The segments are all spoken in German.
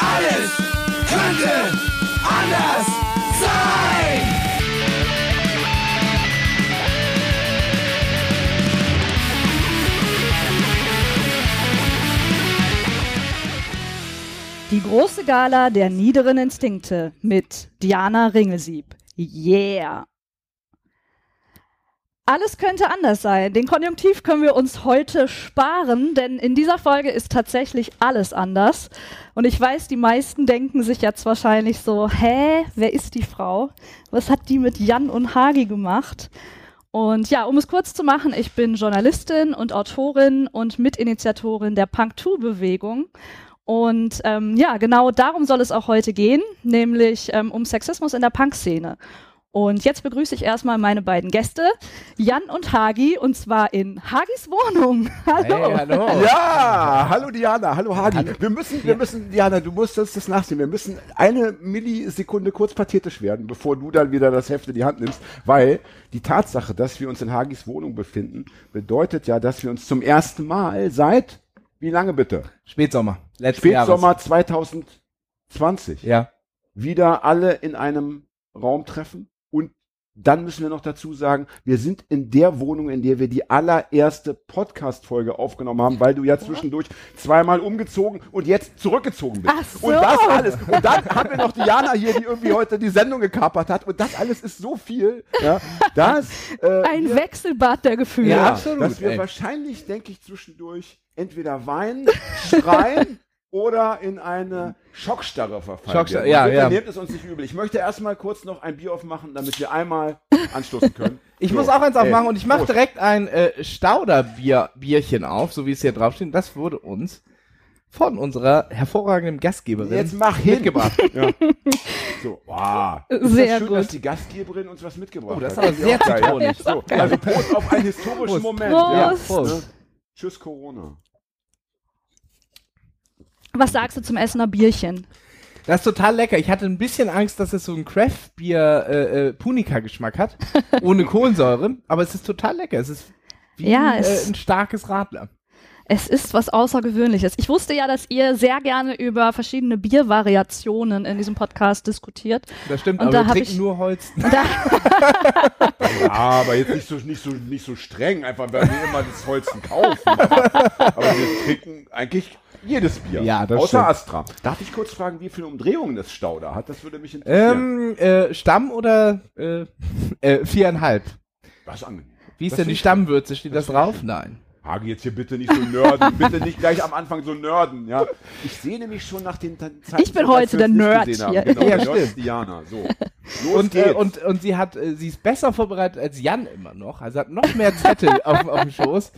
Alles könnte anders sein. Die große Gala der niederen Instinkte mit Diana Ringelsieb. Yeah! Alles könnte anders sein. Den Konjunktiv können wir uns heute sparen, denn in dieser Folge ist tatsächlich alles anders. Und ich weiß, die meisten denken sich jetzt wahrscheinlich so, hä, wer ist die Frau? Was hat die mit Jan und Hagi gemacht? Und ja, um es kurz zu machen, ich bin Journalistin und Autorin und Mitinitiatorin der Punk-2-Bewegung. Und ähm, ja, genau darum soll es auch heute gehen, nämlich ähm, um Sexismus in der Punk-Szene. Und jetzt begrüße ich erstmal meine beiden Gäste, Jan und Hagi, und zwar in Hagis Wohnung. Hallo. Hey, hallo. Ja, hallo Diana, hallo Hadi. Wir müssen, wir müssen, Diana, du musst uns das nachsehen. Wir müssen eine Millisekunde kurz pathetisch werden, bevor du dann wieder das Heft in die Hand nimmst, weil die Tatsache, dass wir uns in Hagis Wohnung befinden, bedeutet ja, dass wir uns zum ersten Mal seit, wie lange bitte? Spätsommer. Letzten Spätsommer 2020 Ja. wieder alle in einem Raum treffen. Dann müssen wir noch dazu sagen, wir sind in der Wohnung, in der wir die allererste Podcast-Folge aufgenommen haben, weil du ja zwischendurch zweimal umgezogen und jetzt zurückgezogen bist. Ach so. Und das alles. Und dann haben wir noch Diana hier, die irgendwie heute die Sendung gekapert hat. Und das alles ist so viel, ja, dass, äh, Ein wir- Wechselbad der Gefühle. Ja. absolut, dass wir ey. wahrscheinlich, denke ich, zwischendurch entweder weinen, schreien oder in eine Schockstarre verfallen. Schockstarre, ja, Bitte ja. Nehmt es uns nicht übel. Ich möchte erstmal kurz noch ein Bier aufmachen, damit wir einmal anstoßen können. Ich So, muss auch eins ey, aufmachen und ich mache Prost. direkt ein äh, Stauderbier-Bierchen auf, so wie es hier draufsteht. Das wurde uns von unserer hervorragenden Gastgeberin Jetzt mach hin. mitgebracht. Ja. So, wow. Ist Sehr das schön, gut. dass die Gastgeberin uns was mitgebracht Oh, das ist hat. aber sehr auch geil, zitronig. Ja. So, also Prost auf einen historischen Prost. Moment. Prost. Ja. Prost. Ne? Tschüss Corona. Was sagst du zum Essener Bierchen? Das ist total lecker. Ich hatte ein bisschen Angst, dass es so ein Craft-Bier äh, äh, Punika-Geschmack hat, ohne Kohlensäure. Aber es ist total lecker. Es ist wie Ja, ein, es- äh, ein starkes Radler. Es ist was Außergewöhnliches. Ich wusste ja, dass ihr sehr gerne über verschiedene Biervariationen in diesem Podcast diskutiert. Das stimmt, Und aber da wir hab trinken ich- nur Holz. Ja, aber jetzt nicht so, nicht so, nicht so streng, einfach weil wir immer das Holzen kaufen. Aber, aber wir trinken eigentlich jedes Bier. Ja, das Außer stimmt. Astra. Darf ich kurz fragen, wie viele Umdrehungen das Stauder hat? Das würde mich interessieren. Ähm, äh, Stamm oder äh, äh, viereinhalb? das ist angenehm. Wie ist Das denn die Stammwürze? Steht das, das drauf? Nein. Hage jetzt hier bitte nicht so nerden. bitte nicht gleich am Anfang so nerden. Ja. Ich sehe nämlich schon nach den Zeiten, Ich bin heute der Nerd hier. Genau, Ja, der Nerd stimmt. ist Diana. So. Los Und, äh, geht's. und, und sie hat, äh, sie ist besser vorbereitet als Jan immer noch. Also hat noch mehr Zettel auf, auf dem Schoß.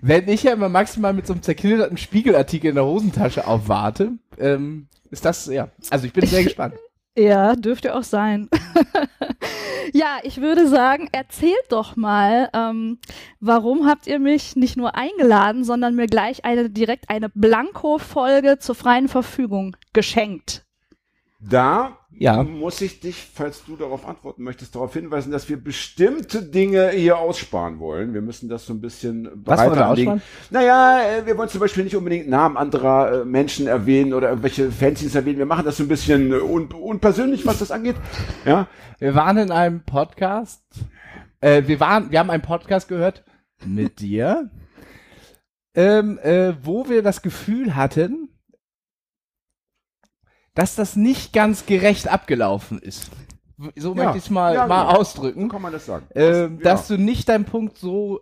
Wenn ich ja immer maximal mit so einem zerknitterten Spiegelartikel in der Hosentasche aufwarte, ähm, ist das, ja. Also ich bin sehr gespannt. Ja, dürfte auch sein. ja, ich würde sagen, erzählt doch mal, ähm, warum habt ihr mich nicht nur eingeladen, sondern mir gleich eine direkt eine Blanko-Folge zur freien Verfügung geschenkt. Da Ja. muss ich dich, falls du darauf antworten möchtest, darauf hinweisen, dass wir bestimmte Dinge hier aussparen wollen. Wir müssen das so ein bisschen Was wollen wir breiter anlegen. aussparen? Naja, äh, wir wollen zum Beispiel nicht unbedingt Namen anderer äh, Menschen erwähnen oder irgendwelche Fanzines erwähnen. Wir machen das so ein bisschen un unpersönlich, was das angeht. Ja, Wir waren in einem Podcast. Äh, wir waren, wir haben einen Podcast gehört mit dir, ähm, äh, wo wir das Gefühl hatten, dass das nicht ganz gerecht abgelaufen ist. So Ja, möchte ich es mal, ja, mal genau. ausdrücken. so kann man das sagen. Ähm, Ja. Dass du nicht deinen Punkt so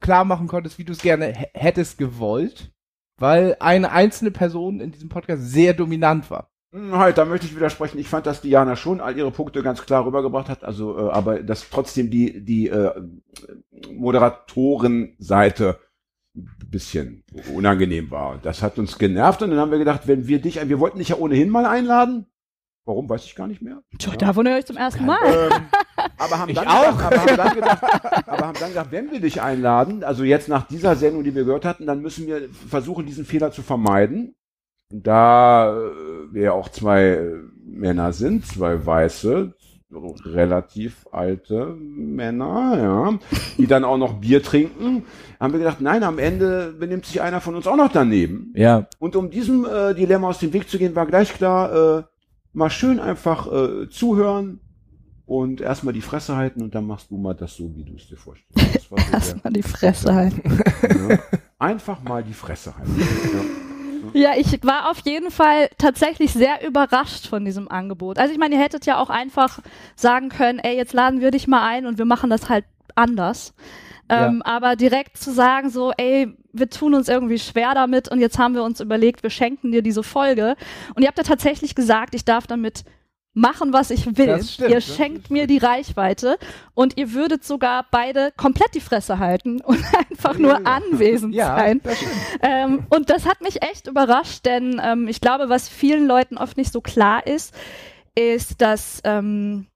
klar machen konntest, wie du es gerne hättest gewollt, weil eine einzelne Person in diesem Podcast sehr dominant war. Hm, Halt, da möchte ich widersprechen. Ich fand, dass Diana schon all ihre Punkte ganz klar rübergebracht hat. Also, äh, aber dass trotzdem die die äh, Moderatorenseite bisschen unangenehm war. Das hat uns genervt und dann haben wir gedacht, wenn wir dich, wir wollten dich ja ohnehin mal einladen. Warum weiß ich gar nicht mehr. Tja, davon höre ich zum ersten Mal. Ähm, aber haben Ich dann auch. Gedacht, aber, haben dann gedacht, aber haben dann gedacht, wenn wir dich einladen, also jetzt nach dieser Sendung, die wir gehört hatten, dann müssen wir versuchen, diesen Fehler zu vermeiden. Da äh, wir auch zwei Männer sind, zwei Weiße, relativ alte Männer, ja, die dann auch noch Bier trinken, haben wir gedacht, nein, am Ende benimmt sich einer von uns auch noch daneben. Ja. Und um diesem äh, Dilemma aus dem Weg zu gehen, war gleich klar, äh, mal schön einfach äh, zuhören und erstmal die Fresse halten und dann machst du mal das so, wie du es dir vorstellst. So Erstmal die Fresse halten. ja. Einfach mal die Fresse halten. Ja. Ja, ich war auf jeden Fall tatsächlich sehr überrascht von diesem Angebot. Also ich meine, ihr hättet ja auch einfach sagen können, ey, jetzt laden wir dich mal ein und wir machen das halt anders. Ähm, Aber direkt zu sagen, so, ey, wir tun uns irgendwie schwer damit und jetzt haben wir uns überlegt, wir schenken dir diese Folge. Und ihr habt ja tatsächlich gesagt, ich darf damit machen, was ich will. Stimmt, ihr schenkt mir die Reichweite und ihr würdet sogar beide komplett die Fresse halten und einfach nur anwesend Ja, sein. das. Ähm, und das hat mich echt überrascht, denn ähm, ich glaube, was vielen Leuten oft nicht so klar ist, ist, dass ähm,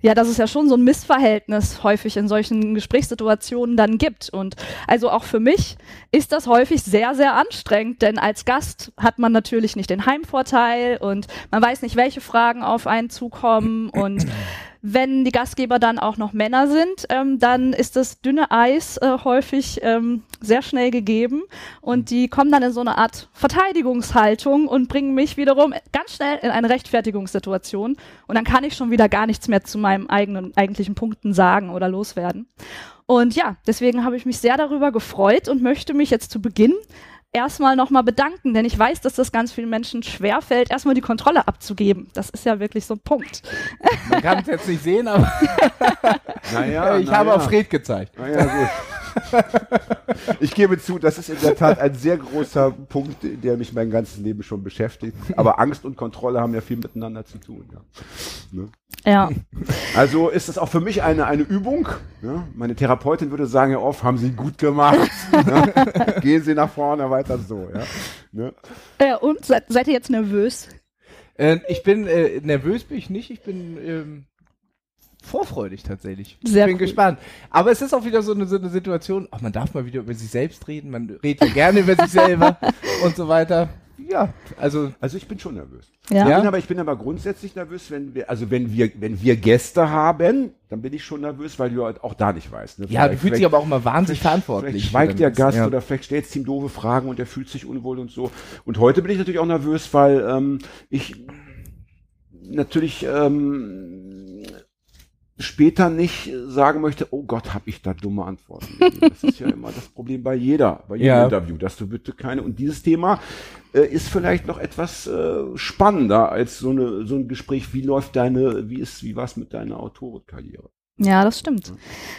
ja, dass es ja schon so ein Missverhältnis häufig in solchen Gesprächssituationen dann gibt. Und also auch für mich ist das häufig sehr, sehr anstrengend, denn als Gast hat man natürlich nicht den Heimvorteil und man weiß nicht, welche Fragen auf einen zukommen. Und wenn die Gastgeber dann auch noch Männer sind, ähm, dann ist das dünne Eis äh, häufig ähm, sehr schnell gegeben. Und die kommen dann in so eine Art Verteidigungshaltung und bringen mich wiederum ganz schnell in eine Rechtfertigungssituation. Und dann kann ich schon wieder gar nichts mehr zu meinem eigenen eigentlichen Punkten sagen oder loswerden. Und ja, deswegen habe ich mich sehr darüber gefreut und möchte mich jetzt zu Beginn erstmal nochmal bedanken, denn ich weiß, dass das ganz vielen Menschen schwerfällt, erstmal die Kontrolle abzugeben. Das ist ja wirklich so ein Punkt. Man kann es jetzt nicht sehen, aber Naja, ich habe auf Fred gezeigt. Naja, gut. Ich gebe zu, das ist in der Tat ein sehr großer Punkt, der mich mein ganzes Leben schon beschäftigt. Aber Angst und Kontrolle haben ja viel miteinander zu tun. Ja. Ne? Ja. Also ist es auch für mich eine, eine Übung. Ja? Meine Therapeutin würde sagen, Herr Off, haben Sie gut gemacht. ja? Gehen Sie nach vorne, weiter so. Ja? Ne? Äh, und seid, seid ihr jetzt nervös? Äh, ich bin äh, nervös, bin ich nicht. Ich bin ähm, vorfreudig tatsächlich. Sehr ich bin cool. gespannt. Aber es ist auch wieder so eine, so eine Situation, ach, man darf mal wieder über sich selbst reden, man redet ja gerne über sich selber und so weiter. Ja, also Also ich bin schon nervös. Ja. Ich bin aber, ich bin aber grundsätzlich nervös, wenn wir, also wenn wir, wenn wir Gäste haben, dann bin ich schon nervös, weil du halt auch da nicht weißt. Ne? ja, du fühlst dich aber auch mal wahnsinnig verantwortlich. Vielleicht schweigt der Gast ja. oder vielleicht stellt es ihm doofe Fragen und er fühlt sich unwohl und so. Und heute bin ich natürlich auch nervös, weil ähm, ich natürlich ähm, später nicht sagen möchte, oh Gott, habe ich da dumme Antworten gegeben. Das ist ja immer das Problem bei jeder, bei jedem Ja. Interview, dass du bitte keine. Und dieses Thema äh, ist vielleicht noch etwas äh, spannender als so, eine, so ein Gespräch, wie läuft deine, wie ist, wie war's mit deiner Autorenkarriere? Ja, das stimmt.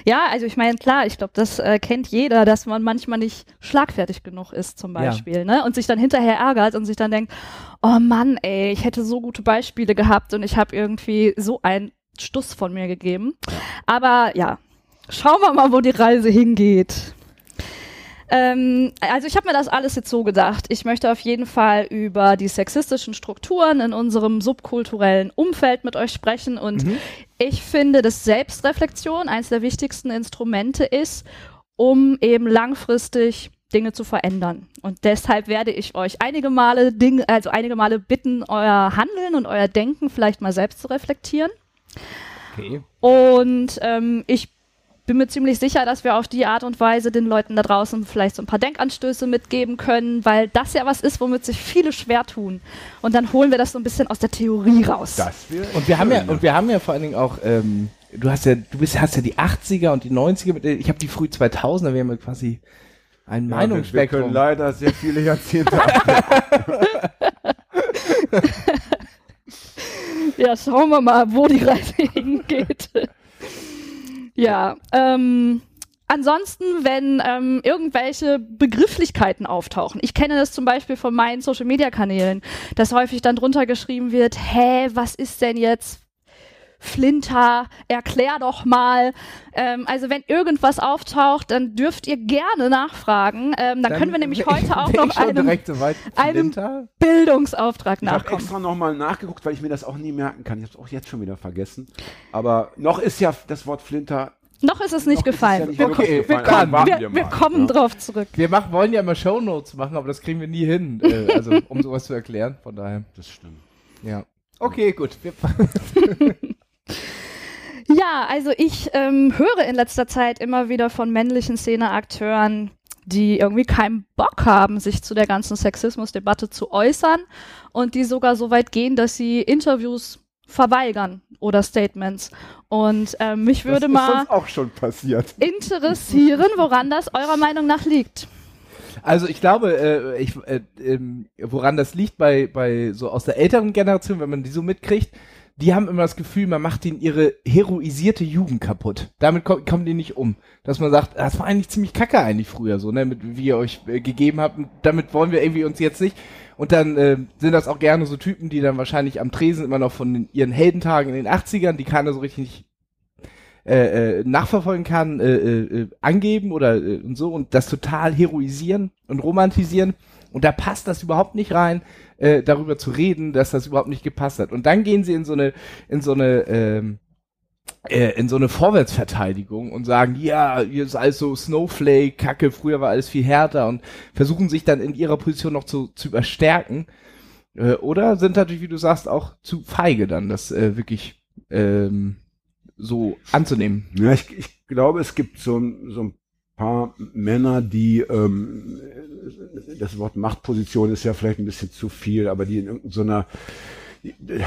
Ja, also ich meine, klar, ich glaube, das äh, kennt jeder, dass man manchmal nicht schlagfertig genug ist, zum Ja. Beispiel, ne? Und sich dann hinterher ärgert und sich dann denkt, oh Mann, ey, ich hätte so gute Beispiele gehabt und ich habe irgendwie so einen Stuss von mir gegeben. Aber ja, schauen wir mal, wo die Reise hingeht. Ähm, also ich habe mir das alles jetzt so gedacht. Ich möchte auf jeden Fall über die sexistischen Strukturen in unserem subkulturellen Umfeld mit euch sprechen und ich finde, dass Selbstreflexion eines der wichtigsten Instrumente ist, um eben langfristig Dinge zu verändern. Und deshalb werde ich euch einige Male Dinge, also einige Male bitten, euer Handeln und euer Denken vielleicht mal selbst zu reflektieren. Okay. Und ähm, ich bin mir ziemlich sicher, dass wir auf die Art und Weise den Leuten da draußen vielleicht so ein paar Denkanstöße mitgeben können, weil das ja was ist, womit sich viele schwer tun. Und dann holen wir das so ein bisschen aus der Theorie raus. Das Und wir haben ja, und wir haben ja vor allen Dingen auch, ähm, du hast ja, du bist, hast ja die 80er und die 90er, mit, ich habe die früh 2000er, wir haben ja quasi ein Ja, wir- Wir Meinungsspektrum. können leider sehr viele Jahrzehnte. Ja, schauen wir mal, wo die Reise hingeht. ja, ähm, ansonsten, wenn ähm, irgendwelche Begrifflichkeiten auftauchen. Ich kenne das zum Beispiel von meinen Social-Media-Kanälen, dass häufig dann drunter geschrieben wird, hä, was ist denn jetzt Flinter, erklär doch mal. Ähm, also wenn irgendwas auftaucht, dann dürft ihr gerne nachfragen. Ähm, dann, können wir nämlich heute auch noch ich einem so einem-? Bildungsauftrag Ich habe nachkommen. extra nochmal nachgeguckt, weil ich mir das auch nie merken kann. Ich habe es auch jetzt schon wieder vergessen. Aber noch ist ja das Wort Flinter. Noch ist es nicht noch gefallen. ja nicht wir, Okay, wir, dann kommen, wir, wir kommen ja. drauf zurück. Wir machen, wollen ja immer Shownotes machen, aber das kriegen wir nie hin, äh, also um sowas zu erklären. Von daher, Das stimmt. ja. Okay, gut. Ja, also ich ähm, höre in letzter Zeit immer wieder von männlichen Szeneakteuren, die irgendwie keinen Bock haben, sich zu der ganzen Sexismusdebatte zu äußern und die sogar so weit gehen, dass sie Interviews verweigern oder Statements. Und äh, mich würde das ist mal sonst auch schon passiert. interessieren, woran das eurer Meinung nach liegt. Also ich glaube, äh, ich, äh, ähm, woran das liegt bei, bei so aus der älteren Generation, wenn man die so mitkriegt, die haben immer das Gefühl, man macht ihnen ihre heroisierte Jugend kaputt. Damit ko kommen die nicht um. Dass man sagt, das war eigentlich ziemlich kacke eigentlich früher so, ne, mit, wie ihr euch äh, gegeben habt. Und damit wollen wir irgendwie uns jetzt nicht. Und dann äh, sind das auch gerne so Typen, die dann wahrscheinlich am Tresen immer noch von den, ihren Heldentagen in den 80ern, die keiner so richtig äh, äh, nachverfolgen kann, äh, äh, angeben oder äh, und so und das total heroisieren und romantisieren. Und da passt das überhaupt nicht rein, äh, darüber zu reden, dass das überhaupt nicht gepasst hat. Und dann gehen sie in so eine, in so eine, ähm, äh, in so eine Vorwärtsverteidigung und sagen, ja, hier ist alles so Snowflake, Kacke, früher war alles viel härter und versuchen sich dann in ihrer Position noch zu, zu überstärken. Äh, oder sind natürlich, wie du sagst, auch zu feige dann, das äh, wirklich ähm, so anzunehmen. Ja, ich, ich glaube, es gibt so, so ein paar Männer, die ähm, das Wort Machtposition ist ja vielleicht ein bisschen zu viel, aber die in irgendeiner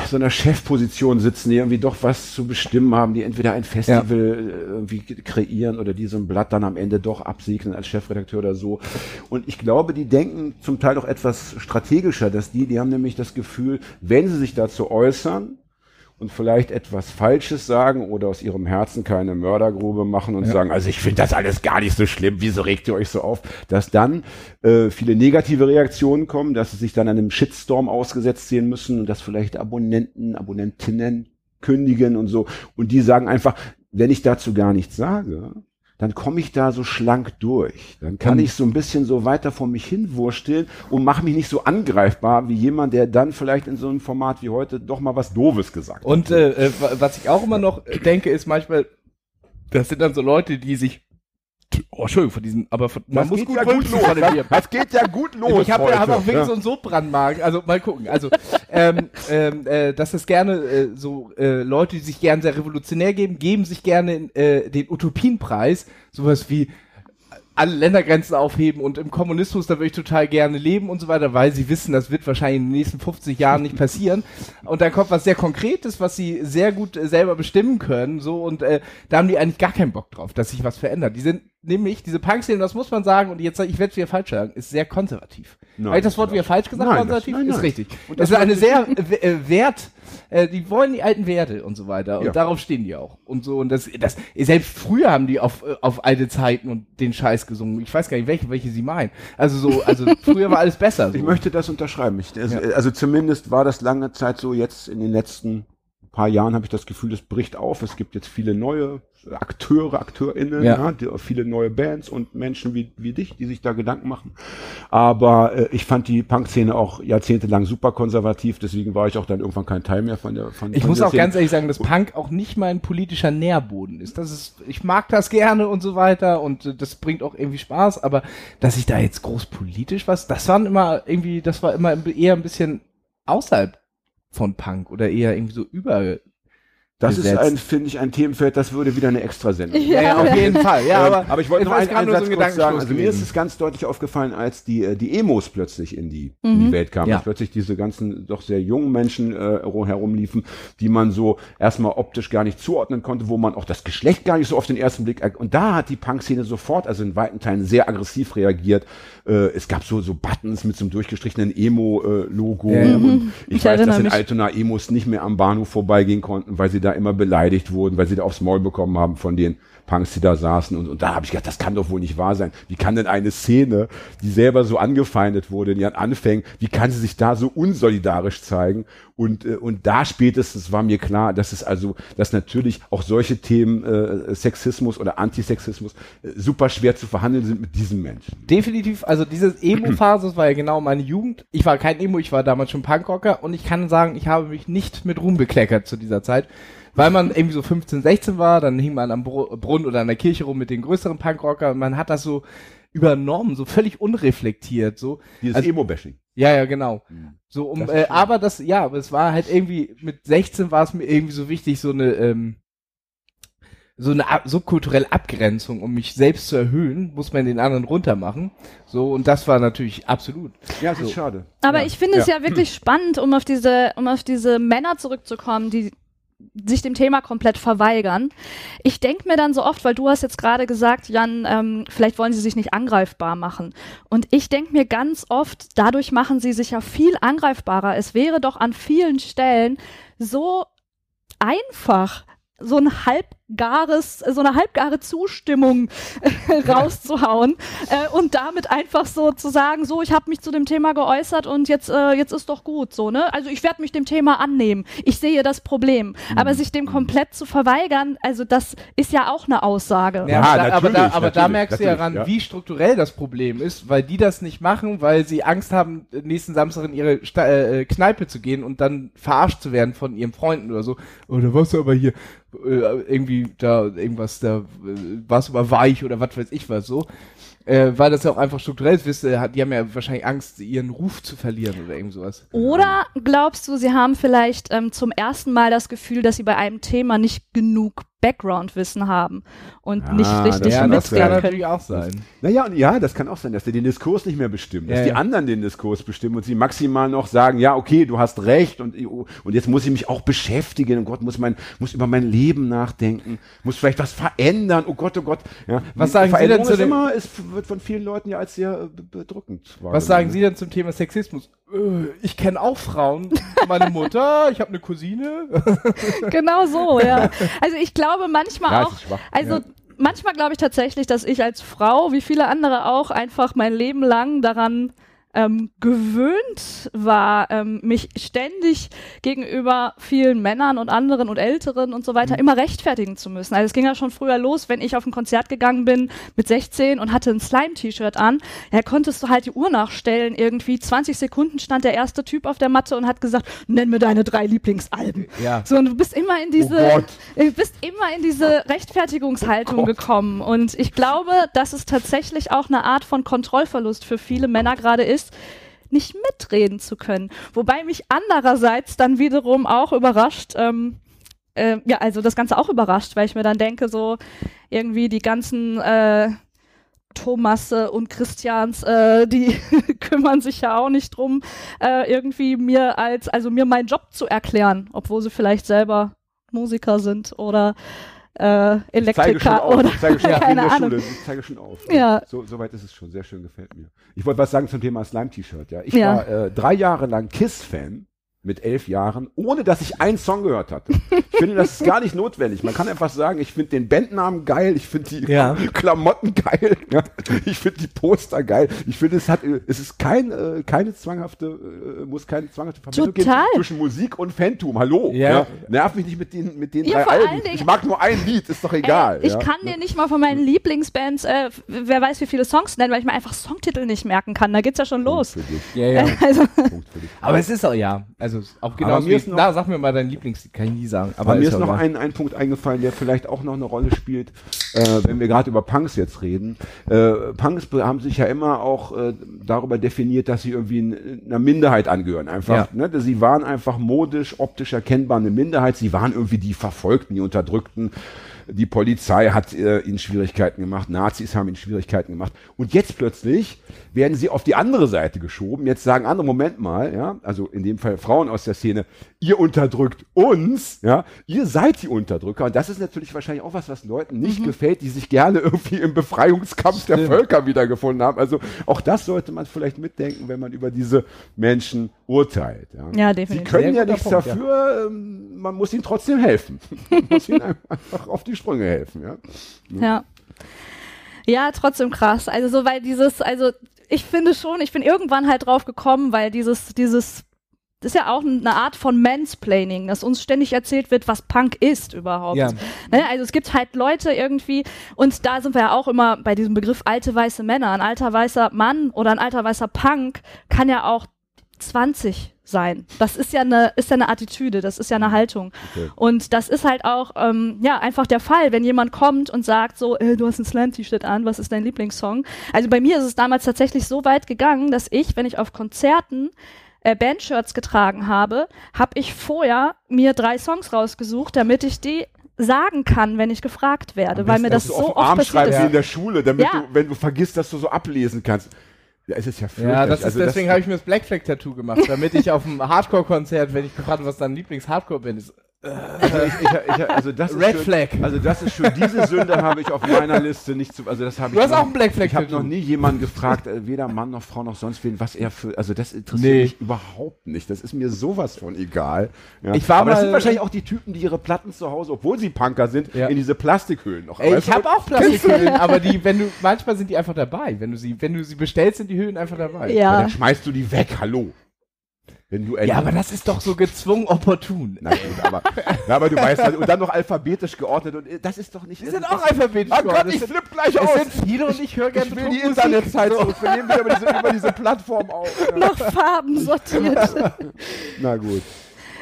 so einer Chefposition sitzen, die irgendwie doch was zu bestimmen haben, die entweder ein Festival äh, irgendwie kreieren oder die so ein Blatt dann am Ende doch absegnen als Chefredakteur oder so. Und ich glaube, die denken zum Teil doch etwas strategischer, dass die, die haben nämlich das Gefühl, wenn sie sich dazu äußern, und vielleicht etwas Falsches sagen oder aus ihrem Herzen keine Mördergrube machen und Ja. sagen, also ich finde das alles gar nicht so schlimm, wieso regt ihr euch so auf, dass dann äh, viele negative Reaktionen kommen, dass sie sich dann einem Shitstorm ausgesetzt sehen müssen und dass vielleicht Abonnenten, Abonnentinnen kündigen und so und die sagen einfach, wenn ich dazu gar nichts sage, dann komme ich da so schlank durch. Dann kann Und- ich so ein bisschen so weiter vor mich hinwursteln und mache mich nicht so angreifbar wie jemand, der dann vielleicht in so einem Format wie heute doch mal was Doofes gesagt Und hat. äh, äh, wa- was ich auch immer noch denke, ist manchmal, das sind dann so Leute, die sich, oh, Entschuldigung, von diesem, aber von, man das muss geht gut ja gut los. von dem Bier. Das geht ja gut los. ich habe heute. hab auch wirklich Ja. so einen Sodbrandmagen. Also mal gucken. Also ähm, ähm, äh, dass es gerne äh, so äh, Leute, die sich gerne sehr revolutionär geben, geben sich gerne äh, den Utopienpreis. Sowas wie alle Ländergrenzen aufheben und im Kommunismus, da würde ich total gerne leben und so weiter, weil sie wissen, das wird wahrscheinlich in den nächsten 50 Jahren nicht passieren. Und dann kommt was sehr Konkretes, was sie sehr gut äh, selber bestimmen können, so und äh, da haben die eigentlich gar keinen Bock drauf, dass sich was verändert. Die sind nämlich, diese Punk-Szene, das muss man sagen, und jetzt ich werde es wieder falsch sagen, ist sehr konservativ. Habe ich das Wort wieder falsch gesagt, Nein, das- konservativ? nein, ist nein. richtig. Und das das ist eine sehr äh, Wert, äh, die wollen die alten Werte und so weiter. Und Ja. darauf stehen die auch. Und so, und das, das, selbst früher haben die auf, äh, auf alte Zeiten und den Scheiß gesungen. Ich weiß gar nicht, welche, welche sie meinen. Also so, also früher war alles besser. So. Ich möchte das unterschreiben. Ich, also, Ja. also zumindest war das lange Zeit so. Jetzt in den letzten paar Jahren habe ich das Gefühl, es bricht auf. Es gibt jetzt viele neue Akteure, AkteurInnen, Ja. ja. die, viele neue Bands und Menschen wie, wie dich, die sich da Gedanken machen. Aber äh, ich fand die Punk-Szene auch jahrzehntelang super konservativ, deswegen war ich auch dann irgendwann kein Teil mehr von der von Ich von muss der auch Szene. ganz ehrlich sagen, dass Punk auch nicht mein politischer Nährboden ist. Das ist, ich mag das gerne und so weiter und äh, das bringt auch irgendwie Spaß, aber dass ich da jetzt groß politisch was, das waren immer irgendwie, das war immer eher ein bisschen außerhalb von Punk oder eher irgendwie so über. Das ist ein, finde ich, ein Themenfeld, das würde wieder eine Extrasendung. Ja. Ja, ja, auf jeden Fall. Ja, Ähm, aber, aber ich wollte noch einen, einen Satz so kurz sagen. Also mir ist es ganz deutlich aufgefallen, als die, äh, die Emos plötzlich in die, Mhm. in die Welt kamen. Ja. Dass plötzlich diese ganzen doch sehr jungen Menschen äh, herumliefen, die man so erstmal optisch gar nicht zuordnen konnte, wo man auch das Geschlecht gar nicht so auf den ersten Blick und da hat die Punk-Szene sofort, also in weiten Teilen sehr aggressiv reagiert. Äh, es gab so so Buttons mit so einem durchgestrichenen Emo-Logo Ja, ja. und ich, Ich weiß, dass in mich. Altona Emos nicht mehr am Bahnhof vorbeigehen konnten, weil sie da immer beleidigt wurden, weil sie da aufs Maul bekommen haben von den Punks, die da saßen. Und, und da habe ich gedacht, das kann doch wohl nicht wahr sein. Wie kann denn eine Szene, die selber so angefeindet wurde in ihren Anfängen, wie kann sie sich da so unsolidarisch zeigen? Und, äh, und da spätestens war mir klar, dass es also, dass natürlich auch solche Themen, äh, Sexismus oder Antisexismus, äh, super schwer zu verhandeln sind mit diesen Menschen. definitiv, also diese Emo-Phase, war ja genau meine Jugend. Ich war kein Emo, ich war damals schon Punkrocker und ich kann sagen, ich habe mich nicht mit Ruhm bekleckert zu dieser Zeit. Weil man irgendwie so 15, 16 war, dann hing man am Bru- Brunnen oder an der Kirche rum mit den größeren Punkrocker und man hat das so übernommen, so völlig unreflektiert, so. Dieses Also- Emo-Bashing. Ja, ja, genau. So um, Das ist äh, aber das, ja, aber es war halt irgendwie, mit 16 war es mir irgendwie so wichtig, so eine, ähm, so eine Ab- subkulturelle Abgrenzung, um mich selbst zu erhöhen, muss man den anderen runtermachen. So, und das war natürlich absolut. Ja, das ist So. schade. Aber ja. ich finde es ja wirklich spannend, um auf diese, um auf diese Männer zurückzukommen, die sich dem Thema komplett verweigern. Ich denke mir dann so oft, weil du hast jetzt gerade gesagt, Jan, ähm, vielleicht wollen sie sich nicht angreifbar machen. Und ich denke mir ganz oft, dadurch machen sie sich ja viel angreifbarer. Es wäre doch an vielen Stellen so einfach, so ein halbgares, so eine halbgare Zustimmung rauszuhauen äh, und damit einfach so zu sagen, so, ich habe mich zu dem Thema geäußert und jetzt, äh, jetzt ist doch gut, so, ne? Also ich werde mich dem Thema annehmen. Ich sehe das Problem. Aber sich dem komplett zu verweigern, also das ist ja auch eine Aussage. Ja, Ja, aber, da, aber, da, natürlich, aber da merkst du ja ran, ja. wie strukturell das Problem ist, weil die das nicht machen, weil sie Angst haben, nächsten Samstag in ihre Sta äh, Kneipe zu gehen und dann verarscht zu werden von ihren Freunden oder so. Oder was aber hier äh, irgendwie da irgendwas da äh, was aber weich oder was weiß ich was so. Äh, weil das ja auch einfach strukturell ist, wisst ihr, die haben ja wahrscheinlich Angst, ihren Ruf zu verlieren oder irgend sowas. Oder glaubst du, sie haben vielleicht ähm, zum ersten Mal das Gefühl, dass sie bei einem Thema nicht genug Background-Wissen haben und Ah, nicht richtig das Ja, kann das mitreden kann natürlich auch sein. Naja, und ja, das kann auch sein, dass der den Diskurs nicht mehr bestimmt, dass Ja, die ja. anderen den Diskurs bestimmen und sie maximal noch sagen, ja, okay, du hast recht und, und jetzt muss ich mich auch beschäftigen, oh Gott, muss mein, muss über mein Leben nachdenken, muss vielleicht was verändern, oh Gott, oh Gott. Ja, Was sagen Sie denn zu ist dem- immer, es wird von vielen Leuten ja als sehr äh, be- bedrückend Was sagen Sie denn zum Thema Sexismus? Äh, Ich kenne auch Frauen. Meine Mutter, ich habe eine Cousine. Genau so, ja. Also ich glaube manchmal Ja, es auch, schwach. also Ja. manchmal glaube ich tatsächlich, dass ich als Frau, wie viele andere auch, einfach mein Leben lang daran ähm, gewöhnt war, ähm, mich ständig gegenüber vielen Männern und anderen und Älteren und so Mhm. weiter immer rechtfertigen zu müssen. Also es ging ja schon früher los, wenn ich auf ein Konzert gegangen bin mit 16 und hatte ein Slime-T-Shirt an, ja, konntest du halt die Uhr nachstellen irgendwie. 20 Sekunden stand der erste Typ auf der Matte und hat gesagt, nenn mir deine drei Lieblingsalben. Ja. So, und du bist immer in diese, Oh bist immer in diese Rechtfertigungshaltung gekommen. Und ich glaube, dass es tatsächlich auch eine Art von Kontrollverlust für viele Männer gerade ist, nicht mitreden zu können. Wobei mich andererseits dann wiederum auch überrascht, ähm, äh, ja, also das Ganze auch überrascht, weil ich mir dann denke, so irgendwie die ganzen äh, Thomasse und Christians, äh, die kümmern sich ja auch nicht drum, äh, irgendwie mir als, also mir meinen Job zu erklären, obwohl sie vielleicht selber Musiker sind oder äh, Ich zeige schon Elektriker auf, oder ich zeige schon auf in keine der Ahnung. Schule, ich zeige schon auf. Ja. So, so weit ist es schon, sehr schön, gefällt mir. Ich wollte was sagen zum Thema Slime-T-Shirt, ja. Ich Ja. war äh, drei Jahre lang KISS-Fan mit elf Jahren, ohne dass ich einen Song gehört hatte. Ich finde, das ist gar nicht notwendig. Man kann einfach sagen, ich finde den Bandnamen geil, ich finde die Ja. Klamotten geil, ja. ich finde die Poster geil. Ich finde, es hat, es ist kein, äh, keine zwanghafte, äh, muss keine zwanghafte Verbindung geben zwischen Musik und Phantom. Hallo, Ja. ja. Nerv mich nicht mit den, mit den Ja, drei Alben. Dingen- Ich mag nur ein Lied, ist doch egal. Ey, ich ja. kann dir nicht mal von meinen Lieblingsbands, äh, wer weiß wie viele Songs nennen, weil ich mir einfach Songtitel nicht merken kann. Da geht's ja schon los. Punkt für dich. Ja, ja. Also, Punkt für dich. Aber es ist auch, ja, also auch genau mir ist noch- na, sag mir mal dein Lieblingslied, kann ich nie sagen. Aber Aber mir ist auch noch ein, ein Punkt eingefallen, der vielleicht auch noch eine Rolle spielt, äh, wenn wir gerade über Punks jetzt reden. Äh, Punks be- haben sich ja immer auch äh, darüber definiert, dass sie irgendwie einer Minderheit angehören. Einfach, ne? Sie waren einfach modisch, optisch erkennbar eine Minderheit. Sie waren irgendwie die Verfolgten, die Unterdrückten. Die Polizei hat äh, ihnen Schwierigkeiten gemacht, Nazis haben ihnen Schwierigkeiten gemacht. Und jetzt plötzlich werden sie auf die andere Seite geschoben. Jetzt sagen andere, Moment mal, ja, also in dem Fall Frauen aus der Szene, ihr unterdrückt uns, ja, ihr seid die Unterdrücker. Und das ist natürlich wahrscheinlich auch was, was Leuten nicht gefällt, die sich gerne irgendwie im Befreiungskampf der Völker wiedergefunden haben. Also auch das sollte man vielleicht mitdenken, wenn man über diese Menschen urteilt. Ja, Ja, Sie definitiv. können Sehr ja nichts Punkt, ja. dafür, ähm, man muss ihnen trotzdem helfen. man muss ihnen einfach auf die Sprünge helfen. Ja. Ja. Ja, trotzdem krass. Also so, weil dieses, also ich finde schon, ich bin irgendwann halt drauf gekommen, weil dieses, dieses, das ist ja auch eine Art von Mansplaining, dass uns ständig erzählt wird, was Punk ist überhaupt. Ja. Ne? Also es gibt halt Leute irgendwie, und da sind wir ja auch immer bei diesem Begriff alte weiße Männer. Ein alter weißer Mann oder ein alter weißer Punk kann ja auch 20 sein. Das ist ja eine, ist ja eine Attitüde, das ist ja eine Haltung. Okay. Und das ist halt auch, ähm, ja, einfach der Fall, wenn jemand kommt und sagt so, äh, du hast ein Slam-T-Shirt an, was ist dein Lieblingssong? Also bei mir ist es damals tatsächlich so weit gegangen, dass ich, wenn ich auf Konzerten äh, Bandshirts getragen habe, habe ich vorher mir drei Songs rausgesucht, damit ich die sagen kann, wenn ich gefragt werde, weil mir das dass du so Arm oft schreibst passiert wie ist. in der Schule, damit Ja. du, wenn du vergisst, dass du so ablesen kannst. Ja, es ist ja fürchterlich. Ja, das ist, Also deswegen habe ich mir das Black Flag Tattoo gemacht, damit ich auf dem Hardcore-Konzert, wenn ich gefragt habe, was dein Lieblings-Hardcore-Band ist, Also, ich, ich, ich, also das Red ist schon, Flag. Also das ist schon diese Sünde habe ich auf meiner Liste nicht zu. Also das habe ich. Du hast noch, auch ein Black Flag Ich habe noch nie jemanden gefragt, äh, weder Mann noch Frau noch sonst wen, was er für. Also das interessiert Nee. mich überhaupt nicht. Das ist mir sowas von egal. Ja. Ich war Aber das mal- sind wahrscheinlich auch die Typen, die ihre Platten zu Hause, obwohl sie Punker sind, Ja. in diese Plastikhöhlen noch. Ey, ich habe auch Plastikhüllen, aber die, wenn du, manchmal sind die einfach dabei. Wenn du sie, wenn du sie bestellst, sind die Hüllen einfach dabei. Ja, Ja, dann schmeißt du die weg. Hallo. Wenn du Ja, aber das ist doch so gezwungen opportun. Na gut, aber, ja, aber du weißt halt, und dann noch alphabetisch geordnet und äh, das ist doch nicht. Das sind auch alphabetisch Oh Gott, geworden. ich Es flipp gleich Es aus. sind viele und ich höre gerne Ich will die. Internetzeit So. Wir nehmen wieder über diese, über diese Plattform auf. Ja. nach Farben sortiert. Na gut.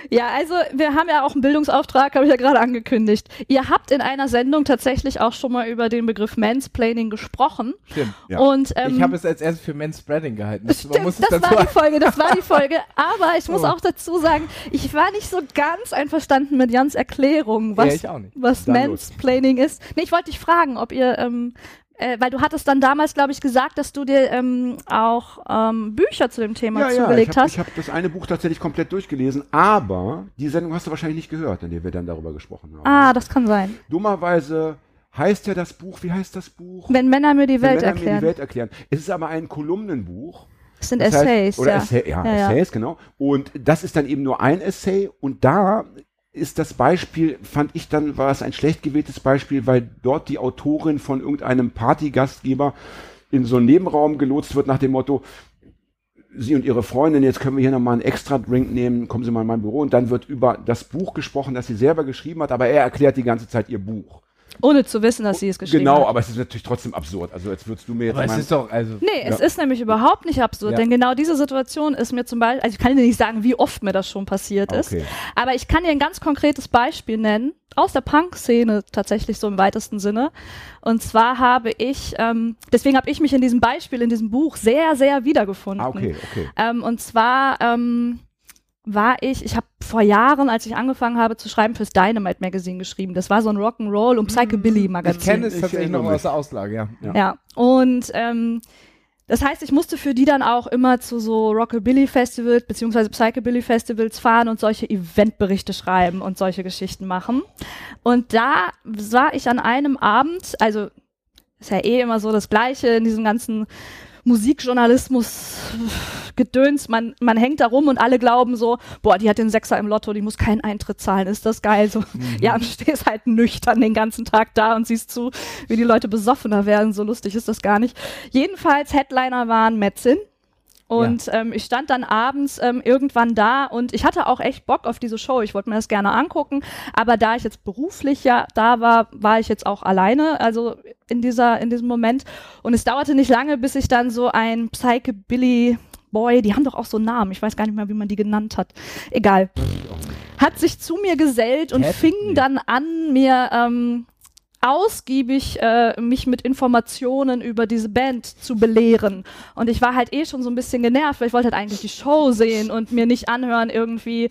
Ja, also wir haben ja auch einen Bildungsauftrag, habe ich ja gerade angekündigt. Ihr habt in einer Sendung tatsächlich auch schon mal über den Begriff Mansplaining gesprochen. Stimmt. Ja. Und ähm, Ich habe es als erstes für Manspreading gehalten. Das, Stimmt, das war die Folge, das war die Folge. Aber ich muss Oh. auch dazu sagen, ich war nicht so ganz einverstanden mit Jans Erklärung, was, Ja, was Dann los. Mansplaining ist. Nee, ich wollte dich fragen, ob ihr, ähm, äh, weil du hattest dann damals, glaube ich, gesagt, dass du dir ähm, auch ähm, Bücher zu dem Thema Ja, ja, ich zugelegt habe hast. hab das eine Buch tatsächlich komplett durchgelesen, aber die Sendung hast du wahrscheinlich nicht gehört, in der wir dann darüber gesprochen haben. Ah, das kann sein. Dummerweise heißt ja das Buch, wie heißt das Buch? Wenn Männer mir die Wenn Welt mir erklären. die Welt erklären. Es ist aber ein Kolumnenbuch. das sind Das heißt- Essays, oder ja. Essay, Ja, ja. Essays, genau. Und das ist dann eben nur ein Essay und da ist das Beispiel, fand ich dann, war es ein schlecht gewähltes Beispiel, weil dort die Autorin von irgendeinem Partygastgeber in so einen Nebenraum gelotst wird nach dem Motto, Sie und Ihre Freundin, jetzt können wir hier nochmal einen extra Drink nehmen, kommen Sie mal in mein Büro und dann wird über das Buch gesprochen, das sie selber geschrieben hat, aber er erklärt die ganze Zeit ihr Buch. Ohne zu wissen, dass sie es geschrieben genau, hat. aber es ist natürlich trotzdem absurd. Also jetzt würdest du mir jetzt Aber es ist doch, also. Nee, es ist nämlich überhaupt nicht absurd, Ja. denn genau diese Situation ist mir zum Beispiel, also ich kann dir nicht sagen, wie oft mir das schon passiert ist, Okay. aber ich kann dir ein ganz konkretes Beispiel nennen, aus der Punk-Szene tatsächlich so im weitesten Sinne. Und zwar habe ich, ähm, deswegen habe ich mich in diesem Beispiel, in diesem Buch sehr, sehr wiedergefunden. Ah, okay, okay. Ähm, und zwar ähm, war ich, ich habe vor Jahren, als ich angefangen habe zu schreiben, fürs Dynamite Magazine geschrieben. Das war so ein Rock'n'Roll und Psychobilly Magazin. Ich kenne es Ich tatsächlich noch aus der Auslage, ja. Ja. Ja, und ähm, das heißt, ich musste für die dann auch immer zu so Rockabilly-Festivals beziehungsweise Psychobilly-Festivals fahren und solche Eventberichte schreiben und solche Geschichten machen. Und da war ich an einem Abend, also ist ja eh immer so das Gleiche in diesem ganzen Musikjournalismus Gedöns, man, man hängt da rum und alle glauben so, boah, die hat den Sechser im Lotto, die muss keinen Eintritt zahlen, ist das geil. So, ja, und stehst halt nüchtern den ganzen Tag da und siehst zu, wie die Leute besoffener werden. So lustig ist das gar nicht. Jedenfalls, Headliner waren Metzin. Und ähm, ich stand dann abends ähm, irgendwann da und ich hatte auch echt Bock auf diese Show. Ich wollte mir das gerne angucken. Aber da ich jetzt beruflich ja da war, war ich jetzt auch alleine, also in dieser, in diesem Moment. Und es dauerte nicht lange, bis ich dann so ein Psychobilly Boy, die haben doch auch so Namen, ich weiß gar nicht mehr, wie man die genannt hat. Egal. Hat sich zu mir gesellt und Cat? fing dann an, mir ähm, ausgiebig äh, mich mit Informationen über diese Band zu belehren. Und ich war halt eh schon so ein bisschen genervt, weil ich wollte halt eigentlich die Show sehen und mir nicht anhören irgendwie,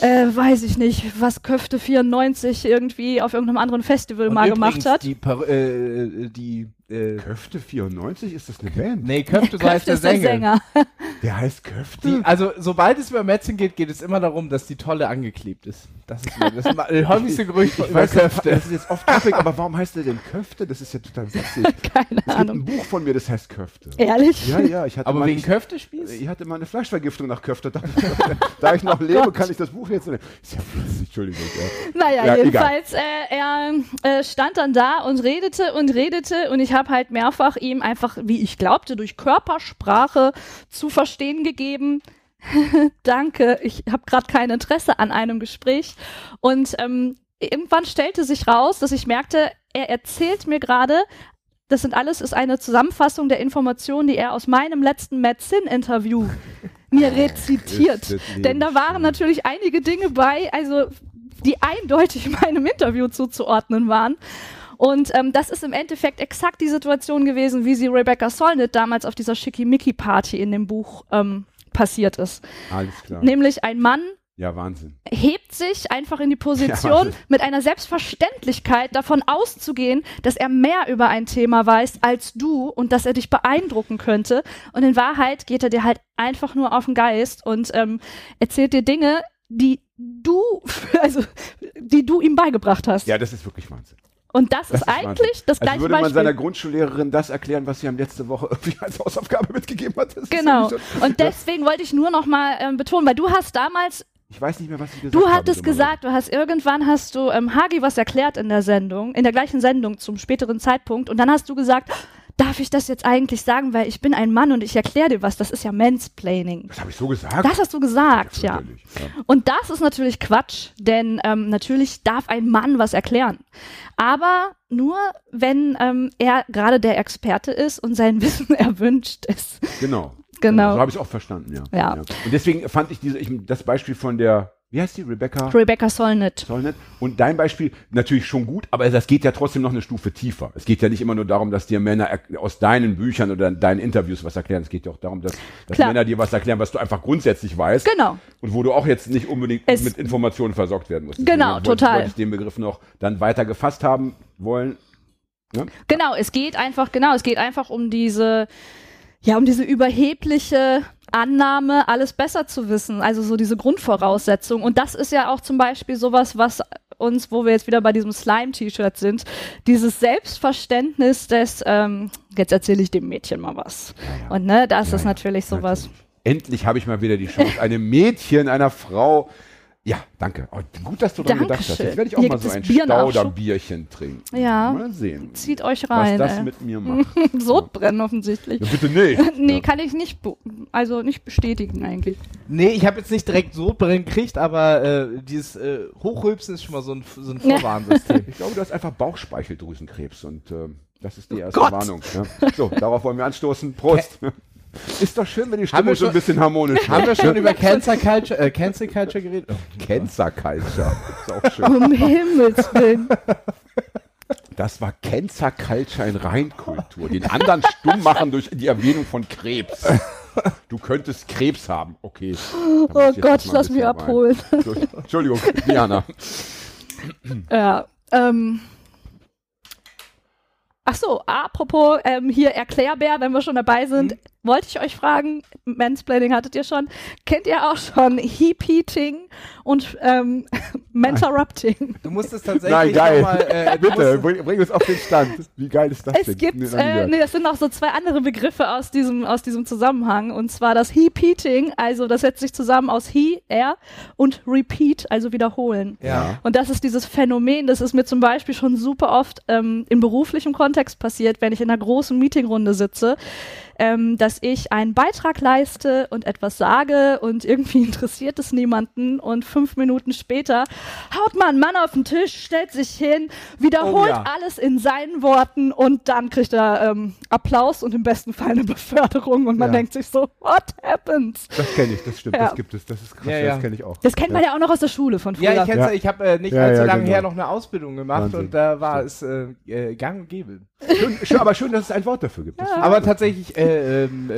äh, weiß ich nicht, was Köfte 94 irgendwie auf irgendeinem anderen Festival Und mal gemacht hat. Die, Par äh, die, äh, Köfte 94, ist das eine Band? nee, Köfte, so heißt Köfte der ist der Sänger. Sänger. Der heißt Köfte? Die, also, sobald es über Metzing geht, geht es immer darum, dass die Tolle angeklebt ist. Das ist mir das äh, häufigste Gerücht Ich über weiß, Köfte. das ist jetzt off topic, aber warum heißt der denn Köfte? Das ist ja total witzig. Keine Es gibt ein Ahnung. Buch von mir, das heißt Köfte. Ehrlich? Ja, ja, ich hatte Aber mal wegen ich, Köftespieß? ich hatte mal eine Fleischvergiftung nach Köfte. Da, da ich noch lebe, Gott. kann ich das Buch jetzt nicht. Ist ja witzig, Entschuldigung. Ja. Naja, Ja, jedenfalls, äh, er äh, stand dann da und redete und redete und ich habe halt mehrfach ihm einfach, wie ich glaubte, durch Körpersprache zu verstehen gegeben, danke, ich habe gerade kein Interesse an einem Gespräch. Und ähm, irgendwann stellte sich raus, dass ich merkte, er erzählt mir gerade, das sind alles ist eine Zusammenfassung der Informationen, die er aus meinem letzten Metzin-Interview mir rezitiert. Ist das Denn da waren natürlich einige Dinge bei, also die eindeutig meinem Interview zuzuordnen waren. Und ähm, das ist im Endeffekt exakt die Situation gewesen, wie sie Rebecca Solnit damals auf dieser Schickimicki-Party in dem Buch ähm, passiert ist. Alles klar. Nämlich ein Mann Ja, Wahnsinn. hebt sich einfach in die Ja, Position, Wahnsinn. mit einer Selbstverständlichkeit davon auszugehen, dass er mehr über ein Thema weiß als du und dass er dich beeindrucken könnte. Und in Wahrheit geht er dir halt einfach nur auf den Geist und ähm, erzählt dir Dinge, die du, also die du ihm beigebracht hast. Ja, das ist wirklich Wahnsinn. Und das, Das ist eigentlich das Also gleiche würde man Beispiel. seiner Grundschullehrerin das erklären, was sie ihm letzte Woche irgendwie als Hausaufgabe mitgegeben hat. Das Genau. so- Und deswegen wollte ich nur noch mal ähm, betonen, weil du hast damals, Ich weiß nicht mehr, was sie gesagt du haben, hattest dummerweise. gesagt, du hast irgendwann hast du ähm, Hagi was erklärt in der Sendung, in der gleichen Sendung zum späteren Zeitpunkt und dann hast du gesagt, darf ich das jetzt eigentlich sagen, weil ich bin ein Mann und ich erkläre dir was, das ist ja Mansplaining. Das habe ich so gesagt. Das hast du gesagt, ja. Ja. Und das ist natürlich Quatsch, denn ähm, natürlich darf ein Mann was erklären. Aber nur, wenn ähm, er gerade der Experte ist und sein Wissen erwünscht ist. Genau. Genau. So habe ich es auch verstanden, ja. Ja. Und deswegen fand ich diese, ich, das Beispiel von der, wie heißt die, Rebecca Rebecca Solnit. Solnit? Und dein Beispiel natürlich schon gut, aber das geht ja trotzdem noch eine Stufe tiefer. Es geht ja nicht immer nur darum, dass dir Männer er- aus deinen Büchern oder deinen Interviews was erklären. Es geht ja auch darum, dass, dass. Männer dir was erklären, was du einfach grundsätzlich weißt. Genau. Und wo du auch jetzt nicht unbedingt Es- mit Informationen versorgt werden musst. Genau, wollte, total. Wollte ich den Begriff noch dann weiter gefasst haben wollen. Ja? Genau, es geht einfach, genau, es geht einfach um diese, ja, um diese überhebliche Annahme, alles besser zu wissen. Also so diese Grundvoraussetzung. Und das ist ja auch zum Beispiel sowas, was uns, wo wir jetzt wieder bei diesem Slime-T-Shirt sind, dieses Selbstverständnis des, ähm, jetzt erzähle ich dem Mädchen mal was. Und ne, das ist natürlich sowas. Endlich habe ich mal wieder die Chance, einem Mädchen, einer Frau. Ja, danke. Oh, gut, dass du dran gedacht hast. Jetzt werde ich auch Hier mal so ein. Stauderbierchen trinken. Ja. Mal sehen, Zieht euch rein. was das ey. mit mir macht. Sodbrennen offensichtlich. Ja, bitte nicht. Nee, Ja. kann ich nicht, also nicht bestätigen eigentlich. Nee, ich habe jetzt nicht direkt so brennen gekriegt, aber äh, dieses äh, Hochrülpsen ist schon mal so ein, so ein Vorwarnsystem. Ich glaube, du hast einfach Bauchspeicheldrüsenkrebs und ähm, das ist die erste Gott. Warnung. Ja. So, darauf wollen wir anstoßen. Prost. Ist doch schön, wenn die wir so ein bisschen harmonisch Haben wir schon über Cancer Culture, äh, Cancel Culture geredet? Oh, Cancer Culture. Ist auch schön. Um Himmels Willen. Das war Cancer Culture in Reinkultur. Den anderen stumm machen durch die Erwähnung von Krebs. Du könntest Krebs haben. Okay. Oh Gott, lass mich abholen. rein. So, Entschuldigung, Diana. Ja. Ähm. Ach so, apropos ähm, hier Erklärbär, wenn wir schon dabei sind, wollte ich euch fragen, Mansplaining hattet ihr schon, kennt ihr auch schon Heap-Eating und ähm, Mentorrupting? Du musst es tatsächlich Nein, geil. nochmal, äh, Bitte, bring, bring uns auf den Stand. Wie geil ist das Es denn? gibt, noch äh, nee, das sind auch so zwei andere Begriffe aus diesem, aus diesem Zusammenhang. Und zwar das Heap-Eating, also das setzt sich zusammen aus He, er und Repeat, also wiederholen. ja. Und das ist dieses Phänomen, das ist mir zum Beispiel schon super oft ähm, in beruflichem Kontext passiert, wenn ich in einer großen Meetingrunde sitze, ähm, dass ich einen Beitrag leiste und etwas sage und irgendwie interessiert es niemanden und fünf Minuten später haut mal ein Mann auf den Tisch, stellt sich hin, wiederholt Oh ja. alles in seinen Worten und dann kriegt er ähm, Applaus und im besten Fall eine Beförderung und man Ja. denkt sich so, what happens? Das kenne ich, das stimmt, Ja. das gibt es. Das ist krass, Ja, ja. das kenne ich auch. Das kennt man ja auch noch aus der Schule von früher. Ja, ich, kenn's, Ja. ich habe äh, nicht Ja, allzu ja, lange genau. her noch eine Ausbildung gemacht Wahnsinn. und da war es äh, äh, gang und gäbe. Schön, schön, aber schön, dass es ein Wort dafür gibt. Aber tatsächlich äh, ähm, äh,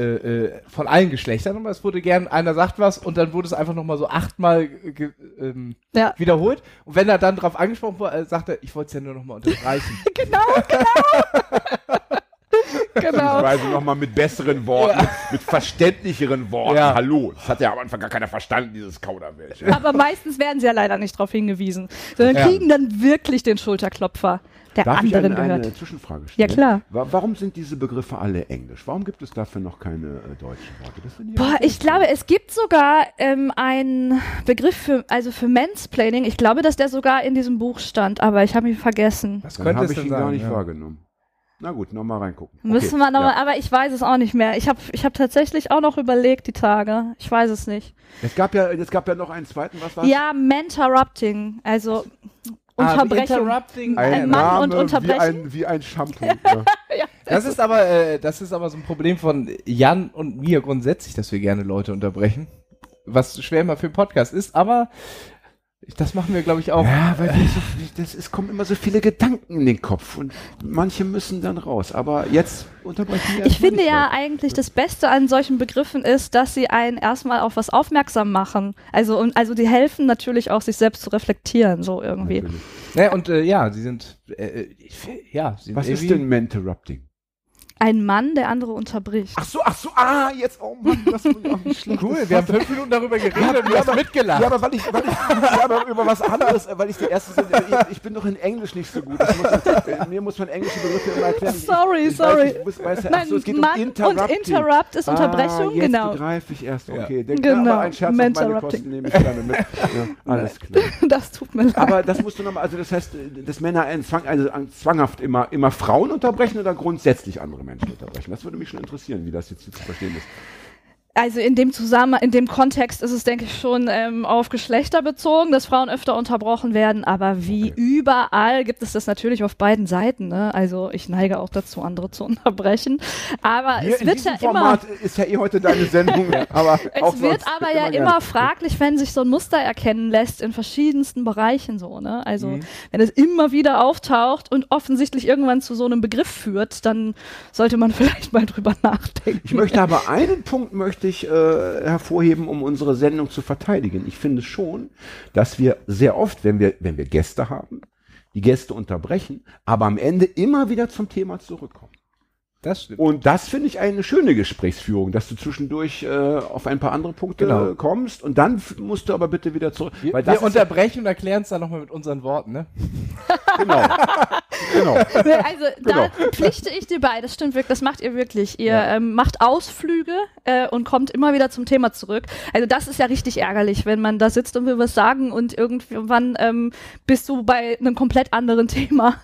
äh, von allen Geschlechtern. Aber es wurde gern, einer sagt was und dann wurde es einfach nochmal so achtmal ge- ähm, Ja. wiederholt. Und wenn er dann darauf angesprochen wurde, äh, sagt er, ich wollte es ja nur nochmal unterstreichen. Genau, genau. genau. Beziehungsweise nochmal mit besseren Worten, mit verständlicheren Worten. Ja. Hallo, das hat ja am Anfang gar keiner verstanden, dieses Kauderwelsch. Aber meistens werden sie ja leider nicht darauf hingewiesen, sondern Ja. kriegen dann wirklich den Schulterklopfer der Darf ich anderen eine, eine gehört. Zwischenfrage Ja, stellen? klar. Wa- Warum sind diese Begriffe alle englisch? Warum gibt es dafür noch keine äh, deutschen Worte? Das Boah, ich glaube, es gibt sogar ähm, einen Begriff für, also für Mansplaining. Ich glaube, dass der sogar in diesem Buch stand, aber ich habe ihn vergessen. Dann könnte ich ihn sein? gar nicht ja. wahrgenommen. Na gut, nochmal reingucken. Müssen Okay, wir nochmal, ja. aber ich weiß es auch nicht mehr. Ich habe ich hab tatsächlich auch noch überlegt die Tage. Ich weiß es nicht. Es gab ja, es gab ja noch einen zweiten, was war Ja, Mentorrupting, also Unterbrechung. Interrupting. ein Mann und Unterbrechen? Wie ein, wie ein Shampoo. ja. Das ist aber, äh, das ist aber so ein Problem von Jan und mir grundsätzlich, dass wir gerne Leute unterbrechen. Was schwer immer für einen Podcast ist, aber Das machen wir, glaube ich, auch. Ja, weil so, das, es kommen immer so viele Gedanken in den Kopf und manche müssen dann raus. Aber jetzt unterbrechen wir Ich finde ja eigentlich das Beste an solchen Begriffen ist, dass sie einen erstmal auf was aufmerksam machen. Also, und, also die helfen natürlich auch, sich selbst zu reflektieren, so irgendwie. Natürlich. Ja, und äh, ja, sie sind, äh, ich, ja, sie sind Was ist denn Mentorrupting? Ein Mann, der andere unterbricht. Ach so, ach so, ah, jetzt, oh Mann, das ist auch nicht schlecht. Cool, wir haben fünf Minuten darüber geredet und du hast mitgelacht. Ja, aber weil ich, weil ich ja, aber über was anderes, äh, weil ich der Erste bin, ich, ich bin doch in Englisch nicht so gut. Muss, äh, mir muss man englische Begriffe immer erklären. Sorry, ich, ich sorry. Weiß, weiß, ach Nein, so, es geht Mann um und Interrupting. Interrupt ist Unterbrechung, ah, jetzt genau. begreife ich erst, okay. Der Genau, aber ein Scherz auf meine Mentorrupting. Kosten nehme ich gerne mit. Ja, alles klar. Das tut mir leid. Aber das musst du nochmal, also das heißt, dass Männer einen Zwang, also zwanghaft immer, immer Frauen unterbrechen oder grundsätzlich andere Menschen unterbrechen? Das würde mich schon interessieren, wie das jetzt zu verstehen ist. Also in dem Zusammenhang, in dem Kontext ist es, denke ich, schon ähm, auf Geschlechter bezogen, dass Frauen öfter unterbrochen werden. Aber wie überall gibt es das natürlich auf beiden Seiten. Ne? Also ich neige auch dazu, andere zu unterbrechen. Aber Hier es in wird diesem ja immer. Format ist ja eh heute deine Sendung, aber auch Es wird aber ja gerne. immer fraglich, wenn sich so ein Muster erkennen lässt in verschiedensten Bereichen so, ne? Also Mhm. wenn es immer wieder auftaucht und offensichtlich irgendwann zu so einem Begriff führt, dann sollte man vielleicht mal drüber nachdenken. Ich möchte aber einen Punkt möchte ich äh, hervorheben, um unsere Sendung zu verteidigen. Ich finde schon, dass wir sehr oft, wenn wir, wenn wir Gäste haben, die Gäste unterbrechen, aber am Ende immer wieder zum Thema zurückkommen. Das stimmt. Und das finde ich eine schöne Gesprächsführung, dass du zwischendurch äh, auf ein paar andere Punkte Genau. kommst und dann musst du aber bitte wieder zurück. Wir, weil das wir ist ja- unterbrechen und erklären es dann nochmal mit unseren Worten, ne? genau. genau. Also da Genau. pflichte ich dir bei, das stimmt wirklich, das macht ihr wirklich. Ihr Ja. ähm, macht Ausflüge äh, und kommt immer wieder zum Thema zurück. Also das ist ja richtig ärgerlich, wenn man da sitzt und will was sagen und irgendwann ähm, bist du bei einem komplett anderen Thema.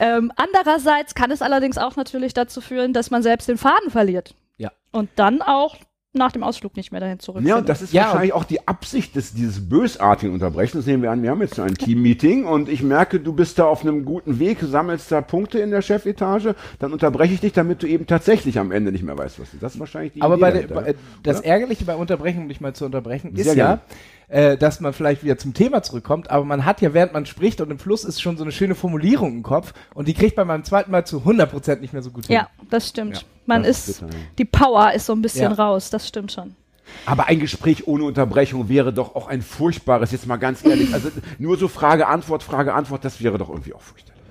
Ähm, andererseits kann es allerdings auch natürlich dazu führen, dass man selbst den Faden verliert. Ja. Und dann auch nach dem Ausflug nicht mehr dahin zurück. Ja, und das ist Ja, wahrscheinlich auch die Absicht des, dieses bösartigen Unterbrechens. Nehmen wir an, wir haben jetzt so ein Team-Meeting und ich merke, du bist da auf einem guten Weg, sammelst da Punkte in der Chefetage, dann unterbreche ich dich, damit du eben tatsächlich am Ende nicht mehr weißt, was du. Das ist wahrscheinlich die Aber Idee bei der, dahinter, bei, das? Ärgerliche bei Unterbrechen, um dich mal zu unterbrechen, Sehr ist gerne. ja, äh, dass man vielleicht wieder zum Thema zurückkommt, aber man hat ja, während man spricht und im Fluss ist schon so eine schöne Formulierung im Kopf und die kriegt bei meinem zweiten Mal zu 100% nicht mehr so gut hin. Ja, das stimmt. Ja, man das ist, bitter, ja. die Power ist so ein bisschen Ja. raus, das stimmt schon. Aber ein Gespräch ohne Unterbrechung wäre doch auch ein furchtbares, jetzt mal ganz ehrlich, also nur so Frage, Antwort, Frage, Antwort, das wäre doch irgendwie auch fürchterlich.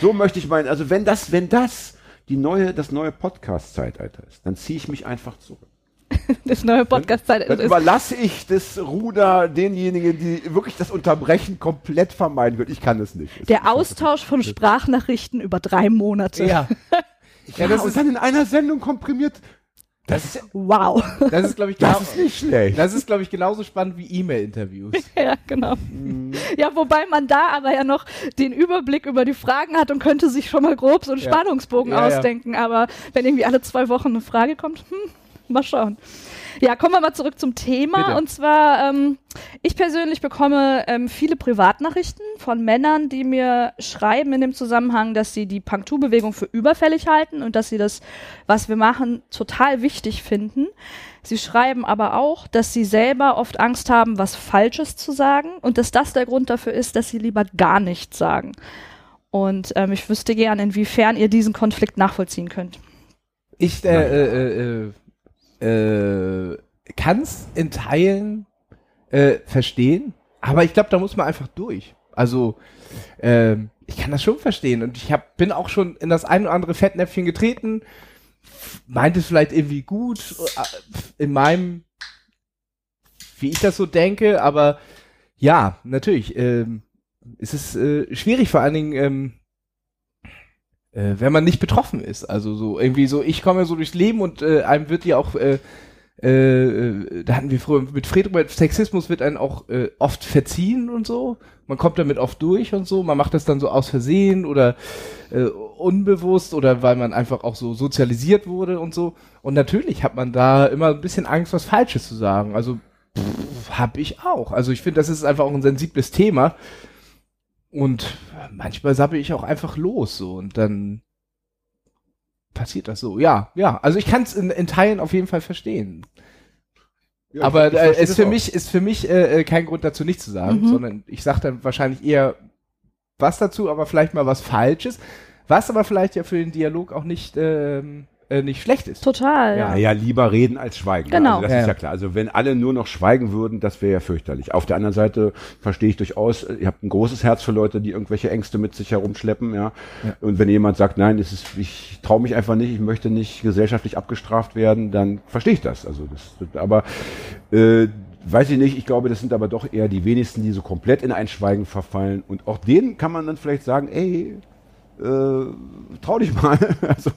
So möchte ich meinen, also wenn das, wenn das die neue, das neue Podcast-Zeitalter ist, dann ziehe ich mich einfach zurück. Das neue Podcast-Zeit Dann ist. überlasse ich das Ruder denjenigen, die wirklich das Unterbrechen komplett vermeiden können. Ich kann es nicht. Es Der Austausch von Sprachnachrichten über drei Monate. Ja. Ja, ja, das und ist, dann in einer Sendung komprimiert. das ist, Wow. das ist glaube ich, Das genau, ist nicht schlecht. das ist, glaube ich, genauso spannend wie E-Mail-Interviews. ja, genau. Mhm. Ja, wobei man da aber ja noch den Überblick über die Fragen hat und könnte sich schon mal grob so einen Ja. Spannungsbogen Ja, ja. ausdenken. Aber wenn irgendwie alle zwei Wochen eine Frage kommt, hm, mal schauen. Ja, kommen wir mal zurück zum Thema. Bitte. Und zwar, ähm, ich persönlich bekomme ähm, viele Privatnachrichten von Männern, die mir schreiben in dem Zusammenhang, dass sie die Punk-Bewegung für überfällig halten und dass sie das, was wir machen, total wichtig finden. Sie schreiben aber auch, dass sie selber oft Angst haben, was Falsches zu sagen und dass das der Grund dafür ist, dass sie lieber gar nichts sagen. Und ähm, ich wüsste gern, inwiefern ihr diesen Konflikt nachvollziehen könnt. Ich äh, äh, äh, äh, kann es in Teilen äh, verstehen, aber ich glaube, da muss man einfach durch. Also ähm, ich kann das schon verstehen und ich hab, bin auch schon in das ein oder andere Fettnäpfchen getreten, meint es vielleicht irgendwie gut äh, in meinem, wie ich das so denke, aber ja, natürlich ähm, ist es äh, schwierig, vor allen Dingen ähm, äh, wenn man nicht betroffen ist. Also so irgendwie so, ich komme ja so durchs Leben und äh, einem wird ja auch, äh, äh, da hatten wir früher mit Fred drüber, Sexismus wird einem auch äh, oft verziehen und so. Man kommt damit oft durch und so. Man macht das dann so aus Versehen oder äh, unbewusst oder weil man einfach auch so sozialisiert wurde und so. Und natürlich hat man da immer ein bisschen Angst, was Falsches zu sagen. Also hab ich auch. Also ich finde, das ist einfach auch ein sensibles Thema. Und manchmal sabbel ich auch einfach los so und dann passiert das so. Ja, ja. Also ich kann es in, in Teilen auf jeden Fall verstehen. Ja, aber ich äh, für auch. mich ist für mich äh, äh, kein Grund dazu nicht zu sagen, Mhm. sondern ich sage dann wahrscheinlich eher was dazu, aber vielleicht mal was Falsches, was aber vielleicht ja für den Dialog auch nicht ähm, äh, nicht schlecht ist. Total, ja. Ja, ja, lieber reden als schweigen. Genau. Also das Ja, ist ja. ja klar. Also wenn alle nur noch schweigen würden, das wäre ja fürchterlich. Auf der anderen Seite verstehe ich durchaus, äh, ihr habt ein großes Herz für Leute, die irgendwelche Ängste mit sich herumschleppen, ja. Und wenn jemand sagt, nein, es ist, ich traue mich einfach nicht, ich möchte nicht gesellschaftlich abgestraft werden, dann verstehe ich das. Also das, aber äh, weiß ich nicht, ich glaube, das sind aber doch eher die wenigsten, die so komplett in ein Schweigen verfallen. Und auch denen kann man dann vielleicht sagen, ey, äh, trau dich mal, also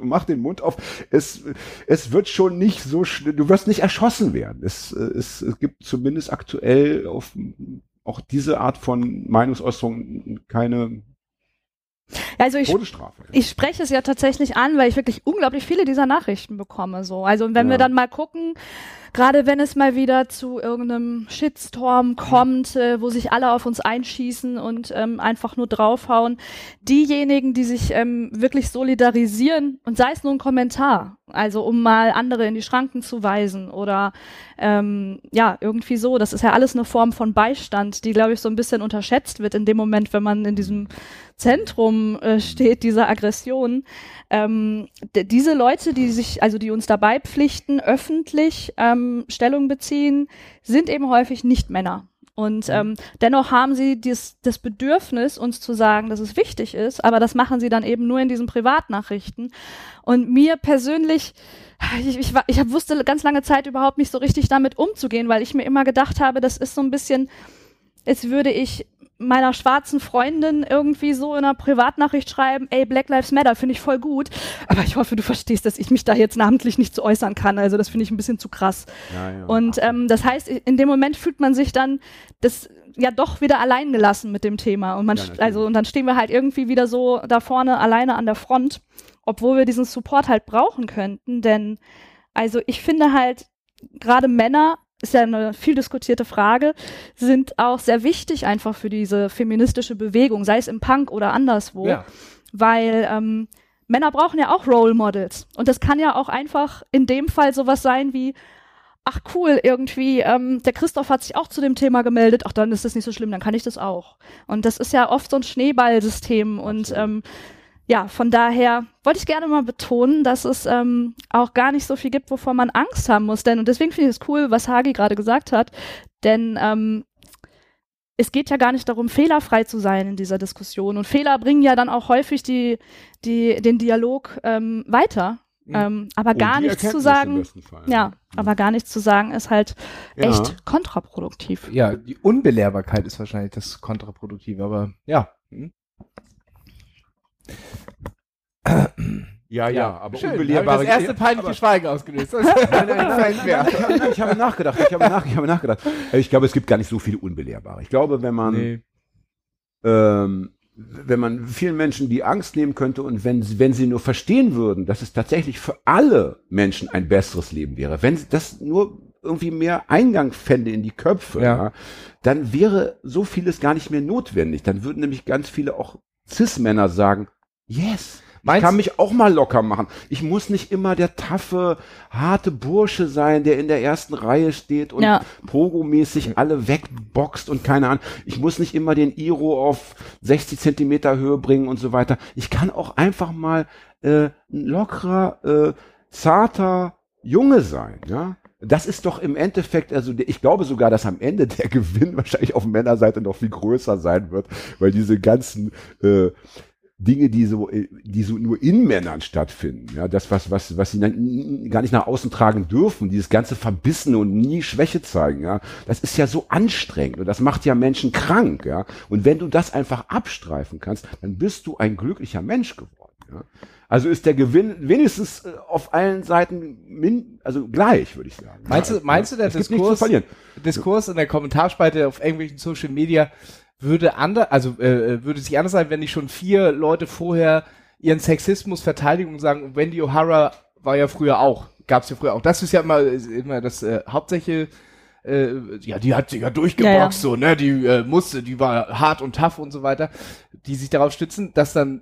mach den Mund auf. Es, es wird schon nicht so schnell, du wirst nicht erschossen werden. Es, äh, es, es gibt zumindest aktuell auf auch diese Art von Meinungsäußerung keine Also ich, Todesstrafe. ich spreche es ja tatsächlich an, weil ich wirklich unglaublich viele dieser Nachrichten bekomme. So. Also wenn Ja. wir dann mal gucken, gerade wenn es mal wieder zu irgendeinem Shitstorm kommt, äh, wo sich alle auf uns einschießen und ähm, einfach nur draufhauen, diejenigen, die sich ähm, wirklich solidarisieren und sei es nur ein Kommentar, also um mal andere in die Schranken zu weisen oder ähm, ja, irgendwie so, das ist ja alles eine Form von Beistand, die, glaube ich, so ein bisschen unterschätzt wird in dem Moment, wenn man in diesem Zentrum äh, steht, dieser Aggression. Ähm, diese Leute, die sich, also die uns dabei pflichten, öffentlich ähm, Stellung beziehen, sind eben häufig nicht Männer. Und ähm, dennoch haben sie dies, das Bedürfnis, uns zu sagen, dass es wichtig ist, aber das machen sie dann eben nur in diesen Privatnachrichten. Und mir persönlich, ich, ich, ich wusste ganz lange Zeit überhaupt nicht so richtig damit umzugehen, weil ich mir immer gedacht habe, das ist so ein bisschen, als würde ich meiner schwarzen Freundin irgendwie so in einer Privatnachricht schreiben, ey, Black Lives Matter, finde ich voll gut. Aber ich hoffe, du verstehst, dass ich mich da jetzt namentlich nicht zu äußern kann. Also das finde ich ein bisschen zu krass. Ja, ja. Und ähm, das heißt, in dem Moment fühlt man sich dann das ja doch wieder allein gelassen mit dem Thema. Und man Ja, also und dann stehen wir halt irgendwie wieder so da vorne alleine an der Front, obwohl wir diesen Support halt brauchen könnten. Denn also ich finde halt, gerade Männer, ist ja eine viel diskutierte Frage, sind auch sehr wichtig einfach für diese feministische Bewegung, sei es im Punk oder anderswo Ja. weil ähm, Männer brauchen ja auch Role Models. Und das kann ja auch einfach in dem Fall sowas sein wie, ach cool, irgendwie, ähm, der Christoph hat sich auch zu dem Thema gemeldet, ach dann ist das nicht so schlimm, dann kann ich das auch. Und das ist ja oft so ein Schneeballsystem und ähm, ja, von daher wollte ich gerne mal betonen, dass es ähm, auch gar nicht so viel gibt, wovor man Angst haben muss. Denn, und deswegen finde ich es cool, was Hagi gerade gesagt hat, denn ähm, es geht ja gar nicht darum, fehlerfrei zu sein in dieser Diskussion. Und Fehler bringen ja dann auch häufig die, die, den Dialog ähm, weiter. Mhm. Ähm, aber Und gar nichts zu sagen, Fall. ja, aber gar nichts zu sagen ist halt Ja. echt kontraproduktiv. Ja, die Unbelehrbarkeit ist wahrscheinlich das Kontraproduktive, aber ja. Hm. Ja, ja, aber Schön, unbelehrbare das erste Ja, peinliche Schweigen ausgelöst. Nein, nein, nein, ich, habe, nachgedacht. Ich habe, nach, ich habe nachgedacht. Ich glaube, es gibt gar nicht so viele Unbelehrbare. Ich glaube, wenn man, nee. ähm, wenn man vielen Menschen die Angst nehmen könnte und wenn, sie- wenn sie nur verstehen würden, dass es tatsächlich für alle Menschen ein besseres Leben wäre, wenn das nur irgendwie mehr Eingang fände in die Köpfe, Ja. ja. dann wäre so vieles gar nicht mehr notwendig. Dann würden nämlich ganz viele auch Cis-Männer sagen, yes, ich Meinst- kann mich auch mal locker machen. Ich muss nicht immer der taffe, harte Bursche sein, der in der ersten Reihe steht und Ja. pogomäßig alle wegboxt und keine Ahnung. Ich muss nicht immer den Iro auf 60 Zentimeter Höhe bringen und so weiter. Ich kann auch einfach mal äh, ein lockerer, äh, zarter Junge sein, ja. Das ist doch im Endeffekt, also der- ich glaube sogar, dass am Ende der Gewinn wahrscheinlich auf Männerseite noch viel größer sein wird, weil diese ganzen äh, Dinge, die so, äh, die so nur in Männern stattfinden, ja, das, was, was, was sie dann gar nicht nach außen tragen dürfen, dieses ganze Verbissene und nie Schwäche zeigen, ja, das ist ja so anstrengend und das macht ja Menschen krank, ja. Und wenn du das einfach abstreifen kannst, dann bist du ein glücklicher Mensch geworden, ja. Also ist der Gewinn wenigstens äh, auf allen Seiten min, also gleich, würde ich sagen. Meinst du, meinst du, der es Diskurs, verlieren. Diskurs in der Kommentarspalte auf irgendwelchen Social Media würde anders, also äh, würde sich anders sein, wenn nicht schon vier Leute vorher ihren Sexismus verteidigen und sagen, Wendy O'Hara war ja früher auch, gab's ja früher auch. Das ist ja immer, immer das äh, Hauptsächliche, äh, ja, die hat sich ja durchgeboxt, Ja, ja. so, ne, die äh, musste, die war hart und tough und so weiter, die sich darauf stützen, dass dann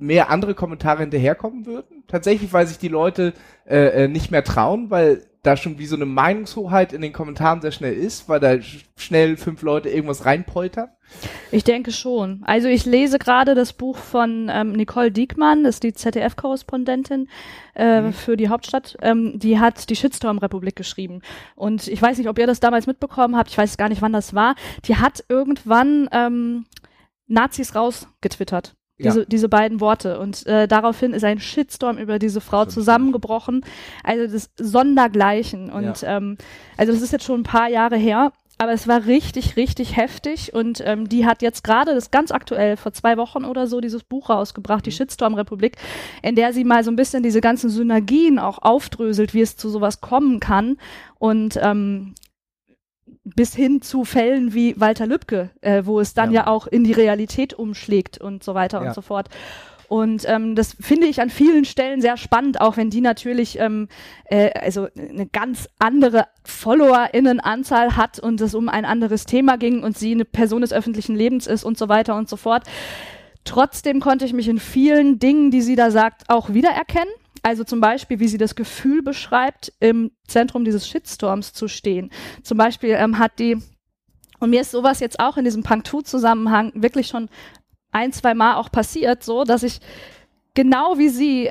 mehr andere Kommentare hinterherkommen würden. Tatsächlich, weil sich die Leute äh, äh, nicht mehr trauen, weil da schon wie so eine Meinungshoheit in den Kommentaren sehr schnell ist, weil da sch- schnell fünf Leute irgendwas reinpoltern. Ich denke schon. Also ich lese gerade das Buch von ähm, Nicole Diekmann, das ist die ZDF-Korrespondentin äh, für die Hauptstadt. Ähm, die hat die Shitstorm-Republik geschrieben. Und ich weiß nicht, ob ihr das damals mitbekommen habt. Ich weiß gar nicht, wann das war. Die hat irgendwann ähm, Nazis rausgetwittert. Ja. Diese, diese beiden Worte. Und äh, daraufhin ist ein Shitstorm über diese Frau zusammengebrochen. Also das Sondergleichen. Und ähm, also das ist jetzt schon ein paar Jahre her. Aber es war richtig, richtig heftig und ähm, die hat jetzt gerade, das ganz aktuell, vor zwei Wochen oder so, dieses Buch rausgebracht, die Shitstorm-Republik, in der sie mal so ein bisschen diese ganzen Synergien auch aufdröselt, wie es zu sowas kommen kann und ähm, bis hin zu Fällen wie Walter Lübcke, äh, wo es dann ja. Ja. auch in die Realität umschlägt und so weiter Ja. und so fort. Und ähm, das finde ich an vielen Stellen sehr spannend, auch wenn die natürlich ähm, äh, also eine ganz andere FollowerInnenanzahl hat und es um ein anderes Thema ging und sie eine Person des öffentlichen Lebens ist und so weiter und so fort. Trotzdem konnte ich mich in vielen Dingen, die sie da sagt, auch wiedererkennen. Also zum Beispiel, wie sie das Gefühl beschreibt, im Zentrum dieses Shitstorms zu stehen. Zum Beispiel ähm, hat die, und mir ist sowas jetzt auch in diesem Punk-2-Zusammenhang wirklich schon ein, zwei Mal auch passiert, so, dass ich genau wie sie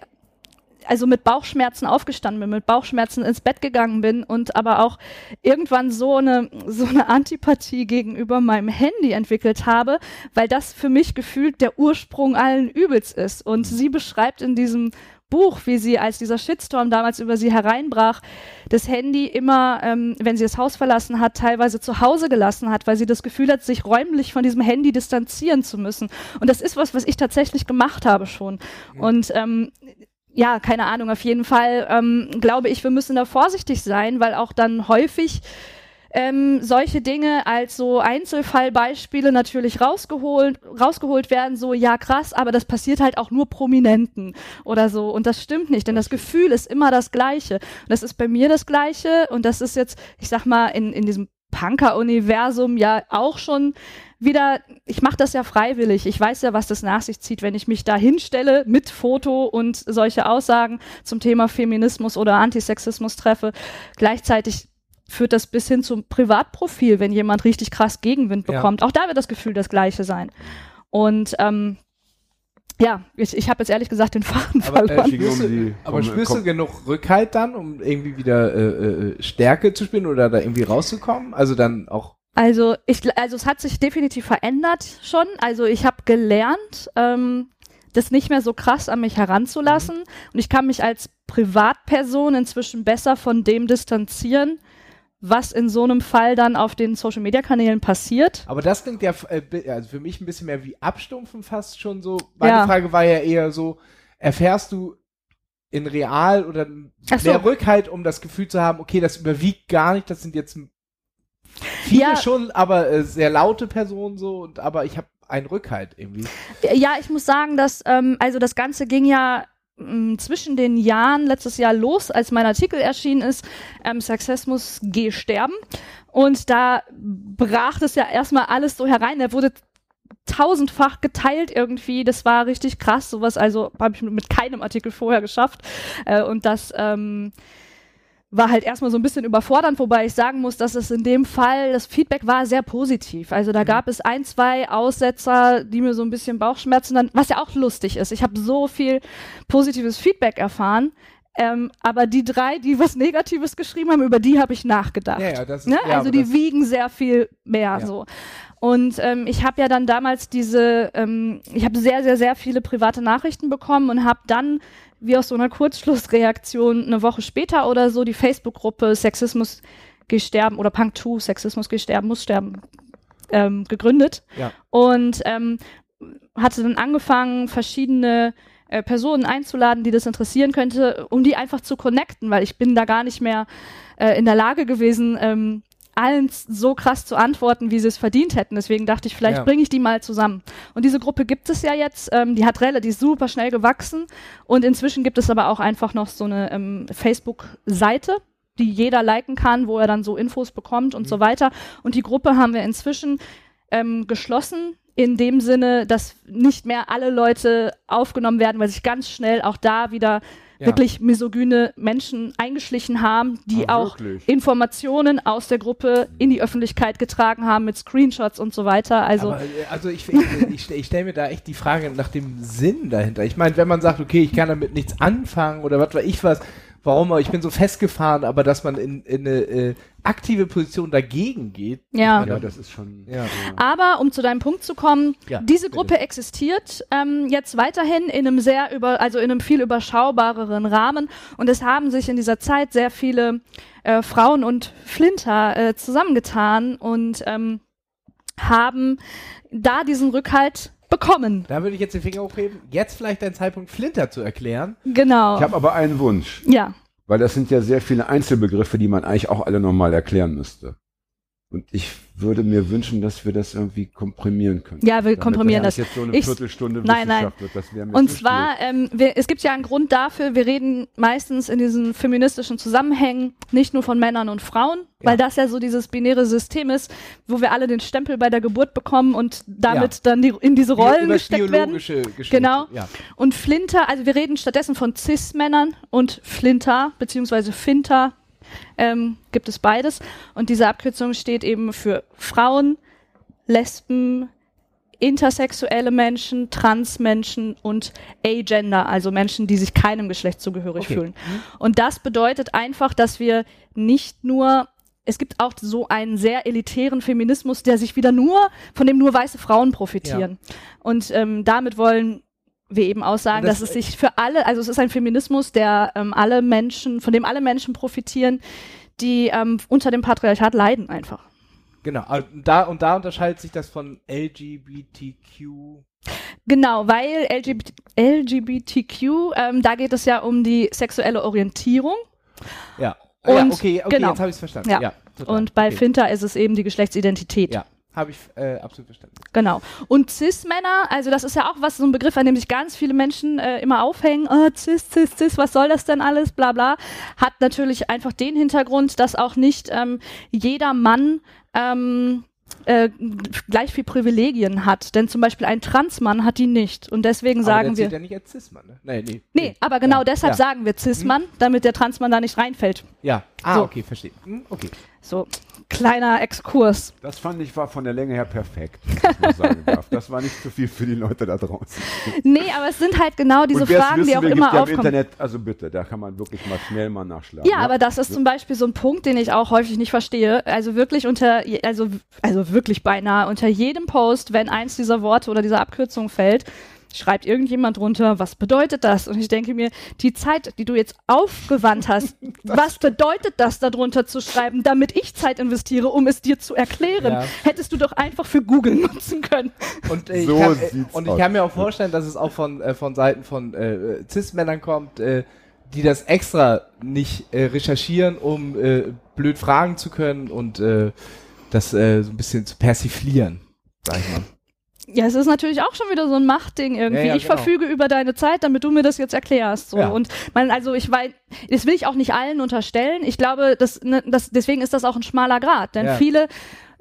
also mit Bauchschmerzen aufgestanden bin, mit Bauchschmerzen ins Bett gegangen bin und aber auch irgendwann so eine, so eine Antipathie gegenüber meinem Handy entwickelt habe, weil das für mich gefühlt der Ursprung allen Übels ist. Und sie beschreibt in diesem Buch, wie sie, als dieser Shitstorm damals über sie hereinbrach, das Handy immer, ähm, wenn sie das Haus verlassen hat, teilweise zu Hause gelassen hat, weil sie das Gefühl hat, sich räumlich von diesem Handy distanzieren zu müssen. Und das ist was, was ich tatsächlich gemacht habe schon. Und ähm, ja, keine Ahnung, auf jeden Fall ähm, glaube ich, wir müssen da vorsichtig sein, weil auch dann häufig ähm, solche Dinge als so Einzelfallbeispiele natürlich rausgeholt, rausgeholt werden, so ja krass, aber das passiert halt auch nur Prominenten oder so und das stimmt nicht, denn das Gefühl ist immer das gleiche und das ist bei mir das gleiche und das ist jetzt, ich sag mal, in, in diesem Punker-Universum ja auch schon wieder, ich mache das ja freiwillig. Ich weiß ja, was das nach sich zieht, wenn ich mich da hinstelle mit Foto und solche Aussagen zum Thema Feminismus oder Antisexismus treffe. Gleichzeitig führt das bis hin zum Privatprofil, wenn jemand richtig krass Gegenwind Ja. bekommt. Auch da wird das Gefühl das gleiche sein. Und ähm, ja, ich, ich habe jetzt ehrlich gesagt den Faden Aber, äh, verloren. um spürst, du, die- aber spürst du genug Rückhalt dann, um irgendwie wieder äh, äh, Stärke zu spielen oder da irgendwie rauszukommen? Also dann auch Also ich, also es hat sich definitiv verändert schon. Also ich habe gelernt, ähm, das nicht mehr so krass an mich heranzulassen. Und ich kann mich als Privatperson inzwischen besser von dem distanzieren, was in so einem Fall dann auf den Social Media Kanälen passiert. Aber das klingt ja äh, also für mich ein bisschen mehr wie Abstumpfen fast schon so. Meine Ja. Frage war ja eher so, erfährst du in real oder Ach so. mehr Rückhalt, um das Gefühl zu haben, okay, das überwiegt gar nicht, das sind jetzt viele Ja. schon, aber äh, sehr laute Personen so, und aber ich habe einen Rückhalt irgendwie. Ja, ich muss sagen, dass ähm, also das Ganze ging ja zwischen den Jahren letztes Jahr los, als mein Artikel erschienen ist, ähm, Sexismus geh sterben. Und da brach das ja erstmal alles so herein. Der wurde tausendfach geteilt irgendwie. Das war richtig krass. Sowas also habe ich mit keinem Artikel vorher geschafft. Äh, und das ähm, war halt erstmal so ein bisschen überfordernd, wobei ich sagen muss, dass es in dem Fall, das Feedback war sehr positiv. Also da gab es ein, zwei Aussetzer, die mir so ein bisschen Bauchschmerzen dann, was ja auch lustig ist. Ich habe so viel positives Feedback erfahren. Ähm, aber die drei, die was Negatives geschrieben haben, über die habe ich nachgedacht. Ja, ja, das ist- ne? ja, also die wiegen sehr viel mehr so. Und ähm, ich habe ja dann damals diese, ähm, ich habe sehr, sehr, sehr viele private Nachrichten bekommen und habe dann wie aus so einer Kurzschlussreaktion eine Woche später oder so die Facebook-Gruppe Sexismus gesterben oder Punk 2, Sexismus gesterben, muss sterben, ähm, gegründet. Ja. Und ähm, hatte dann angefangen, verschiedene äh, Personen einzuladen, die das interessieren könnte, um die einfach zu connecten, weil ich bin da gar nicht mehr äh, in der Lage gewesen, ähm, allen so krass zu antworten, wie sie es verdient hätten. Deswegen dachte ich, vielleicht Ja. bringe ich die mal zusammen. Und diese Gruppe gibt es ja jetzt. Ähm, die hat relativ, die ist super schnell gewachsen. Und inzwischen gibt es aber auch einfach noch so eine ähm, Facebook-Seite, die jeder liken kann, wo er dann so Infos bekommt und so weiter. Und die Gruppe haben wir inzwischen ähm, geschlossen in dem Sinne, dass nicht mehr alle Leute aufgenommen werden, weil sich ganz schnell auch da wieder Ja. wirklich misogyne Menschen eingeschlichen haben, die Ah, auch? Informationen aus der Gruppe in die Öffentlichkeit getragen haben mit Screenshots und so weiter. Also Aber, äh, also ich, ich, ich stelle mir da echt die Frage nach dem Sinn dahinter. Ich meine, wenn man sagt, okay, ich kann damit nichts anfangen oder was weiß ich was, warum, ich bin so festgefahren, aber dass man in, in eine äh, aktive Position dagegen geht. Ja. meine, Ja, das ist schon. Ja. Aber um zu deinem Punkt zu kommen, Ja, diese bitte. Gruppe existiert ähm, jetzt weiterhin in einem sehr über, also in einem viel überschaubareren Rahmen und es haben sich in dieser Zeit sehr viele äh, Frauen und Flinter äh, zusammengetan und ähm, haben da diesen Rückhalt bekommen. Da würde ich jetzt den Finger hochheben. Jetzt vielleicht ein Zeitpunkt, Flinter zu erklären. Genau. Ich habe aber einen Wunsch, ja. weil das sind ja sehr viele Einzelbegriffe, die man eigentlich auch alle nochmal erklären müsste. Und ich würde mir wünschen, dass wir das irgendwie komprimieren können. Ja, wir Damit komprimieren das. jetzt so eine Ich- Viertelstunde Nein, nein. Wird. Und zwar, ähm, wir, es gibt ja einen Grund dafür, wir reden meistens in diesen feministischen Zusammenhängen nicht nur von Männern und Frauen, weil das ja so dieses binäre System ist, wo wir alle den Stempel bei der Geburt bekommen und damit dann die, in diese Rollen Über gesteckt werden. Geschichte. Genau. Ja. Und Flinter, also wir reden stattdessen von Cis-Männern und Flinter, beziehungsweise Finter, ähm, gibt es beides. Und diese Abkürzung steht eben für Frauen, Lesben, intersexuelle Menschen, Transmenschen und Agender, also Menschen, die sich keinem Geschlecht zugehörig Okay. fühlen. Und das bedeutet einfach, dass wir nicht nur es gibt auch so einen sehr elitären Feminismus, der sich wieder nur, von dem nur weiße Frauen profitieren. Und ähm, damit wollen wir eben auch sagen, Und das- dass es sich für alle, also es ist ein Feminismus, der ähm, alle Menschen, von dem alle Menschen profitieren, die ähm, unter dem Patriarchat leiden einfach. Genau. Und da, und da unterscheidet sich das von LGBTQ. Genau, weil LGBT, LGBTQ, ähm, da geht es ja um die sexuelle Orientierung. Ja. Und- ja, okay, okay, genau. jetzt habe ich es verstanden. Ja. Ja. Und bei okay. Finter ist es eben die Geschlechtsidentität. Ja, habe ich äh, absolut verstanden. Genau. Und Cis-Männer, also das ist ja auch was, so ein Begriff, an dem sich ganz viele Menschen äh, immer aufhängen. Oh, Cis, Cis, Cis, was soll das denn alles, bla bla. Hat natürlich einfach den Hintergrund, dass auch nicht ähm, jeder Mann ähm, äh, gleich viel Privilegien hat. Denn zum Beispiel ein Transmann hat die nicht. Und deswegen Aber sagen wir. ja nicht als Cis-Mann, ne? Nee, nee. Nee, aber genau Ja, deshalb ja. sagen wir Cis-Mann, damit der Transmann da nicht reinfällt. Ja. Ah, So. okay, verstehe. Hm, okay. So, kleiner Exkurs. Das fand ich war von der Länge her perfekt, wenn ich mal sagen darf. Das war nicht zu viel für die Leute da draußen. Nee, aber es sind halt genau diese Fragen, die auch will, immer ja im aufkommen. Internet, also bitte, da kann man wirklich mal schnell mal nachschlagen. Ja, aber das ist zum Beispiel so ein Punkt, den ich auch häufig nicht verstehe. Also wirklich unter, also, also wirklich beinahe unter jedem Post, wenn eins dieser Worte oder dieser Abkürzung fällt, schreibt irgendjemand drunter, was bedeutet das? Und ich denke mir, die Zeit, die du jetzt aufgewandt hast, was bedeutet das darunter zu schreiben, damit ich Zeit investiere, um es dir zu erklären? Ja. Hättest du doch einfach für Google nutzen können. Und, äh, So ich kann, äh, und ich kann mir auch vorstellen, dass es auch von, äh, von Seiten von äh, Cis-Männern kommt, äh, die das extra nicht äh, recherchieren, um äh, blöd fragen zu können und äh, das äh, so ein bisschen zu persiflieren, sag ich mal. Ja, es ist natürlich auch schon wieder so ein Machtding irgendwie. Ja, ja, ich genau. verfüge über deine Zeit, damit du mir das jetzt erklärst. So. Ja. Und man, also ich weiß, das will ich auch nicht allen unterstellen. Ich glaube, das, ne, das, deswegen ist das auch ein schmaler Grad. Denn viele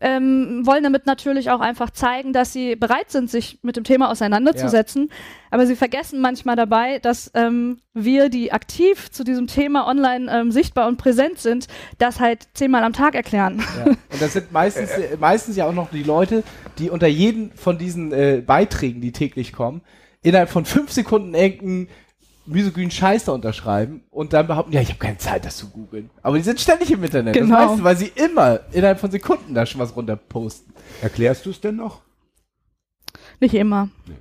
ähm, wollen damit natürlich auch einfach zeigen, dass sie bereit sind, sich mit dem Thema auseinanderzusetzen. Aber sie vergessen manchmal dabei, dass ähm, wir, die aktiv zu diesem Thema online ähm, sichtbar und präsent sind, das halt zehnmal am Tag erklären. Ja. Und das sind meistens, äh, meistens ja auch noch die Leute, die unter jeden von diesen äh, Beiträgen, die täglich kommen, innerhalb von fünf Sekunden irgendeinen misogynen Scheiß da unterschreiben und dann behaupten, ja, ich habe keine Zeit, das zu googeln. Aber die sind ständig im Internet. Genau. Das weißt du, weil sie immer innerhalb von Sekunden da schon was runter posten. Erklärst du es denn noch? Nicht immer. Nee.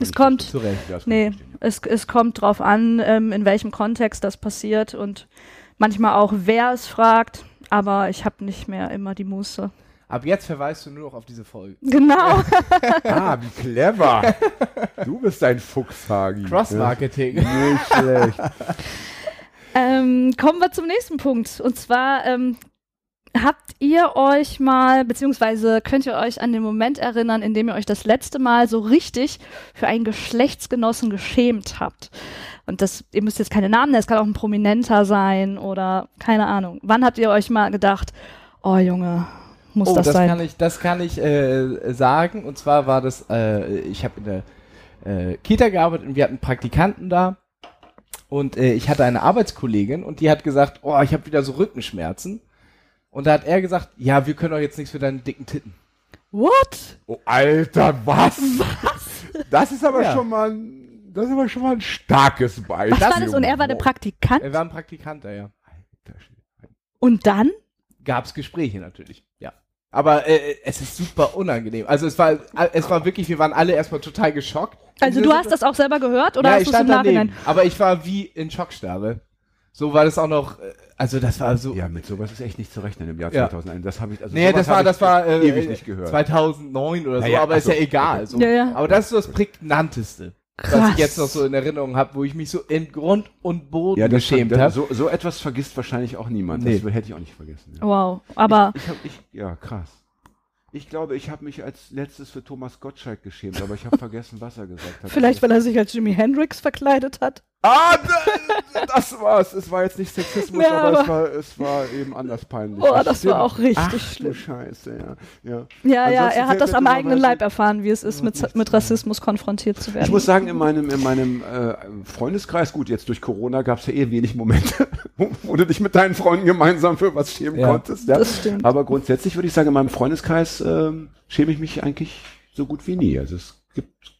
Es kommt. Zu Recht. Ja, das kann ich Nee, es, es kommt drauf an, ähm, in welchem Kontext das passiert und manchmal auch, wer es fragt, aber ich habe nicht mehr immer die Muße. Ab jetzt verweist du nur noch auf diese Folge. Genau. Ah, wie clever. Du bist ein Fuchs, Hagi. Cross-Marketing. Nicht schlecht. ähm, kommen wir zum nächsten Punkt. Und zwar ähm, habt ihr euch mal, beziehungsweise könnt ihr euch an den Moment erinnern, in dem ihr euch das letzte Mal so richtig für einen Geschlechtsgenossen geschämt habt. Und das, ihr müsst jetzt keine Namen nennen, es kann auch ein Prominenter sein oder keine Ahnung. Wann habt ihr euch mal gedacht, oh Junge, muss oh, das, das sein? Kann ich, das kann ich äh, sagen. Und zwar war das, äh, ich habe in der äh, Kita gearbeitet und wir hatten Praktikanten da. Und äh, ich hatte eine Arbeitskollegin und die hat gesagt, oh, ich habe wieder so Rückenschmerzen. Und da hat er gesagt, ja, wir können doch jetzt nichts für deine dicken Titten. What? Oh, Alter, was? Das ist aber Ja. schon mal ein, das ist aber schon mal ein starkes Beispiel. Was war das? Und er war der. Praktikant? Er war ein Praktikant da, ja. Und dann? Gab es Gespräche natürlich, ja. Aber äh, es ist super unangenehm. Also es war, äh, es war wirklich, wir waren alle erstmal total geschockt. Also du hast das auch selber gehört oder ja, hast ich du es im stand daneben. Nachhinein? Aber ich war wie in Schockstarre. So war das auch noch, äh, also das war so. Ja, mit sowas ist echt nicht zu rechnen im Jahr Ja. 2001. Das habe ich, also Nee, das war, das war äh, ewig nicht gehört. 2009 oder so, Naja, aber ist ach ja so, egal. So. Ja, ja. Aber das ist so das prägnanteste, was Krass. ich jetzt noch so in Erinnerung habe, wo ich mich so in Grund und Boden ja, geschämt habe. so, so etwas vergisst wahrscheinlich auch niemand. Nee. Das hätte ich auch nicht vergessen. Ja. Wow, aber Ich, ich hab, ich, ja, krass. Ich glaube, ich habe mich als letztes für Thomas Gottschalk geschämt, aber ich habe vergessen, was er gesagt hat. vielleicht, weil er sich als Jimi Hendrix verkleidet hat. Ah, das war's. Es war jetzt nicht Sexismus, Ja, aber, es, aber- war, es war eben anders peinlich. Oh, das war auch richtig Ach, schlimm. Du Scheiße, ja. ja. Ja, ja, er hat das am eigenen Leib erfahren, wie es ist, mit, mit Rassismus konfrontiert zu werden. Ich muss sagen, in meinem, in meinem äh, Freundeskreis, gut, jetzt durch Corona gab es ja eh wenig Momente, wo, du dich mit deinen Freunden gemeinsam für was schämen Ja, konntest. Ja. das stimmt. Aber grundsätzlich würde ich sagen, in meinem Freundeskreis ähm, schäme ich mich eigentlich so gut wie nie. Also es gibt,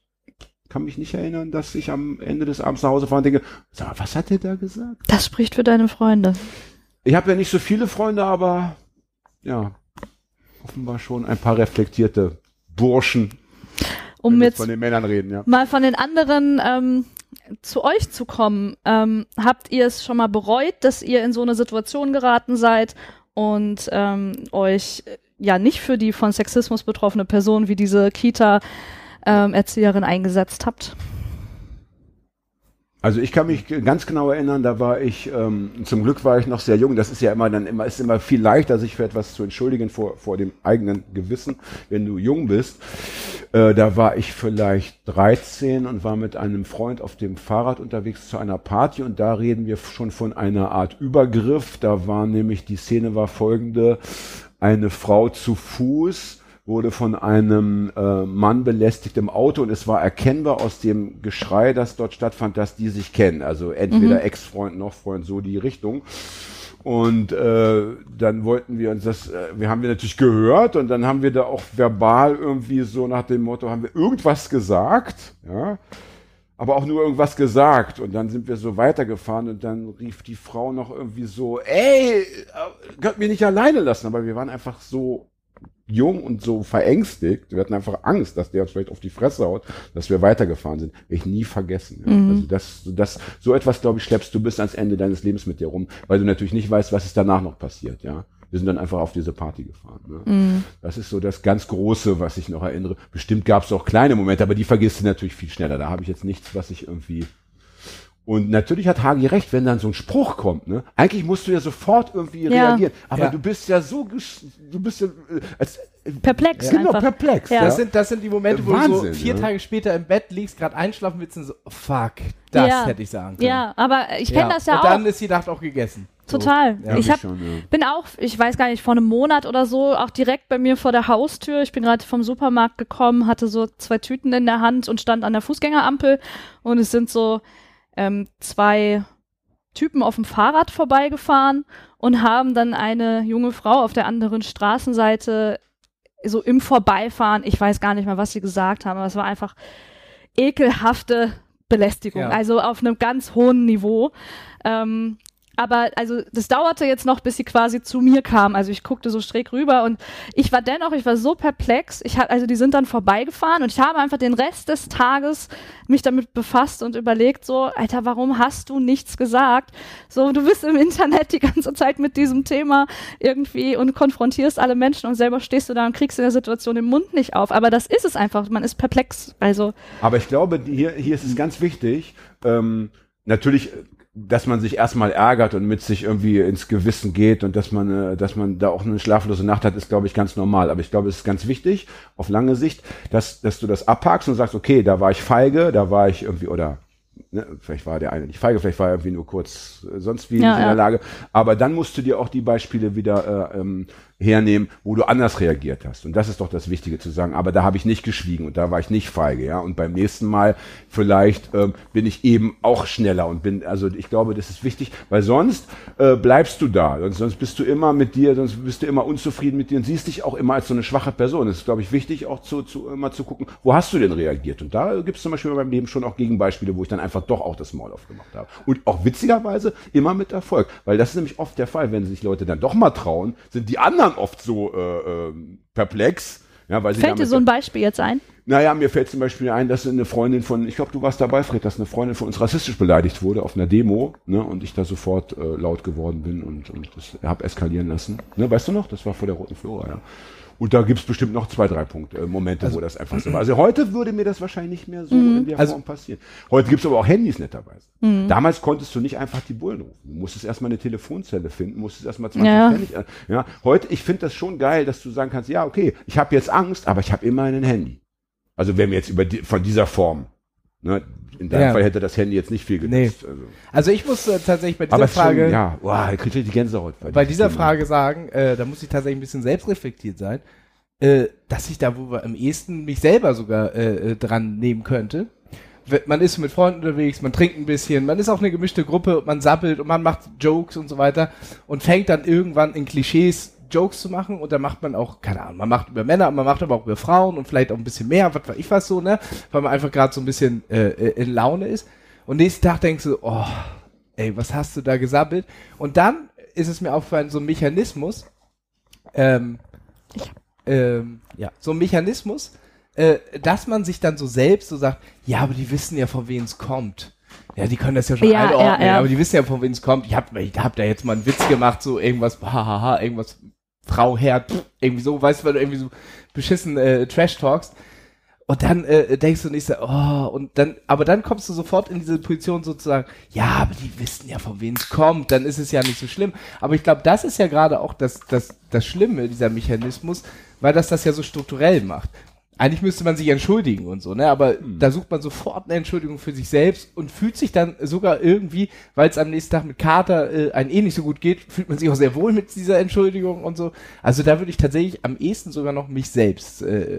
kann mich nicht erinnern, dass ich am Ende des Abends nach Hause fahre und denke, sag, mal, was hat der da gesagt? das spricht für deine Freunde. Ich habe ja nicht so viele Freunde, aber ja, offenbar schon ein paar reflektierte Burschen, Um jetzt von den Männern reden, ja. mal von den anderen ähm, zu euch zu kommen. Ähm, habt ihr es schon mal bereut, dass ihr in so eine Situation geraten seid und ähm, euch äh, ja nicht für die von Sexismus betroffene Person wie diese Kita-Erzieherin eingesetzt habt? Also ich kann mich ganz genau erinnern, da war ich, ähm, zum Glück war ich noch sehr jung, das ist ja immer dann immer, ist immer viel leichter, sich für etwas zu entschuldigen vor, vor dem eigenen Gewissen, wenn du jung bist. Äh, da war ich vielleicht 13 und war mit einem Freund auf dem Fahrrad unterwegs zu einer Party und da reden wir schon von einer Art Übergriff. Da war nämlich, die Szene war folgende, eine Frau zu Fuß wurde von einem äh, Mann belästigt im Auto und es war erkennbar aus dem Geschrei, das dort stattfand, dass die sich kennen. Also entweder Ex-Freund noch Freund, so die Richtung. Und äh, dann wollten wir uns das, äh, wir haben wir natürlich gehört und dann haben wir da auch verbal irgendwie so nach dem Motto, haben wir irgendwas gesagt, ja, aber auch nur irgendwas gesagt. Und dann sind wir so weitergefahren und dann rief die Frau noch irgendwie so, ey, äh, könnt mir nicht alleine lassen. Aber wir waren einfach so jung und so verängstigt. Wir hatten einfach Angst, dass der uns vielleicht auf die Fresse haut, dass wir weitergefahren sind. Werde ich nie vergessen. Ja. Also das, das, so etwas, glaube ich, schleppst du bis ans Ende deines Lebens mit dir rum, weil du natürlich nicht weißt, was ist danach noch passiert, ja. Wir sind dann einfach auf diese Party gefahren. Ne? Das ist so das ganz Große, was ich noch erinnere. Bestimmt gab es auch kleine Momente, aber die vergisst du natürlich viel schneller. Da habe ich jetzt nichts, was ich irgendwie und natürlich hat Hagi recht, wenn dann so ein Spruch kommt, ne? Eigentlich musst du ja sofort irgendwie Ja. reagieren. Aber Ja. du bist ja so, du bist ja, äh, als, Perplex genau, einfach. perplex. Ja. Das sind, das sind die Momente, wo du Wahnsinn, so vier ne? Tage später im Bett liegst, gerade einschlafen willst und so, fuck, das Ja. hätte ich sagen können. Ja, aber ich kenne das ja und auch. dann ist die Nacht auch gegessen. So. Total. Ja, ich ich hab, schon, ja. bin auch, ich weiß gar nicht, vor einem Monat oder so, auch direkt bei mir vor der Haustür. Ich bin gerade vom Supermarkt gekommen, hatte so zwei Tüten in der Hand und stand an der Fußgängerampel und es sind so ähm, zwei Typen auf dem Fahrrad vorbeigefahren und haben dann eine junge Frau auf der anderen Straßenseite so im Vorbeifahren, ich weiß gar nicht mehr, was sie gesagt haben, aber es war einfach ekelhafte Belästigung, Ja. also auf einem ganz hohen Niveau. Ähm, aber also das dauerte jetzt noch, bis sie quasi zu mir kam. Also ich guckte so schräg rüber und ich war dennoch, ich war so perplex. Ich hab, also die sind dann vorbeigefahren und ich habe einfach den Rest des Tages mich damit befasst und überlegt so, Alter, warum hast du nichts gesagt? So, du bist im Internet die ganze Zeit mit diesem Thema irgendwie und konfrontierst alle Menschen und selber stehst du da und kriegst in der Situation den Mund nicht auf. Aber das ist es einfach. Man ist perplex. Also Aber ich glaube, hier, hier ist es ganz wichtig, ähm, natürlich, dass man sich erstmal ärgert und mit sich irgendwie ins Gewissen geht und dass man, äh, dass man da auch eine schlaflose Nacht hat, ist, glaube ich, ganz normal. Aber ich glaube, es ist ganz wichtig, auf lange Sicht, dass, dass du das abhakst und sagst, okay, da war ich feige, da war ich irgendwie, oder ne, vielleicht war der eine nicht feige, vielleicht war er irgendwie nur kurz äh, sonst wie Ja, in ja. der Lage. Aber dann musst du dir auch die Beispiele wieder äh, ähm, hernehmen, wo du anders reagiert hast. Und das ist doch das Wichtige zu sagen. Aber da habe ich nicht geschwiegen und da war ich nicht feige, ja. Und beim nächsten Mal vielleicht ähm, bin ich eben auch schneller und bin, also ich glaube, das ist wichtig, weil sonst äh, bleibst du da. Sonst, sonst bist du immer mit dir, sonst bist du immer unzufrieden mit dir und siehst dich auch immer als so eine schwache Person. Es ist, glaube ich, wichtig, auch zu, zu immer zu gucken, wo hast du denn reagiert? Und da gibt es zum Beispiel in meinem Leben schon auch Gegenbeispiele, wo ich dann einfach doch auch das Maul aufgemacht habe. Und auch witzigerweise immer mit Erfolg. Weil das ist nämlich oft der Fall, wenn sich Leute dann doch mal trauen, sind die anderen oft so äh, äh, perplex. Ja, weil Fällt dir so ein Beispiel jetzt ein? naja, mir fällt zum Beispiel ein, dass eine Freundin von, ich glaube, du warst dabei, Fred, dass eine Freundin von uns rassistisch beleidigt wurde auf einer Demo, ne, und ich da sofort äh, laut geworden bin und, und das habe eskalieren lassen. Ne, weißt du noch? Das war vor der Roten Flora, ja. Und da gibt's bestimmt noch zwei, drei Punkte, äh, Momente, wo das einfach so war. Also heute würde mir das wahrscheinlich nicht mehr so in der Also- Form passieren. Heute gibt's aber auch Handys netterweise. Damals konntest du nicht einfach die Bullen rufen. Du musstest erstmal eine Telefonzelle finden, musstest erstmal 20 Ja. Pfennig. äh, Ja, heute, ich finde das schon geil, dass du sagen kannst, ja, okay, ich habe jetzt Angst, aber ich habe immer ein Handy. Also wenn wir jetzt über die, von dieser Form, ne, in deinem Ja. Fall hätte das Handy jetzt nicht viel genutzt. Also. Also ich muss äh, tatsächlich bei dieser Aber Frage, schon, ja, wow, ich kriege die Gänsehaut. bei dieser diesem Frage sagen, äh, da muss ich tatsächlich ein bisschen selbstreflektiert sein, äh, dass ich da, wo wir am ehesten mich selber sogar äh, äh, dran nehmen könnte. Man ist mit Freunden unterwegs, man trinkt ein bisschen, man ist auch eine gemischte Gruppe, man sappelt und man macht Jokes und so weiter und fängt dann irgendwann in Klischees Jokes zu machen und dann macht man auch, keine Ahnung, man macht über Männer, man macht aber auch über Frauen und vielleicht auch ein bisschen mehr, was weiß ich was so, ne? Weil man einfach gerade so ein bisschen äh, äh, in Laune ist. Und nächsten Tag denkst du, oh, ey, was hast du da gesammelt? Und dann ist es mir aufgefallen, so ein Mechanismus, ähm, ähm, ja, so ein Mechanismus, äh, dass man sich dann so selbst so sagt, ja, aber die wissen ja, von wem es kommt. Ja, die können das ja schon Ja, einordnen, ja, ja. aber die wissen ja, von wem es kommt. Ich hab, ich hab da jetzt mal einen Witz gemacht, so irgendwas, hahaha, irgendwas, Frau, Herr, pff, irgendwie so, weißt du, weil du irgendwie so beschissen äh, Trash talkst. Und dann äh, denkst du nicht so, oh, und dann, aber dann kommst du sofort in diese Position sozusagen, ja, aber die wissen ja, von wem es kommt, dann ist es ja nicht so schlimm. Aber ich glaube, das ist ja gerade auch das, das, das Schlimme, dieser Mechanismus, weil das das ja so strukturell macht. Eigentlich müsste man sich entschuldigen und so, ne? Aber da sucht man sofort eine Entschuldigung für sich selbst und fühlt sich dann sogar irgendwie, weil es am nächsten Tag mit Kater äh, einem eh nicht so gut geht, fühlt man sich auch sehr wohl mit dieser Entschuldigung und so. Also da würde ich tatsächlich am ehesten sogar noch mich selbst äh,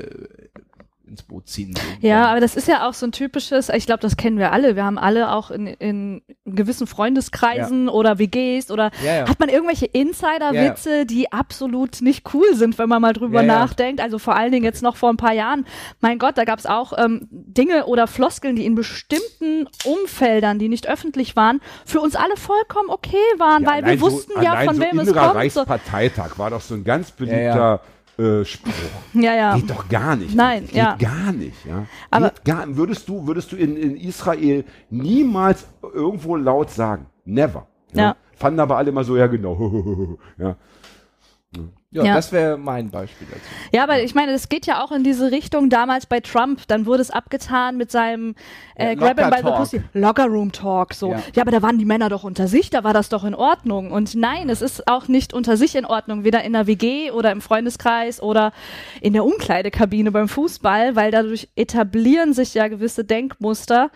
ins Boot ziehen. So. Ja, aber das ist ja auch so ein typisches, ich glaube, das kennen wir alle. Wir haben alle auch in, in gewissen Freundeskreisen oder WGs oder Ja, ja. hat man irgendwelche Insider-Witze, die absolut nicht cool sind, wenn man mal drüber Ja, ja. nachdenkt. Also vor allen Dingen jetzt noch vor ein paar Jahren. Mein Gott, da gab es auch ähm, Dinge oder Floskeln, die in bestimmten Umfeldern, die nicht öffentlich waren, für uns alle vollkommen okay waren, weil wir wussten ja, allein von so wem es kommt. So, Reichsparteitag war doch so ein ganz Ja, beliebter Äh, Spruch. ja, ja. Geht doch gar nicht. Nein, Geht ja. gar nicht, ja. Aber- Geht gar, würdest du, würdest du in, in Israel niemals irgendwo laut sagen. Never. Ja. Fanden aber alle immer so, ja genau. ja. Ja, Ja. das wäre mein Beispiel dazu. Ja, aber ich meine, das geht ja auch in diese Richtung damals bei Trump. Dann wurde es abgetan mit seinem äh, Ja, Grab him by the Locker Pussy. Locker Room Talk. So. Ja. Ja. aber da waren die Männer doch unter sich, da war das doch in Ordnung. Und nein, es ist auch nicht unter sich in Ordnung, weder in der WG oder im Freundeskreis oder in der Umkleidekabine beim Fußball, weil dadurch etablieren sich ja gewisse Denkmuster,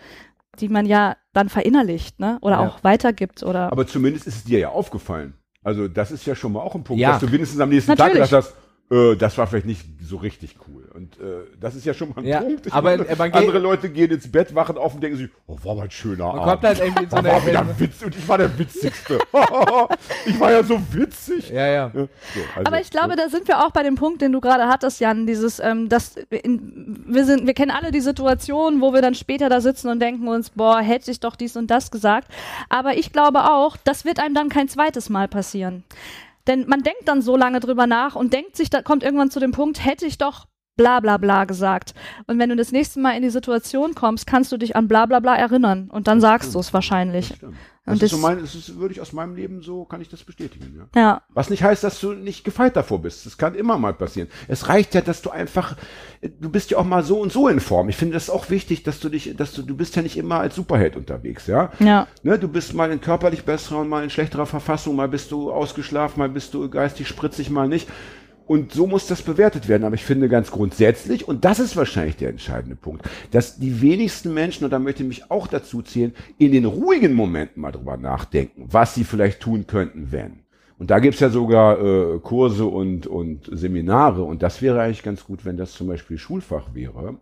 die man ja dann verinnerlicht, ne? Oder Ja. auch weitergibt oder. Aber zumindest ist es dir ja aufgefallen. Also das ist ja schon mal auch ein Punkt, Ja. dass du wenigstens am nächsten Natürlich. Tag gedacht hast, äh, das war vielleicht nicht so richtig cool. Und äh, das ist ja schon mal ein Ja, Punkt. Ich aber meine, man geht- andere Leute gehen ins Bett, wachen auf und denken sich, oh, war mal ein schöner Man Abend. kommt halt irgendwie in so war, war wieder ein Witz und ich war der Witzigste. ich war ja so witzig. Ja, ja. So, also, Aber ich glaube, da sind wir auch bei dem Punkt, den du gerade hattest, Jan, dieses, ähm, dass in, wir sind, wir kennen alle die Situation, wo wir dann später da sitzen und denken uns, boah, hätte ich doch dies und das gesagt. Aber ich glaube auch, das wird einem dann kein zweites Mal passieren. Denn man denkt dann so lange drüber nach und denkt sich, da kommt irgendwann zu dem Punkt, hätte ich doch bla bla bla gesagt. Und wenn du das nächste Mal in die Situation kommst, kannst du dich an bla bla bla erinnern und dann sagst du es wahrscheinlich. Stimmt. Das, Und ist so das- mein, das ist, würde ich aus meinem Leben so, kann ich das bestätigen. Ja. Ja. Was nicht heißt, dass du nicht gefeit davor bist. Das kann immer mal passieren. Es reicht ja, dass du einfach, du bist ja auch mal so und so in Form. Ich finde das auch wichtig, dass du dich, dass du, du bist ja nicht immer als Superheld unterwegs, ja. Ja. Ne, du bist mal in körperlich besserer und mal in schlechterer Verfassung, mal bist du ausgeschlafen, mal bist du geistig spritzig, mal nicht. Und so muss das bewertet werden. Aber ich finde ganz grundsätzlich, und das ist wahrscheinlich der entscheidende Punkt, dass die wenigsten Menschen, und da möchte ich mich auch dazu zählen, in den ruhigen Momenten mal drüber nachdenken, was sie vielleicht tun könnten, wenn. Und da gibt's ja sogar äh, Kurse und, und Seminare. Und das wäre eigentlich ganz gut, wenn das zum Beispiel Schulfach wäre.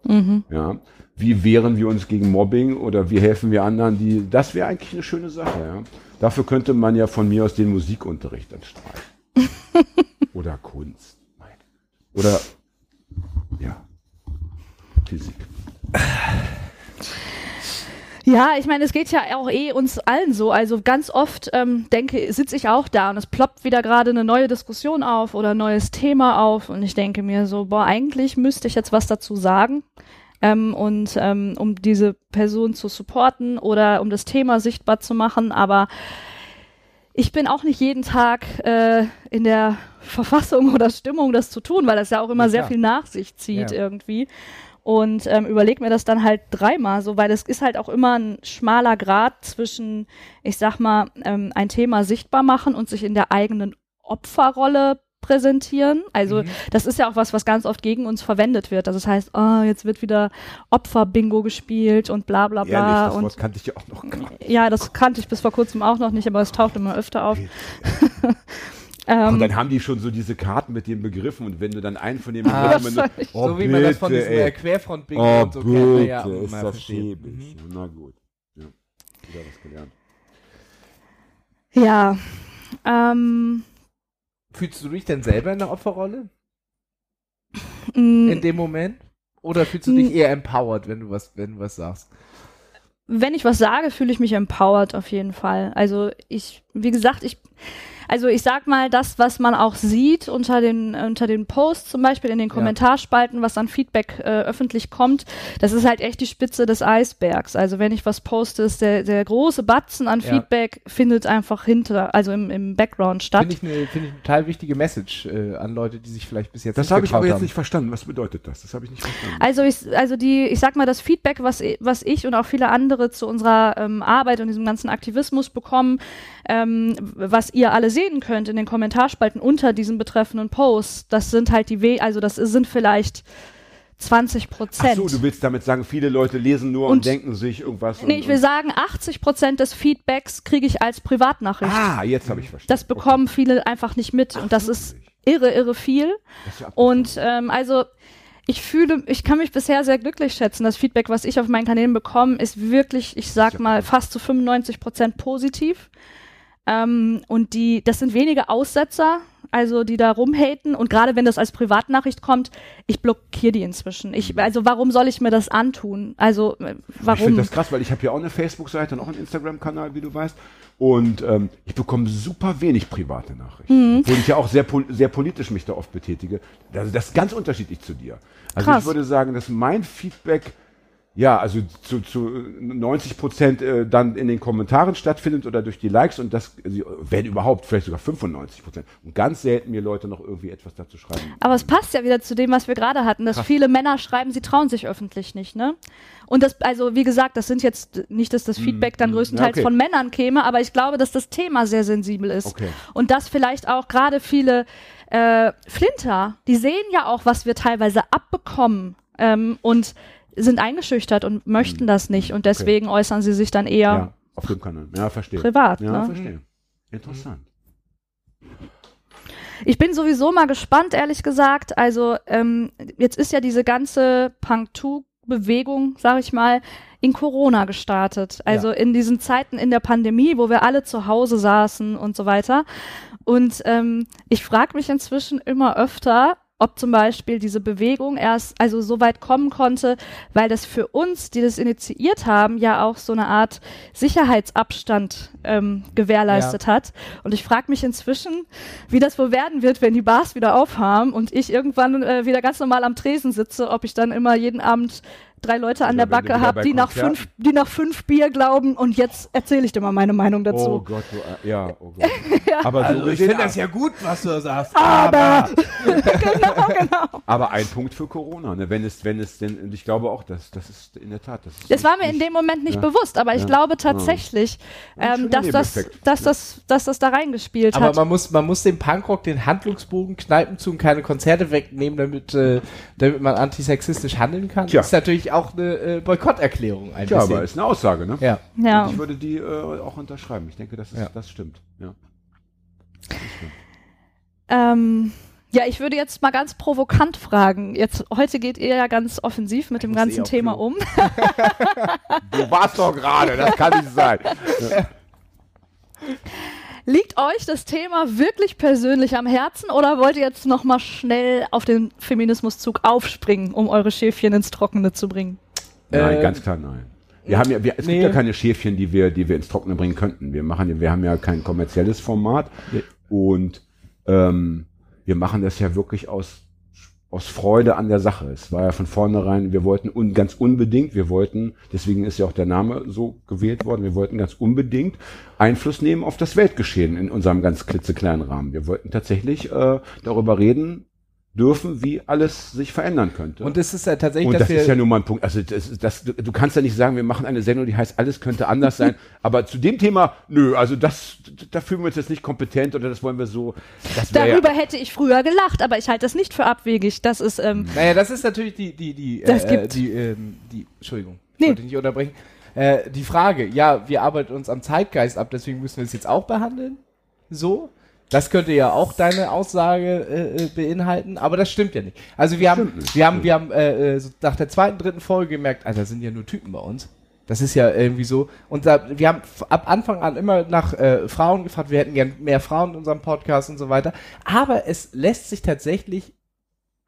Ja. Wie wehren wir uns gegen Mobbing oder wie helfen wir anderen? Die, das wäre eigentlich eine schöne Sache. Ja. Dafür könnte man ja von mir aus den Musikunterricht dann streichen. oder Kunst. Oder ja, Physik. Ja, ich meine, es geht ja auch eh uns allen so. Also ganz oft ähm, denke, sitze ich auch da und es ploppt wieder gerade eine neue Diskussion auf oder ein neues Thema auf und ich denke mir so, boah, eigentlich müsste ich jetzt was dazu sagen. Ähm, und ähm, um diese Person zu supporten oder um das Thema sichtbar zu machen, aber ich bin auch nicht jeden Tag äh, in der Verfassung oder Stimmung, das zu tun, weil das ja auch immer Ja, sehr viel nach sich zieht Ja. irgendwie. Und ähm, überleg mir das dann halt dreimal so, weil es ist halt auch immer ein schmaler Grad zwischen, ich sag mal, ähm, ein Thema sichtbar machen und sich in der eigenen Opferrolle präsentieren. Also Mhm. das ist ja auch was, was ganz oft gegen uns verwendet wird. Also das heißt, oh, jetzt wird wieder Opferbingo gespielt und bla bla bla. Ehrlich, das und Wort kannte ich ja auch noch gar nicht. ja, das kannte ich bis vor kurzem auch noch nicht, aber es taucht immer öfter auf. Ähm, Und dann haben die schon so diese Karten mit den Begriffen und wenn du dann einen von den Ah, Begriffen wahrscheinlich. oh, so wie man das von bitte, diesem ey. äh, Querfront-Bingo Oh, und so kennt. na bitte, Ja, ist mal das verstehen. schäbig. Mhm. Na gut. Ja, wieder was gelernt. ja. Ähm, Fühlst du dich denn selber in der Opferrolle mh, in dem Moment? Oder fühlst du dich eher empowered, wenn du was, wenn du was sagst? wenn ich was sage, fühle ich mich empowered auf jeden Fall. Also ich, wie gesagt, ich, also ich sag mal, das, was man auch sieht unter den, unter den Posts zum Beispiel in den Ja. Kommentarspalten, was an Feedback äh, öffentlich kommt, das ist halt echt die Spitze des Eisbergs. Also wenn ich was poste, ist der, der große Batzen an Ja. Feedback findet einfach hinter, also im, im Background statt. Finde ich eine finde ich eine total wichtige Message äh, an Leute, die sich vielleicht bis jetzt Das nicht habe ich aber getraut jetzt haben. nicht verstanden. Was bedeutet das? Das habe ich nicht verstanden. Also ich, also die, ich sag mal, das Feedback, was, i- was ich und auch viele andere zu unserer ähm, Arbeit und diesem ganzen Aktivismus bekommen, ähm, was ihr alle sehen könnt in den Kommentarspalten unter diesen betreffenden Posts, das sind halt die We also das sind vielleicht 20 Ach Prozent. so, du willst damit sagen, viele Leute lesen nur und, Und- denken sich irgendwas. Nee, und, ich will sagen, 80 Prozent des Feedbacks kriege ich als Privatnachricht. Ah, jetzt habe ich verstanden. Das bekommen viele einfach nicht mit und das ist irre, irre viel. Ja. Und ähm, also ich fühle, ich kann mich bisher sehr glücklich schätzen. Das Feedback, was ich auf meinen Kanälen bekomme, ist wirklich, ich sag mal, fast zu 95 Prozent positiv. Ähm, und die, das sind wenige Aussetzer, also die da rumhaten. Und gerade wenn das als Privatnachricht kommt, ich blockiere die inzwischen. Ich, also warum soll ich mir das antun? Also äh, Ich finde warum? das krass, weil ich habe ja auch eine Facebook-Seite und auch einen Instagram-Kanal, wie du weißt. Und ähm, ich bekomme super wenig private Nachrichten. Mhm. Obwohl ich ja auch sehr, pol sehr politisch mich da oft betätige. Also das ist ganz unterschiedlich zu dir. Also Krass. ich würde sagen, dass mein Feedback ja, also zu, zu 90 Prozent äh, dann in den Kommentaren stattfindet oder durch die Likes und das, also, wenn überhaupt, vielleicht sogar 95 Prozent. Und ganz selten mir Leute noch irgendwie etwas dazu schreiben. Aber es passt ja wieder zu dem, was wir gerade hatten, dass viele Männer schreiben, sie trauen sich öffentlich nicht, ne? Und das, also wie gesagt, das sind jetzt nicht, dass das Feedback dann größtenteils Ja, okay. von Männern käme, aber ich glaube, dass das Thema sehr sensibel ist. Okay. Und dass vielleicht auch gerade viele äh, Flinter, die sehen ja auch, was wir teilweise abbekommen ähm, und sind eingeschüchtert und möchten das nicht und deswegen äußern sie sich dann eher Ja, auf dem Kanal. Ja, verstehe. privat. Ja, ne? verstehe. Interessant. Ich bin sowieso mal gespannt, ehrlich gesagt. Also ähm, jetzt ist ja diese ganze Punk-2-Bewegung, sag ich mal, in Corona gestartet. Also in diesen Zeiten in der Pandemie, wo wir alle zu Hause saßen und so weiter. Und ähm, ich frage mich inzwischen immer öfter, ob zum Beispiel diese Bewegung erst also so weit kommen konnte, weil das für uns, die das initiiert haben, ja auch so eine Art Sicherheitsabstand ähm, gewährleistet hat. Und ich frage mich inzwischen, wie das wohl werden wird, wenn die Bars wieder aufhaben und ich irgendwann äh, wieder ganz normal am Tresen sitze, ob ich dann immer jeden Abend drei Leute an der Backe habe, die nach fünf, die nach fünf Bier glauben und jetzt erzähle ich dir mal meine Meinung dazu. Oh Gott, du, äh, ja, oh Gott. Aber, so Also ich finde das ja gut, was du sagst. Aber genau, genau. aber ein Punkt für Corona, ne? wenn es, wenn es denn, und ich glaube auch, dass das ist in der Tat, das ist Das war mir in dem Moment nicht Ja. bewusst, aber ich Ja. glaube tatsächlich, ähm, dass, das, dass, das, dass das da reingespielt Aber hat. man muss, man muss dem Punkrock den Handlungsbogen kneipen zu und keine Konzerte wegnehmen, damit, äh, damit man antisexistisch handeln kann. Tja. Das ist natürlich auch eine äh, Boykotterklärung ein Tja, bisschen. aber ist eine Aussage, ne? ja. ja. Ich würde die äh, auch unterschreiben. Ich denke, das, ist, Ja. das stimmt. Ja. Ähm, ja, ich würde jetzt mal ganz provokant fragen. Jetzt, heute geht ihr ja ganz offensiv mit dem eh ganzen auf Thema Klo. um. Du warst doch gerade, das kann nicht sein. Liegt euch das Thema wirklich persönlich am Herzen oder wollt ihr jetzt noch mal schnell auf den Feminismuszug aufspringen, um eure Schäfchen ins Trockene zu bringen? Nein, Äh, ganz klar nein. Wir haben ja, wir, es nee. gibt ja keine Schäfchen, die wir, die wir ins Trockene bringen könnten. Wir machen, ja- wir haben ja kein kommerzielles Format Ja. und ähm, wir machen das ja wirklich aus aus Freude an der Sache. Es war ja von vornherein, wir wollten un, ganz unbedingt, wir wollten, deswegen ist ja auch der Name so gewählt worden, wir wollten ganz unbedingt Einfluss nehmen auf das Weltgeschehen in unserem ganz klitzekleinen Rahmen. Wir wollten tatsächlich äh, darüber reden dürfen, wie alles sich verändern könnte. Und es ist ja tatsächlich, Und dass das wir ist ja nun mal ein Punkt. Also das, das, du, du kannst ja nicht sagen, wir machen eine Sendung, die heißt, alles könnte anders sein. Aber zu dem Thema, nö, also das, da fühlen wir uns jetzt nicht kompetent oder das wollen wir so. Das Darüber ja, hätte ich früher gelacht, aber ich halte das nicht für abwegig. Das ist, ähm, Naja, das ist natürlich die, die, die, Das äh, gibt- die, ähm, die, Entschuldigung, ich Nee. wollte nicht unterbrechen. Äh, die Frage, ja, wir arbeiten uns am Zeitgeist ab, deswegen müssen wir es jetzt auch behandeln. So. Das könnte ja auch deine Aussage äh, äh, beinhalten, aber das stimmt ja nicht. Also wir haben, wir haben, wir haben äh, äh, so nach der zweiten, dritten Folge gemerkt, Alter, sind ja nur Typen bei uns. Das ist ja irgendwie so. Und da, wir haben ab Anfang an immer nach äh, Frauen gefragt, wir hätten gern mehr Frauen in unserem Podcast und so weiter. Aber es lässt sich tatsächlich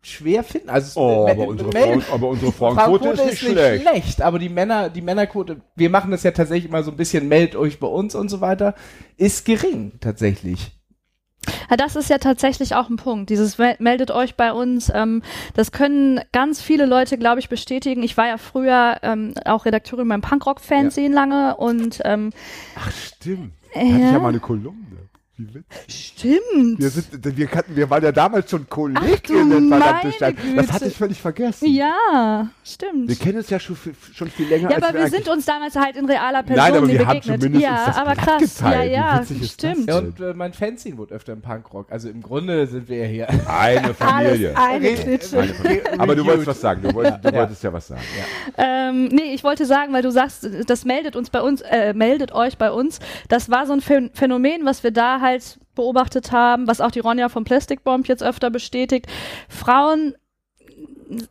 schwer finden. Also oh, aber unsere, Frauen, aber unsere Frauenquote ist nicht schlecht. aber die Männer, die Männerquote, wir machen das ja tatsächlich immer so ein bisschen, meldet euch bei uns und so weiter, ist gering tatsächlich. Ja, das ist ja tatsächlich auch ein Punkt. Dieses Mel- meldet euch bei uns. Ähm, das können ganz viele Leute, glaube ich, bestätigen. Ich war ja früher ähm, auch Redakteurin beim Punkrock-Fernsehen lange und ähm, Ach, stimmt. Da Ja. hatte ich ja mal eine Kolumne. Wie witzig. stimmt. Wir, sind, wir, kannten, wir waren ja damals schon Kolleginnen, verdammte meine Stadt. Das hatte ich völlig vergessen. Ja, stimmt. Wir kennen uns ja schon, viel- schon viel länger ja, als aber wir eigentlich- sind uns damals halt in realer Person Nein, aber wir haben begegnet. zumindest ja, uns das aber krass. geteilt. Ja, ja, witzig ist das stimmt. Ja, und äh, mein Fanzine wurde öfter im Punkrock. Also im Grunde sind wir ja hier. Eine Familie. Alles eine Klitsche. Eine Familie. Aber du wolltest was sagen. Du wolltest, du Ja. wolltest ja was sagen. Ähm, nee, ich wollte sagen, weil du sagst, das meldet uns bei uns, äh, meldet euch bei uns. Das war so ein Phän- Phänomen, was wir da halt beobachtet haben, was auch die Ronja vom Plastic Bomb jetzt öfter bestätigt. Frauen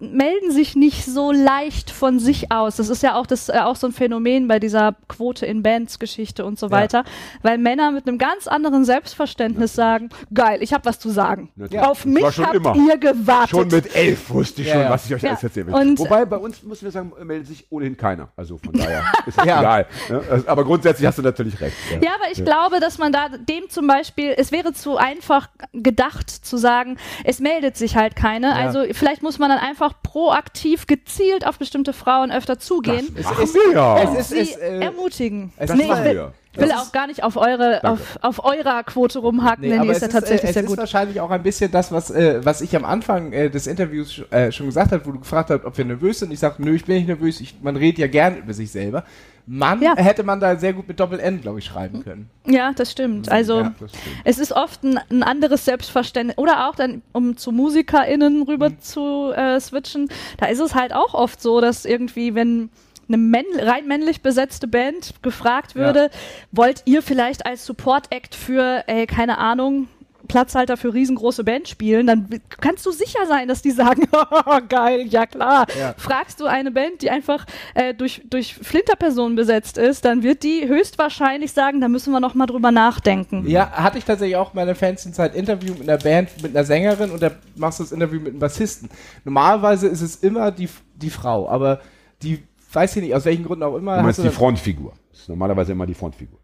melden sich nicht so leicht von sich aus. Das ist ja auch das äh, auch so ein Phänomen bei dieser Quote in Bands Geschichte und so weiter, weil Männer mit einem ganz anderen Selbstverständnis sagen, geil, ich habe was zu sagen. Natürlich. Auf Das mich habt immer. ihr gewartet. Schon mit elf wusste ich Ja, schon, ja. was ich euch Ja. alles erzählen will. Und- Wobei bei uns, müssen wir sagen, meldet sich ohnehin keiner. Also von daher ist das Ja. egal. Ne? Aber grundsätzlich hast du natürlich recht. Ja, aber ich glaube, dass man da dem zum Beispiel, es wäre zu einfach gedacht zu sagen, es meldet sich halt keine. Also vielleicht muss man dann einfach proaktiv gezielt auf bestimmte Frauen öfter zugehen. Es Machen ist- wir ja. es ist- sie es, äh, ermutigen. es Das nee, machen wir. Ich will Das auch gar nicht auf eure, auf, auf eurer Quote rumhaken, denn die ist ja es tatsächlich äh, es sehr ist gut. wahrscheinlich auch ein bisschen das, was, äh, was ich am Anfang äh, des Interviews äh, schon gesagt habe, wo du gefragt hast, ob wir nervös sind. Ich sagte, nö, ich bin nicht nervös. Ich, man redet ja gern über sich selber. Mann, Ja. hätte man da sehr gut mit Doppel-N, glaube ich, schreiben können. Ja, das stimmt. Also Ja, Das stimmt. es ist oft ein, ein anderes Selbstverständnis. Oder auch dann, um zu MusikerInnen rüber Mhm. zu äh, switchen, da ist es halt auch oft so, dass irgendwie, wenn eine männ rein männlich besetzte Band gefragt würde, wollt ihr vielleicht als Support-Act für, ey, keine Ahnung, Platzhalter für riesengroße Band spielen, dann kannst du sicher sein, dass die sagen, geil, ja klar. Ja. Fragst du eine Band, die einfach äh, durch, durch Flinterpersonen besetzt ist, dann wird die höchstwahrscheinlich sagen, da müssen wir noch mal drüber nachdenken. Ja, hatte ich tatsächlich auch in meiner Fanzine-Zeit Interview mit einer Band, mit einer Sängerin und da machst du das Interview mit einem Bassisten. Normalerweise ist es immer die, die Frau, aber die, weiß ich nicht, aus welchen Gründen auch immer. Du meinst hast die Frontfigur. Das ist normalerweise immer die Frontfigur.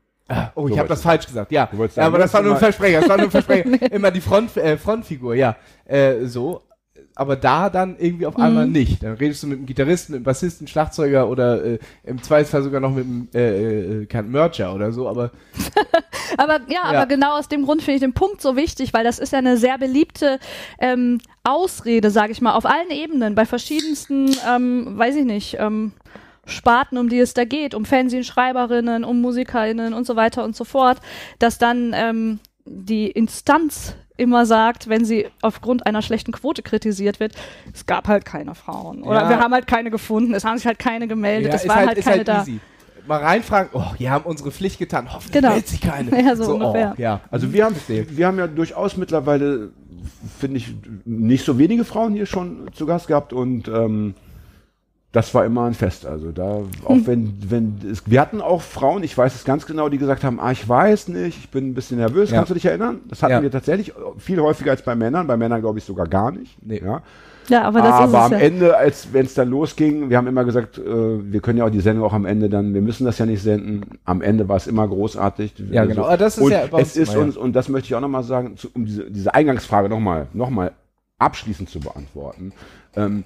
Oh, ich So habe das falsch gesagt, ja. Du wolltest ja sagen, aber das war nur ein Versprecher, das war nur ein Versprecher. Immer die Front, äh, Frontfigur, ja. Äh, so. Aber da dann irgendwie auf einmal nicht. Dann redest du mit einem Gitarristen, mit einem Bassisten, Schlagzeuger oder äh, im Zweifelsfall sogar noch mit einem äh, äh, kein Mercher oder so, aber Aber ja, aber genau aus dem Grund finde ich den Punkt so wichtig, weil das ist ja eine sehr beliebte ähm, Ausrede, sage ich mal, auf allen Ebenen, bei verschiedensten, ähm, weiß ich nicht, ähm, Sparten, um die es da geht, um Fernsehschreiberinnen, um MusikerInnen und so weiter und so fort, dass dann ähm, die Instanz immer sagt, wenn sie aufgrund einer schlechten Quote kritisiert wird, es gab halt keine Frauen. Oder Ja. wir haben halt keine gefunden, es haben sich halt keine gemeldet, es ist waren halt, ist keine da. easy. mal reinfragen, oh, wir haben unsere Pflicht getan, hoffentlich Genau. meldet sich keine. Ja, so ungefähr. Oh, ja. Also wir haben, wir haben ja durchaus mittlerweile, finde ich, nicht so wenige Frauen hier schon zu Gast gehabt und ähm, das war immer ein Fest. Also da, auch wenn, wenn es, wir hatten auch Frauen, ich weiß es ganz genau, die gesagt haben, ah, ich weiß nicht, ich bin ein bisschen nervös. Ja. Kannst du dich erinnern? Das hatten Ja. wir tatsächlich viel häufiger als bei Männern. Bei Männern glaube ich sogar gar nicht. Nee. Ja. Ja, aber das Aber ist am ja. Ende, als wenn es dann losging, wir haben immer gesagt, äh, wir können ja auch die Sendung auch am Ende dann, wir müssen das ja nicht senden. Am Ende war es immer großartig. Ja, Also, genau. Aber das ist und ja es ist uns, und das möchte ich auch nochmal sagen, zu, um diese, diese Eingangsfrage nochmal noch mal abschließend zu beantworten. Ähm,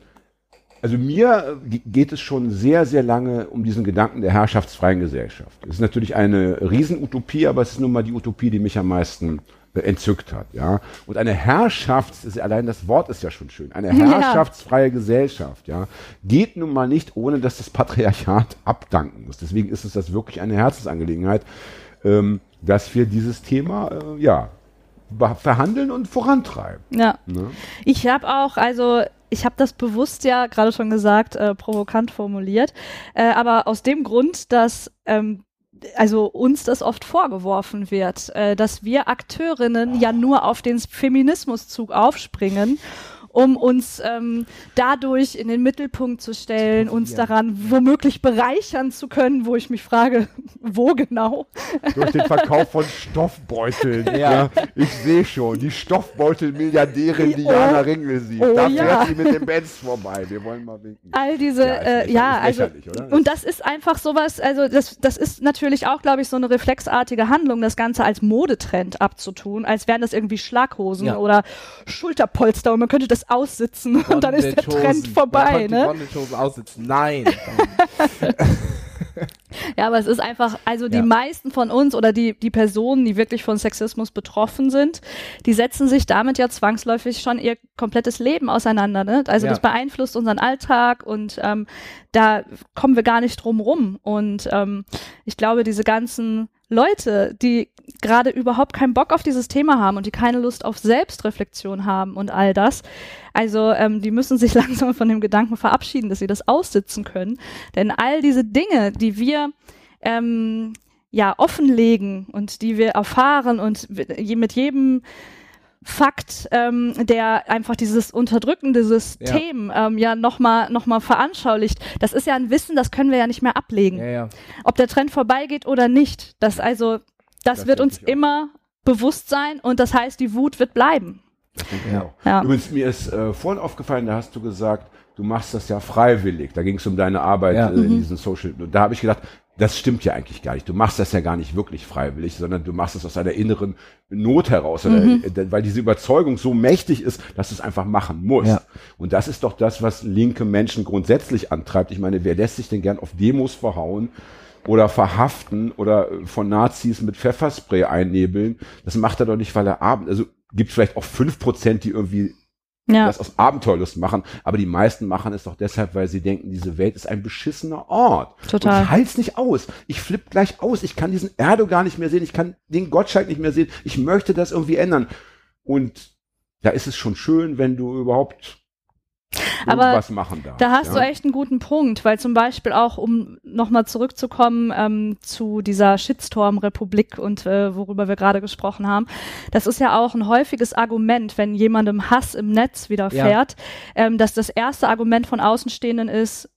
also mir äh, ge- geht es schon sehr, sehr lange um diesen Gedanken der herrschaftsfreien Gesellschaft. Es ist natürlich eine Riesenutopie, aber es ist nun mal die Utopie, die mich am meisten äh, entzückt hat, ja. Und eine Herrschafts, ist, allein das Wort ist ja schon schön, eine Ja. herrschaftsfreie Gesellschaft, ja, geht nun mal nicht, ohne dass das Patriarchat abdanken muss. Deswegen ist es das wirklich eine Herzensangelegenheit, ähm, dass wir dieses Thema, äh, ja, verhandeln und vorantreiben. Ja. Ne? Ich habe auch, also ich habe das bewusst ja gerade schon gesagt, äh, provokant formuliert, äh, aber aus dem Grund, dass ähm, also uns das oft vorgeworfen wird, äh, dass wir Akteurinnen ja nur auf den Feminismuszug aufspringen um uns ähm, dadurch in den Mittelpunkt zu stellen, uns daran womöglich bereichern zu können, wo ich mich frage, wo genau? Durch den Verkauf von Stoffbeuteln. ja. Ich sehe schon, die Stoffbeutel-Milliardärin Oh. Diana Ringelsieg. Oh, da ja. fährt sie mit dem Benz vorbei. Wir wollen mal winken. all diese, Ja, äh, ja, also, oder? und das ist einfach sowas, also das, das ist natürlich auch, glaube ich, so eine reflexartige Handlung, das Ganze als Modetrend abzutun, als wären das irgendwie Schlaghosen Ja. oder Schulterpolster und man könnte das aussitzen und dann ist der. Trend vorbei, ne? Bondage-Hosen aussitzen. Nein. Ja, aber es ist einfach, also die Ja. meisten von uns oder die, die Personen, die wirklich von Sexismus betroffen sind, die setzen sich damit ja zwangsläufig schon ihr komplettes Leben auseinander. Ne? Also Ja. das beeinflusst unseren Alltag und ähm, da kommen wir gar nicht drum rum. Und ähm, ich glaube, diese ganzen Leute, die gerade überhaupt keinen Bock auf dieses Thema haben und die keine Lust auf Selbstreflexion haben und all das, also ähm, die müssen sich langsam von dem Gedanken verabschieden, dass sie das aussitzen können. Denn all diese Dinge, die wir ähm, ja offenlegen und die wir erfahren und je- mit jedem Fakt, ähm, der einfach dieses unterdrückende System ähm, ja nochmal noch mal veranschaulicht. Das ist ja ein Wissen, das können wir ja nicht mehr ablegen. ja, ja. Ob der Trend vorbeigeht oder nicht. Das also, das, Das wird uns immer bewusst sein und das heißt, die Wut wird bleiben. ja. Ja. Übrigens, mir ist äh, vorhin aufgefallen, da hast du gesagt, du machst das ja freiwillig. Da ging es um deine Arbeit Ja. äh, in diesen Social. Da habe ich gedacht, das stimmt ja eigentlich gar nicht. Du machst das ja gar nicht wirklich freiwillig, sondern du machst es aus einer inneren Not heraus, oder, äh, weil diese Überzeugung so mächtig ist, dass du es einfach machen musst. Ja. Und das ist doch das, was linke Menschen grundsätzlich antreibt. Ich meine, wer lässt sich denn gern auf Demos verhauen? Oder verhaften oder äh, von Nazis mit Pfefferspray einnebeln. Das macht er doch nicht, weil er abend, also gibt vielleicht auch fünf Prozent, die irgendwie Ja. das aus Abenteuerlust machen, aber die meisten machen es doch deshalb, weil sie denken, diese Welt ist ein beschissener Ort. Total. Und ich halt's nicht aus. Ich flipp gleich aus. Ich kann diesen Erdogan nicht mehr sehen. Ich kann den Gottschalk nicht mehr sehen. Ich möchte das irgendwie ändern. Und da ist es schon schön, wenn du überhaupt Aber. Da hast ja? du echt einen guten Punkt, weil zum Beispiel auch, um nochmal zurückzukommen ähm, zu dieser Shitstorm-Republik und äh, worüber wir gerade gesprochen haben, das ist ja auch ein häufiges Argument, wenn jemandem Hass im Netz widerfährt, ähm, dass das erste Argument von Außenstehenden ist,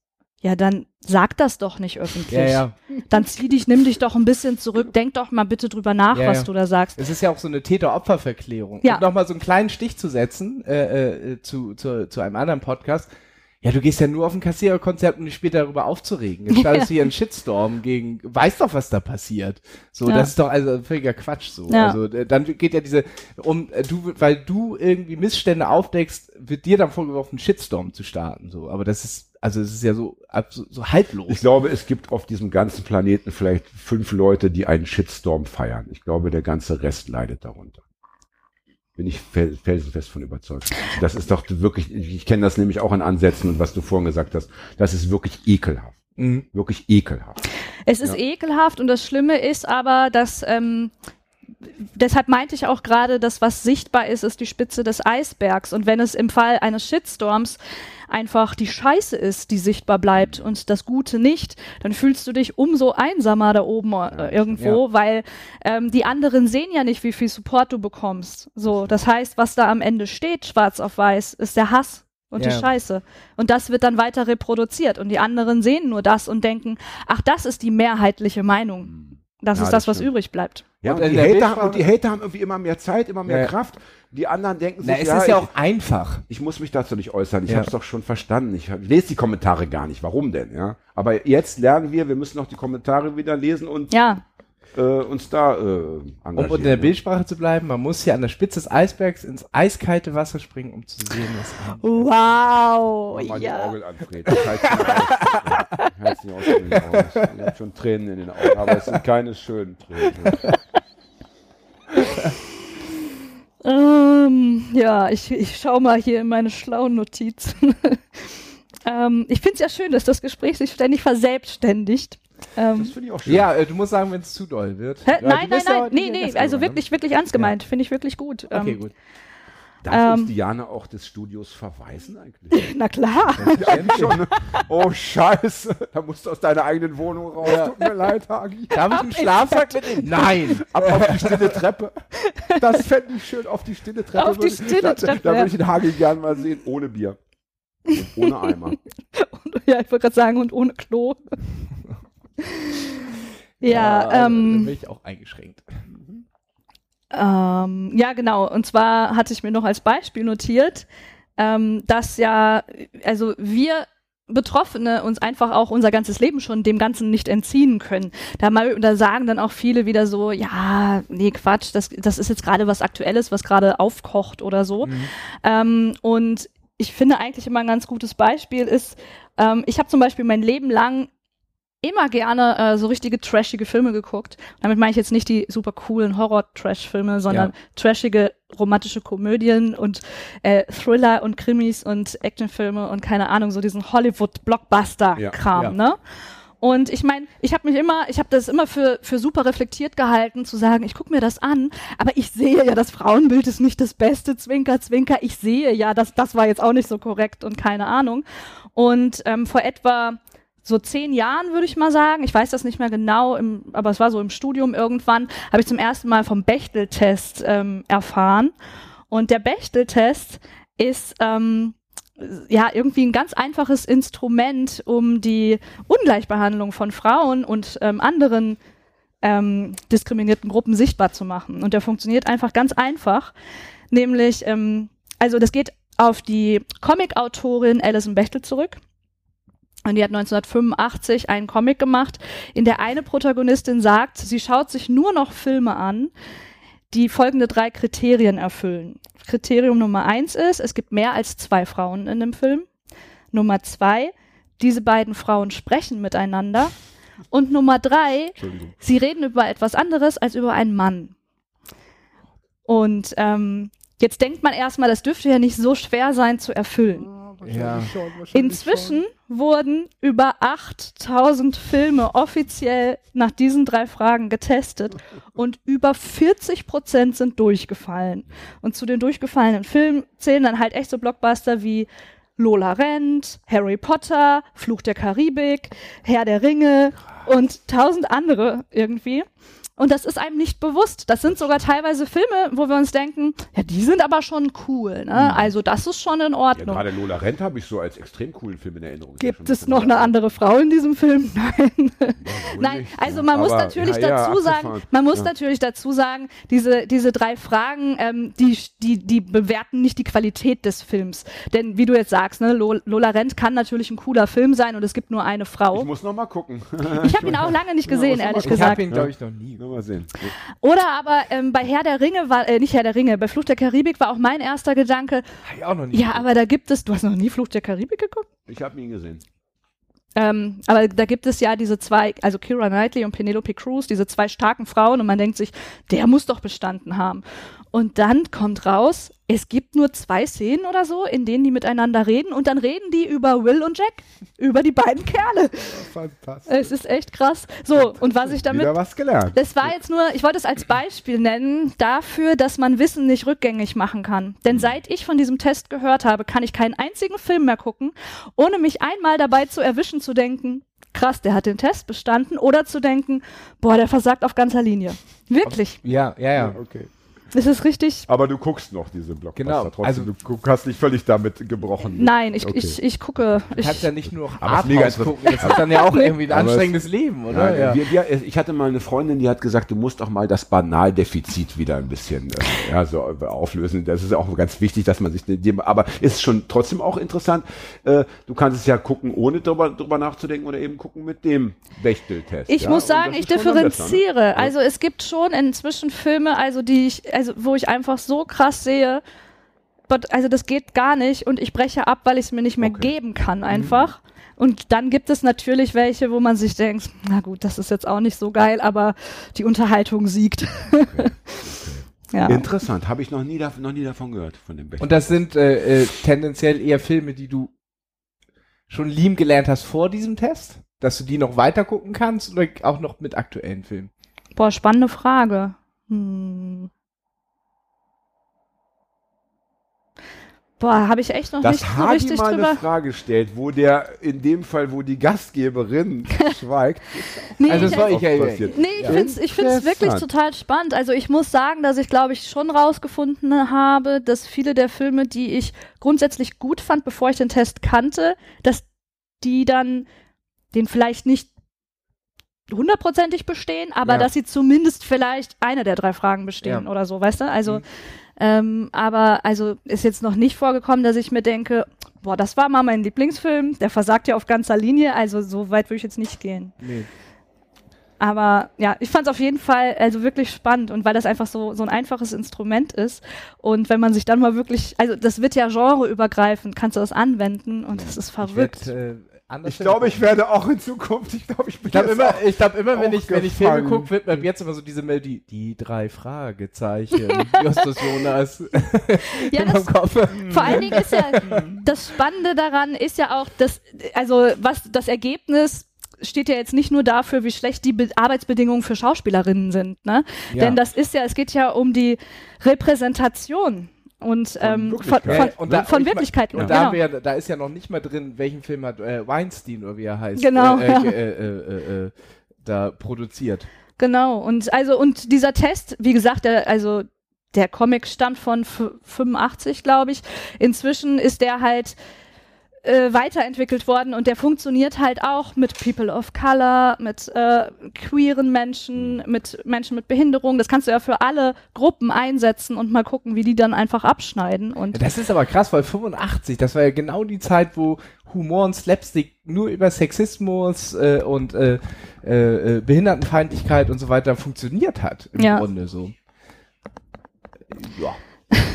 ja, dann sag das doch nicht öffentlich. Ja, ja. Dann zieh dich, nimm dich doch ein bisschen zurück, denk doch mal bitte drüber nach, Ja, was du da sagst. Es ist ja auch so eine Täter-Opfer-Verklärung. Ja. Und nochmal so einen kleinen Stich zu setzen äh, äh, zu, zu, zu einem anderen Podcast. Ja, du gehst ja nur auf ein Kassiererkonzert, um dich später darüber aufzuregen. Jetzt startest du hier einen Shitstorm gegen, weiß doch, was da passiert. So, Ja. das ist doch also völliger Quatsch so. Ja. Also äh, dann geht ja diese, um äh, du, weil du irgendwie Missstände aufdeckst, wird dir dann vorgeworfen, einen Shitstorm zu starten. So, aber das ist, also es ist ja so, so haltlos. Ich glaube, es gibt auf diesem ganzen Planeten vielleicht fünf Leute, die einen Shitstorm feiern. Ich glaube, der ganze Rest leidet darunter. Bin ich fel- felsenfest von überzeugt. Das ist doch wirklich, ich kenne das nämlich auch in Ansätzen und was du vorhin gesagt hast, das ist wirklich ekelhaft. Mhm. Wirklich ekelhaft. Es ist ekelhaft und das Schlimme ist aber, dass ähm, deshalb meinte ich auch gerade, dass was sichtbar ist, ist die Spitze des Eisbergs. Und wenn es im Fall eines Shitstorms einfach die Scheiße ist, die sichtbar bleibt und das Gute nicht, dann fühlst du dich umso einsamer da oben äh, irgendwo, Ja. weil ähm, die anderen sehen ja nicht, wie viel Support du bekommst. So, das heißt, was da am Ende steht, schwarz auf weiß, ist der Hass und die Ja. Scheiße. Und das wird dann weiter reproduziert und die anderen sehen nur das und denken, ach, das ist die mehrheitliche Meinung. Das Ja, ist das das, was übrig bleibt. Ja, Und und, die Hater, Bildsprache- und die Hater haben irgendwie immer mehr Zeit, immer mehr Ja. Kraft. Die anderen denken Na, sich, es ja, ist ja ich, auch einfach. ich muss mich dazu nicht äußern. Ich Ja. habe es doch schon verstanden. Ich, hab- ich lese die Kommentare gar nicht. Warum denn? Ja. Aber jetzt lernen wir, wir müssen noch die Kommentare wieder lesen und Ja, äh, uns da äh, Um engagieren. in der ja. Bildsprache zu bleiben, man muss hier an der Spitze des Eisbergs ins eiskalte Wasser springen, um zu sehen, was wow, mal die ja. Orgel an, Fred. Ich sie aus. Den Augen. Ich habe schon Tränen in den Augen, aber es sind keine schönen Tränen. Ähm, ja, ich, ich schau mal hier in meine schlauen Notizen. ähm, ich finde es ja schön, dass das Gespräch sich ständig verselbstständigt. Ähm, Das finde ich auch schön. Ja, äh, du musst sagen, wenn es zu doll wird. hä? Ja, nein, nein, ja nein, nee, nee, also ne? wirklich, wirklich ernst gemeint. Finde ich wirklich gut. Okay, ähm, gut. Darf uns Ähm, Diana auch des Studios verweisen eigentlich? Na klar. Ja, schon. ne? Oh, scheiße. Da musst du aus deiner eigenen Wohnung raus. Tut mir leid, Hagi. Darf ich einen Schlafsack mitnehmen? Nein! Ab auf die stille Treppe. Das fände ich schön, auf die stille Treppe. Auf die stille da, Treppe, Da ja. würde ich den Hagi gern mal sehen, ohne Bier. Und ohne Eimer. ja, ich wollte gerade sagen, und ohne Klo. ja, Dann ähm, bin ich auch eingeschränkt. Ähm, ja, genau. Und zwar hatte ich mir noch als Beispiel notiert, ähm, dass ja, also wir Betroffene uns einfach auch unser ganzes Leben schon dem Ganzen nicht entziehen können. Da, mal, da sagen dann auch viele wieder so, ja, nee, Quatsch, das, das ist jetzt gerade was Aktuelles, was gerade aufkocht oder so. Ähm, und ich finde eigentlich immer ein ganz gutes Beispiel ist, ähm, ich habe zum Beispiel mein Leben lang immer gerne äh, so richtige trashige Filme geguckt. Damit meine ich jetzt nicht die super coolen Horror-Trash-Filme, sondern Ja. trashige romantische Komödien und äh, Thriller und Krimis und Actionfilme und keine Ahnung, so diesen Hollywood-Blockbuster-Kram, Ja, ja. ne? Und ich meine, ich habe mich immer, ich habe das immer für, für super reflektiert gehalten, zu sagen, ich gucke mir das an, aber ich sehe ja, das Frauenbild ist nicht das Beste, Zwinker, Zwinker. Ich sehe ja, dass das war jetzt auch nicht so korrekt und keine Ahnung. Und ähm, vor etwa so zehn Jahren, würde ich mal sagen, ich weiß das nicht mehr genau, im, aber es war so im Studium irgendwann, habe ich zum ersten Mal vom Bechtel-Test ähm, erfahren. Und der Bechtel-Test ist ähm, ja irgendwie ein ganz einfaches Instrument, um die Ungleichbehandlung von Frauen und ähm, anderen ähm, diskriminierten Gruppen sichtbar zu machen. Und der funktioniert einfach ganz einfach, nämlich, ähm, also das geht auf die Comic-Autorin Alison Bechtel zurück. Und die hat 1985 einen Comic gemacht, in der eine Protagonistin sagt, sie schaut sich nur noch Filme an, die folgende drei Kriterien erfüllen. Kriterium Nummer eins ist, es gibt mehr als zwei Frauen in dem Film. Nummer zwei, diese beiden Frauen sprechen miteinander. Und Nummer drei, sie reden über etwas anderes als über einen Mann. Und ähm, jetzt denkt man erstmal, das dürfte ja nicht so schwer sein zu erfüllen. Ja. Inzwischen wurden über 8000 Filme offiziell nach diesen drei Fragen getestet und über 40 Prozent sind durchgefallen. Und zu den durchgefallenen Filmen zählen dann halt echt so Blockbuster wie Lola Rent, Harry Potter, Fluch der Karibik, Herr der Ringe und tausend andere irgendwie. Und das ist einem nicht bewusst. Das sind sogar teilweise Filme, wo wir uns denken, ja, die sind aber schon cool. Ne? Also das ist schon in Ja, Ordnung. gerade Lola Rent habe ich so als extrem coolen Film in Erinnerung. Ja Gibt es noch eine andere Frau in diesem Film? Nein. Wohl Nein, nicht, also ja. man muss Aber, natürlich ja, ja, dazu sagen, man muss Ja. natürlich dazu sagen, diese, diese drei Fragen, ähm, die, die, die bewerten nicht die Qualität des Films. Denn wie du jetzt sagst, ne, Lo- Lola Rent kann natürlich ein cooler Film sein und es gibt nur eine Ich Frau. muss noch mal gucken. Ich habe ihn auch lange nicht gesehen, Ja, ehrlich muss Ich gesagt. habe ihn, glaube ich, noch nie. Mal sehen. Oder aber ähm, bei Herr der Ringe war, äh, nicht Herr der Ringe, bei Fluch der Karibik war auch mein erster Gedanke, Hab ich auch noch nie. ja, aber da gibt es, du hast noch nie Fluch der Karibik geguckt? Ich habe ihn gesehen. Ähm, aber da gibt es ja diese zwei, also Kira Knightley und Penelope Cruz, diese zwei starken Frauen und man denkt sich, der muss doch bestanden haben. Und dann kommt raus, es gibt nur zwei Szenen oder so, in denen die miteinander reden und dann reden die über Will und Jack, über die beiden Kerle. Fantastisch. Es ist echt krass. So, und was ich damit Wieder was gelernt. das war jetzt nur, ich wollte es als Beispiel nennen, dafür, dass man Wissen nicht rückgängig machen kann. Denn seit ich von diesem Test gehört habe, kann ich keinen einzigen Film mehr gucken, ohne mich einmal dabei zu erwischen, zu denken, krass, der hat den Test bestanden, oder zu denken, boah, der versagt auf ganzer Linie. Wirklich. Ja, ja, ja. Okay. Es ist richtig. Aber du guckst noch diese Blockbuster. Genau, Trotzdem, also- du guck- hast nicht völlig damit gebrochen. Nein, ich, Okay. ich, ich gucke. Du kannst Ich, ja nicht nur noch Arthouse gucken. Das ist dann ja auch irgendwie ein anstrengendes Leben, oder? Ja, Ja. Wir, wir, ich hatte mal eine Freundin, die hat gesagt, du musst auch mal das Banaldefizit wieder ein bisschen äh, ja, so äh, auflösen. Das ist auch ganz wichtig, dass man sich, dem- aber ist schon trotzdem auch interessant. Äh, du kannst es ja gucken, ohne drüber, drüber nachzudenken oder eben gucken mit dem Bechteltest. ich ja? muss sagen, ich ne? differenziere. Also es gibt schon inzwischen Filme, also die ich, also wo ich einfach so krass sehe, but, also das geht gar nicht und ich breche ab, weil ich es mir nicht mehr Okay. geben kann einfach. Und dann gibt es natürlich welche, wo man sich denkt, na gut, das ist jetzt auch nicht so geil, aber die Unterhaltung siegt. ja. Interessant, habe ich noch nie, noch nie davon gehört, von dem Bechtel. Und das sind äh, äh, tendenziell eher Filme, die du schon lieben gelernt hast vor diesem Test? Dass du die noch weiter gucken kannst oder auch noch mit aktuellen Filmen? Boah, spannende Frage. Hm. Boah, habe ich echt noch nicht so Hardy richtig mal drüber. eine Frage stellt, wo der, in dem Fall, wo die Gastgeberin schweigt. Nee, Also ich, das war ich ja. Passiert. Nee, ich Ja. find's, ich find's wirklich total spannend. Also ich muss sagen, dass ich glaube ich schon rausgefunden habe, dass viele der Filme, die ich grundsätzlich gut fand, bevor ich den Test kannte, dass die dann den vielleicht nicht hundertprozentig bestehen, aber Ja. dass sie zumindest vielleicht eine der drei Fragen bestehen Ja. oder so, weißt du? Also Mhm. Ähm, aber also ist jetzt noch nicht vorgekommen, dass ich mir denke, boah, das war mal mein Lieblingsfilm, der versagt ja auf ganzer Linie, also so weit würde ich jetzt nicht gehen. Nee. Aber ja, ich fand es auf jeden Fall also wirklich spannend und weil das einfach so, so ein einfaches Instrument ist und wenn man sich dann mal wirklich, also das wird ja genreübergreifend, kannst du das anwenden und das ist Ich verrückt. werd, äh, anders Ich glaube, ich werde auch in Zukunft, ich glaube, ich bin Ich glaube jetzt immer, auch- ich glaube immer, wenn ich, wenn ich Filme gucke, wird mir jetzt immer so diese Melodie, die drei Fragezeichen, Justus Jonas Ja, in meinem das, Kopf. vor allen Dingen ist ja das Spannende daran ist ja auch, dass also was das Ergebnis steht ja jetzt nicht nur dafür, wie schlecht die Be Arbeitsbedingungen für Schauspielerinnen sind, ne? Ja. Denn das ist ja, es geht ja um die Repräsentation und ähm, von, Wirklichkeit. von, Ja, und da- von Wirklichkeiten. Und da, genau. haben wir, ja- da ist ja noch nicht mal drin, welchen Film hat äh, Weinstein oder wie er heißt, Genau, äh, ja. äh, äh, äh, äh, da produziert. Genau, und also, und dieser Test, wie gesagt, der, also der Comic stammt von f- 85, glaube ich. Inzwischen ist der halt äh, weiterentwickelt worden und der funktioniert halt auch mit People of Color, mit äh, queeren Menschen, mit Menschen mit Behinderung. Das kannst du ja für alle Gruppen einsetzen und mal gucken, wie die dann einfach abschneiden. Und Das ist aber krass, weil 85, das war ja genau die Zeit, wo Humor und Slapstick nur über Sexismus äh, und äh, äh, äh, Behindertenfeindlichkeit und so weiter funktioniert hat, im Ja. Grunde so. Ja.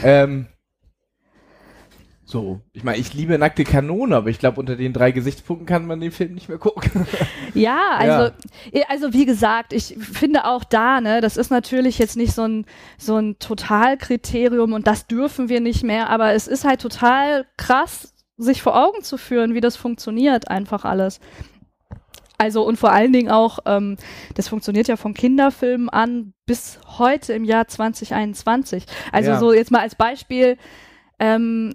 ähm, so, ich meine, ich liebe nackte Kanone, aber ich glaube, unter den drei Gesichtspunkten kann man den Film nicht mehr gucken. Ja, also, eh, also wie gesagt, ich finde auch da, ne, das ist natürlich jetzt nicht so ein, so ein Totalkriterium und das dürfen wir nicht mehr, aber es ist halt total krass, sich vor Augen zu führen, wie das funktioniert, einfach alles. Also und vor allen Dingen auch, ähm, das funktioniert ja von Kinderfilmen an bis heute im Jahr 2021. Also Ja. so jetzt mal als Beispiel ähm,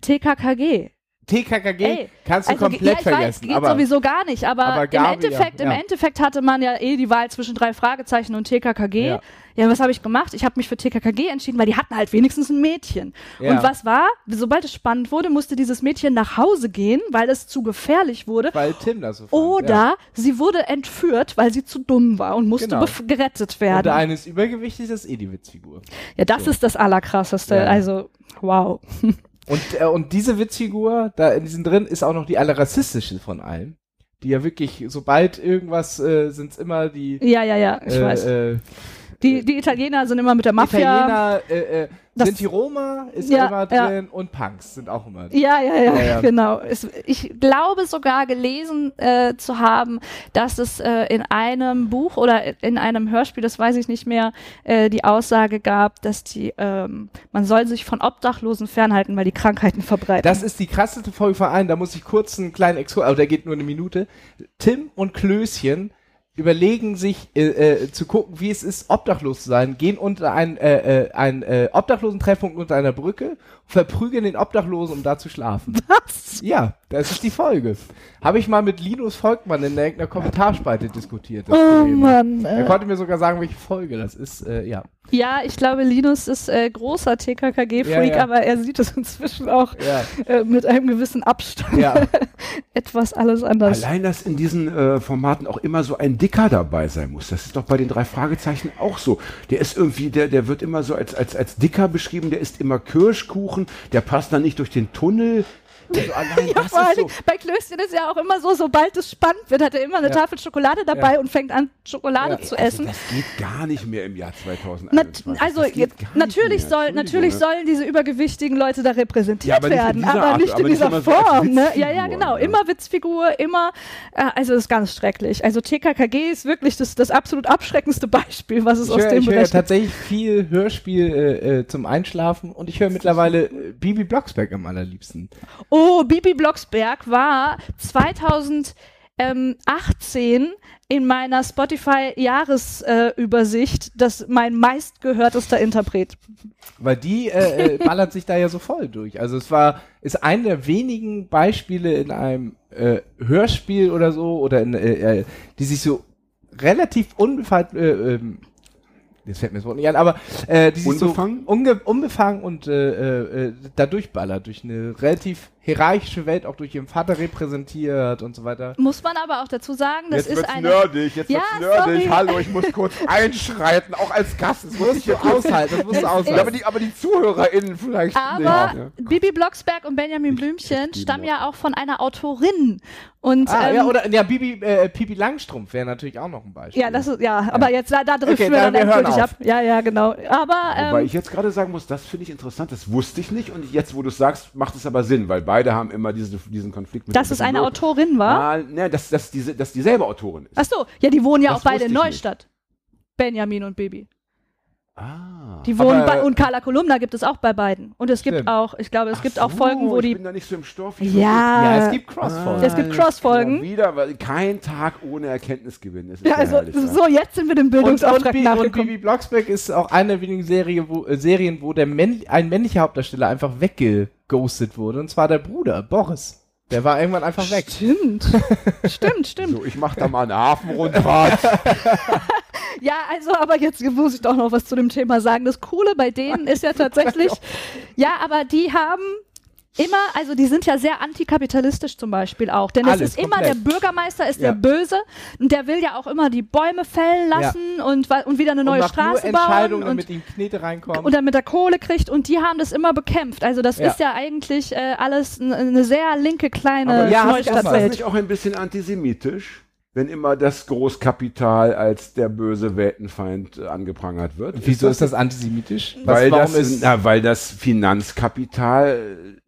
TKKG. TKKG Ey, kannst du Also, komplett ja, ich weiß, vergessen. geht aber sowieso gar nicht, aber, aber im Endeffekt, ja, im. Endeffekt hatte man ja eh die Wahl zwischen drei Fragezeichen und TKKG. Ja. Ja, was habe ich gemacht? Ich habe mich für TKKG entschieden, weil die hatten halt wenigstens ein Mädchen. Und was war? Sobald es spannend wurde, musste dieses Mädchen nach Hause gehen, weil es zu gefährlich wurde. weil Tim das so fand, Oder sie wurde entführt, weil sie zu dumm war und musste Genau. gerettet werden. der eine ist übergewichtig, das ist eh die Witzfigur. ja, das so. ist das Allerkrasseste. Also, wow. Und, äh, und diese Witzfigur, da in diesem drin, ist auch noch die allerrassistische von allen. Die ja wirklich, sobald irgendwas, äh, sind's immer die, Ja, ja, ja, ich äh, weiß. äh, Die, die Italiener sind immer mit der Mafia. Italiener, äh, äh, Das- Sinti Roma ist Ja, immer ja. drin und Punks sind auch immer drin. Ja, ja, ja, Ja, ja. genau. Es, ich glaube sogar gelesen äh, zu haben, dass es äh, in einem Buch oder in einem Hörspiel, das weiß ich nicht mehr, äh, die Aussage gab, dass die, ähm, man soll sich von Obdachlosen fernhalten, weil die Krankheiten verbreiten. Das ist die krasseste Folge von allen. Da muss ich kurz einen kleinen Exkurs, aber der geht nur eine Minute. Tim und Klößchen überlegen sich äh, äh, zu gucken, wie es ist, obdachlos zu sein, gehen unter ein, äh, äh, ein äh, Obdachlosentreffpunkt unter einer Brücke, verprügeln den Obdachlosen, um da zu schlafen. Was? Ja, das ist die Folge. Habe ich mal mit Linus Volkmann in irgendeiner Kommentarspalte diskutiert. das Oh Thema. Mann. Er Äh. konnte mir sogar sagen, welche Folge das ist. Äh, ja. Ja, ich glaube, Linus ist äh, großer TKKG-Freak, Ja, ja. aber er sieht es inzwischen auch Ja. äh, mit einem gewissen Abstand Ja. etwas alles anders. Allein, dass in diesen äh, Formaten auch immer so ein Dicker dabei sein muss. Das ist doch bei den drei Fragezeichen auch so. Der ist irgendwie, der, der wird immer so als, als, als Dicker beschrieben, der isst immer Kirschkuchen, der passt dann nicht durch den Tunnel. Also allein Ja, das vor allen ist so. Bei Klößchen ist ja auch immer so, sobald es spannend wird, hat er immer eine Ja. Tafel Schokolade dabei Ja. und fängt an, Schokolade Ja. zu Also essen. das geht gar nicht mehr im Jahr Na, 2021. also Das geht jetzt, gar nicht natürlich soll, natürlich ne? sollen diese übergewichtigen Leute da repräsentiert Ja, aber nicht in werden, dieser aber Art, nicht in dieser immer so Form. Ne? Ja, ja, genau. ne? Immer Witzfigur, immer. Äh, also das ist ganz schrecklich. Also TKKG ist wirklich das, das absolut abschreckendste Beispiel, was es Ich aus höre dem ich höre Bereich gibt. tatsächlich viel Hörspiel äh, äh, zum Einschlafen und ich höre mittlerweile äh, Bibi Blocksberg am allerliebsten. Oh, Bibi Blocksberg war 2018 in meiner Spotify-Jahresübersicht das mein meistgehörtester Interpret. Weil die äh, äh, ballert sich da ja so voll durch. Also es war, ist ein der wenigen Beispiele in einem äh, Hörspiel oder so, oder in, äh, äh, die sich so relativ unbefallen, äh, ähm, jetzt fällt mir das Wort nicht an, aber äh, die sich Unbefangen? so unge unbefangen und äh, äh, da durchballert, durch eine relativ hierarchische Welt, auch durch ihren Vater repräsentiert und so weiter. Muss man aber auch dazu sagen, das Jetzt ist wird's eine. nerdig, jetzt Ja, wird's nerdig. sorry. Hallo, ich muss kurz einschreiten, auch als Gast. Das muss ich jetzt aushalten, das musst Es du aushalten. Ja, aber die, aber die ZuhörerInnen vielleicht Aber nicht. Ja. Bibi Blocksberg und Benjamin Blümchen stammen ja auch von einer Autorin. Und Ah, ähm, ja, oder ja, Bibi, äh, Pipi Langstrumpf wäre natürlich auch noch ein Beispiel. ja, das ist, ja, aber jetzt da, da driften Okay, wir da- dann wir hören endgültig auf. ab. Ja, ja, genau. Aber Wobei ähm, ich jetzt gerade sagen muss, das finde ich interessant, das wusste ich nicht und jetzt, wo du es sagst, macht es aber Sinn, weil beide haben immer diese, diesen Konflikt mit dass es eine. Autorin war. Ah, ne, dass, dass, diese, dass dieselbe Autorin ist. Ach so, ja, die wohnen ja Das auch beide in ich nicht. Neustadt. Benjamin und Bibi. Ah. Die wohnen bei und Carla Kolumna gibt es auch bei beiden. Und es gibt Stimmt. auch, ich glaube, es Ach gibt auch so, Folgen, wo ich die bin da nicht so im Stoff. Ich ja, Ja, es gibt Crossfolgen. Es gibt Cross-Folgen. Ja, wieder, weil kein Tag ohne Erkenntnisgewinn. Ist ja, also herrlich, so jetzt sind wir dem Und, und, Bildungsauftrag Bi und nachgekommen. Bibi Blocksberg ist auch eine der wenigen Serie, wo, äh, Serien, wo der Männ ein männlicher Hauptdarsteller einfach weggeghostet wurde. Und zwar der Bruder, Boris. Der war irgendwann einfach weg. Stimmt. stimmt, stimmt. So, ich mach da mal eine Hafenrundfahrt. Ja, also, aber jetzt muss ich doch noch was zu dem Thema sagen. Das Coole bei denen ist ja tatsächlich, ja, aber die haben immer, also die sind ja sehr antikapitalistisch zum Beispiel auch. Denn es Alles, ist immer, der komplett. Bürgermeister ist Ja. der Böse und der will ja auch immer die Bäume fällen lassen und, wa- und wieder eine und neue macht nur Straße bauen. Und, damit ihm Knete reinkommen. und damit er Kohle kriegt und die haben das immer bekämpft. Also das Ja. ist ja eigentlich äh, alles eine sehr linke kleine Aber Ja, du ist das Neustadtwelt. nicht auch ein bisschen antisemitisch? Wenn immer das Großkapital als der böse Weltenfeind äh, angeprangert wird. Wieso ist das antisemitisch? Was- Weil warum das, ist, na, weil das Finanzkapital äh,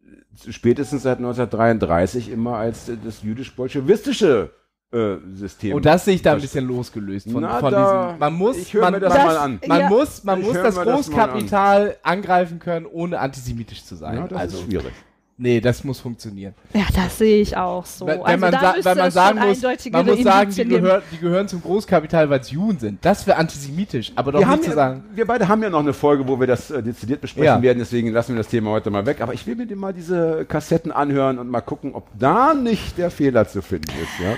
spätestens seit 1933 immer als äh, das jüdisch-bolschewistische äh, System. und das sehe ich da ein bisschen losgelöst von, Na, von da- diesem. Man muss, ich man, mir das man, mal an. man Ja. muss, man Ich muss das das mal an. Großkapital angreifen können, ohne antisemitisch zu sein. Ja, das also, ist schwierig. Nee, das muss funktionieren. Ja, das sehe ich auch so. Wenn, also man, da sa wenn man sagen muss, man muss sagen, die, gehör, die gehören zum Großkapital, weil es Juden sind. Das wäre antisemitisch, aber doch Wir, haben nicht zu ja, sagen. wir beide haben ja noch eine Folge, wo wir das äh, dezidiert besprechen Ja. werden, deswegen lassen wir das Thema heute mal weg. Aber ich will mir mal diese Kassetten anhören und mal gucken, ob da nicht der Fehler zu finden ist. Ja?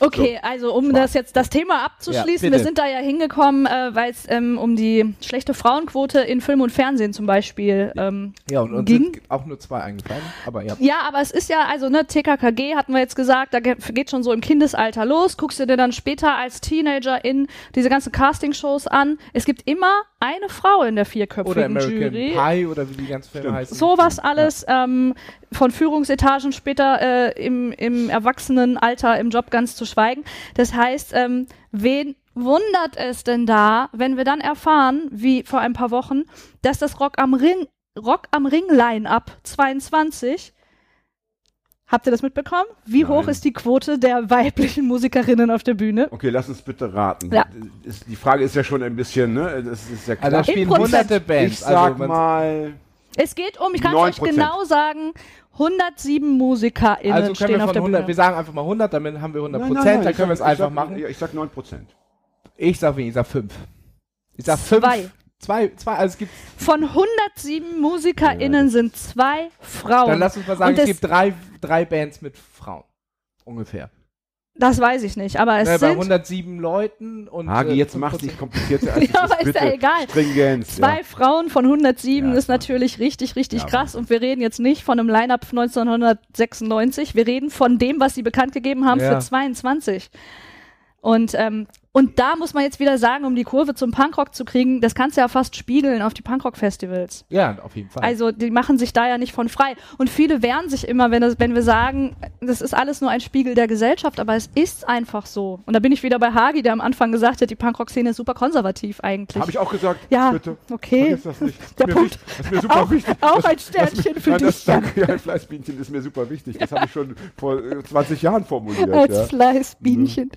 Okay, also um das jetzt das Thema abzuschließen, Ja, wir sind da ja hingekommen, äh, weil es ähm, um die schlechte Frauenquote in Film und Fernsehen zum Beispiel ähm, Ja, und uns ging. auch nur zwei eingefallen, aber ja. Ja, aber es ist ja, also ne, TKKG hatten wir jetzt gesagt, da ge- geht schon so im Kindesalter los, guckst du dir dann später als Teenager in diese ganzen Castingshows an. Es gibt immer eine Frau in der Oder vierköpfigen American Jury. Pie oder wie die ganzen Filme heißen. Sowas alles ähm, von Führungsetagen später äh, im, im Erwachsenenalter im Job ganz zu schweigen. Das heißt, ähm, wen, wundert es denn da, wenn wir dann erfahren, wie vor ein paar Wochen, dass das Rock am Ring, Rock am Ring Line-Up 22 Habt ihr das mitbekommen? Wie Nein. hoch ist die Quote der weiblichen Musikerinnen auf der Bühne? Okay, lass uns bitte raten. Ja. Die Frage ist ja schon ein bisschen, ne? Das ist ja Also klar. da spielen hunderte Bands. ich sag also mal, Es geht um, ich kann euch 9%. genau sagen, 107 MusikerInnen Also können stehen wir auf von der 100, Bühne. wir sagen einfach mal 100, damit haben wir 100 Nein, nein, Prozent, dann können wir es einfach sag, machen. Ich sag 9 Prozent. Ich sag wenig, ich sag 5. Ich sag 5. Zwei. Zwei, zwei, also es gibt, Von 107 MusikerInnen sind zwei Frauen. dann lass uns mal sagen, es es- gibt drei, drei Bands mit Frauen. Ungefähr. Das weiß ich nicht, aber es Ne, bei sind 107 Leuten und. Hagi, äh, jetzt 5%. mach's nicht komplizierter als Ja, aber ist ja egal. Stringenz. zwei Ja. Frauen von 107 Ja, ist natürlich richtig, richtig Ja, krass. Und wir reden jetzt nicht von einem Line-Up 1996, wir reden von dem, was sie bekannt gegeben haben Ja. für 22. Und, ähm, und da muss man jetzt wieder sagen, um die Kurve zum Punkrock zu kriegen, das kannst du ja fast spiegeln auf die Punkrock-Festivals. Ja, auf jeden Fall. Also die machen sich da ja nicht von frei. Und viele wehren sich immer, wenn, das, wenn wir sagen, das ist alles nur ein Spiegel der Gesellschaft, aber es ist einfach so. Und da bin ich wieder bei Hagi, der am Anfang gesagt hat, die Punkrock-Szene ist super konservativ eigentlich. Habe ich auch gesagt. Ja, bitte. okay. Vergiss das nicht. Der Ist mir Punkt. wichtig. Das ist mir super Auch- wichtig. auch Das- ein das- Sternchen für Nein, das, dich, Jan. Danke, ja, ein Fleißbienchen ist mir super wichtig. Das habe ich schon vor äh, 20 Jahren formuliert. Als ja. Fleißbienchen.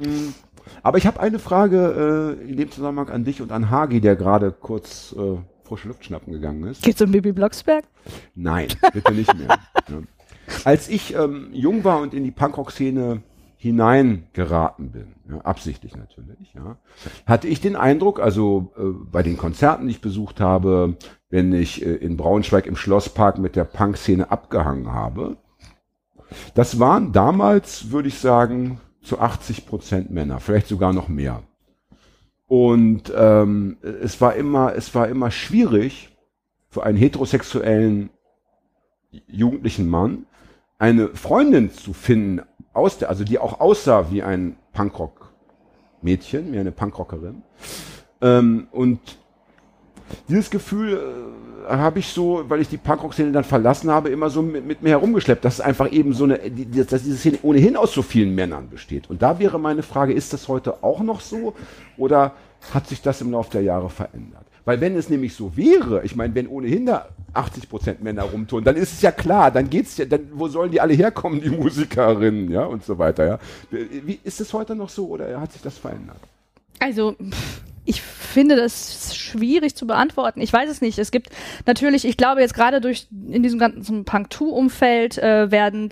Aber ich habe eine Frage äh, in dem Zusammenhang an dich und an Hagi, der gerade kurz äh, frische Luft schnappen gegangen ist. Geht's um Bibi Blocksberg? Nein, bitte nicht mehr. ja. Als ich ähm, jung war und in die Punkrock-Szene hineingeraten bin, ja, absichtlich natürlich, ja, hatte ich den Eindruck, also äh, bei den Konzerten, die ich besucht habe, wenn ich äh, in Braunschweig im Schlosspark mit der Punk-Szene abgehangen habe, das waren damals, würde ich sagen, zu 80 Prozent Männer, vielleicht sogar noch mehr. Und ähm, es war immer, es war immer schwierig für einen heterosexuellen jugendlichen Mann eine Freundin zu finden, aus der, also die auch aussah wie ein Punkrock-Mädchen, wie eine Punkrockerin. Ähm, und dieses Gefühl äh, habe ich so, weil ich die Punkrock-Szene dann verlassen habe, immer so mit, mit mir herumgeschleppt, dass es einfach eben so eine, dass diese Szene ohnehin aus so vielen Männern besteht. Und da wäre meine Frage, ist das heute auch noch so oder hat sich das im Laufe der Jahre verändert? Weil wenn es nämlich so wäre, ich meine, wenn ohnehin da 80 Prozent Männer rumtun, dann ist es ja klar, dann geht's ja, dann, wo sollen die alle herkommen, die Musikerinnen, ja, und so weiter, ja. Wie, ist es heute noch so oder hat sich das verändert? Also, pff, ich finde das schwierig zu beantworten. Ich weiß es nicht. Es gibt natürlich, ich glaube jetzt gerade durch in diesem ganzen Punk-2-Umfeld äh, werden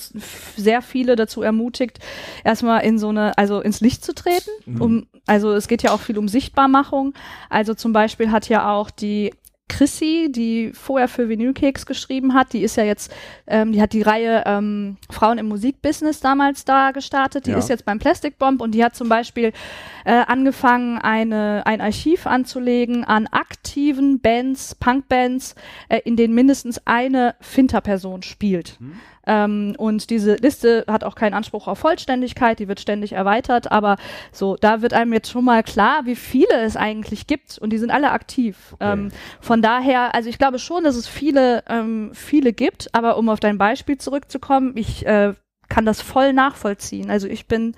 sehr viele dazu ermutigt, erstmal in so eine, also ins Licht zu treten. Um, also es geht ja auch viel um Sichtbarmachung. Also zum Beispiel hat ja auch die Chrissy, die vorher für Vinylkeks geschrieben hat, die ist ja jetzt, ähm, die hat die Reihe ähm, Frauen im Musikbusiness damals da gestartet. Die Ja. ist jetzt beim Plastic Bomb und die hat zum Beispiel äh, angefangen, eine, ein Archiv anzulegen an aktiven Bands, Punkbands, äh, in denen mindestens eine Finter-Person spielt. Ähm, und diese Liste hat auch keinen Anspruch auf Vollständigkeit, die wird ständig erweitert, aber so, da wird einem jetzt schon mal klar, wie viele es eigentlich gibt und die sind alle aktiv. Ähm, von daher, also ich glaube schon, dass es viele, ähm, viele gibt, aber um auf dein Beispiel zurückzukommen, ich äh, kann das voll nachvollziehen. Also ich bin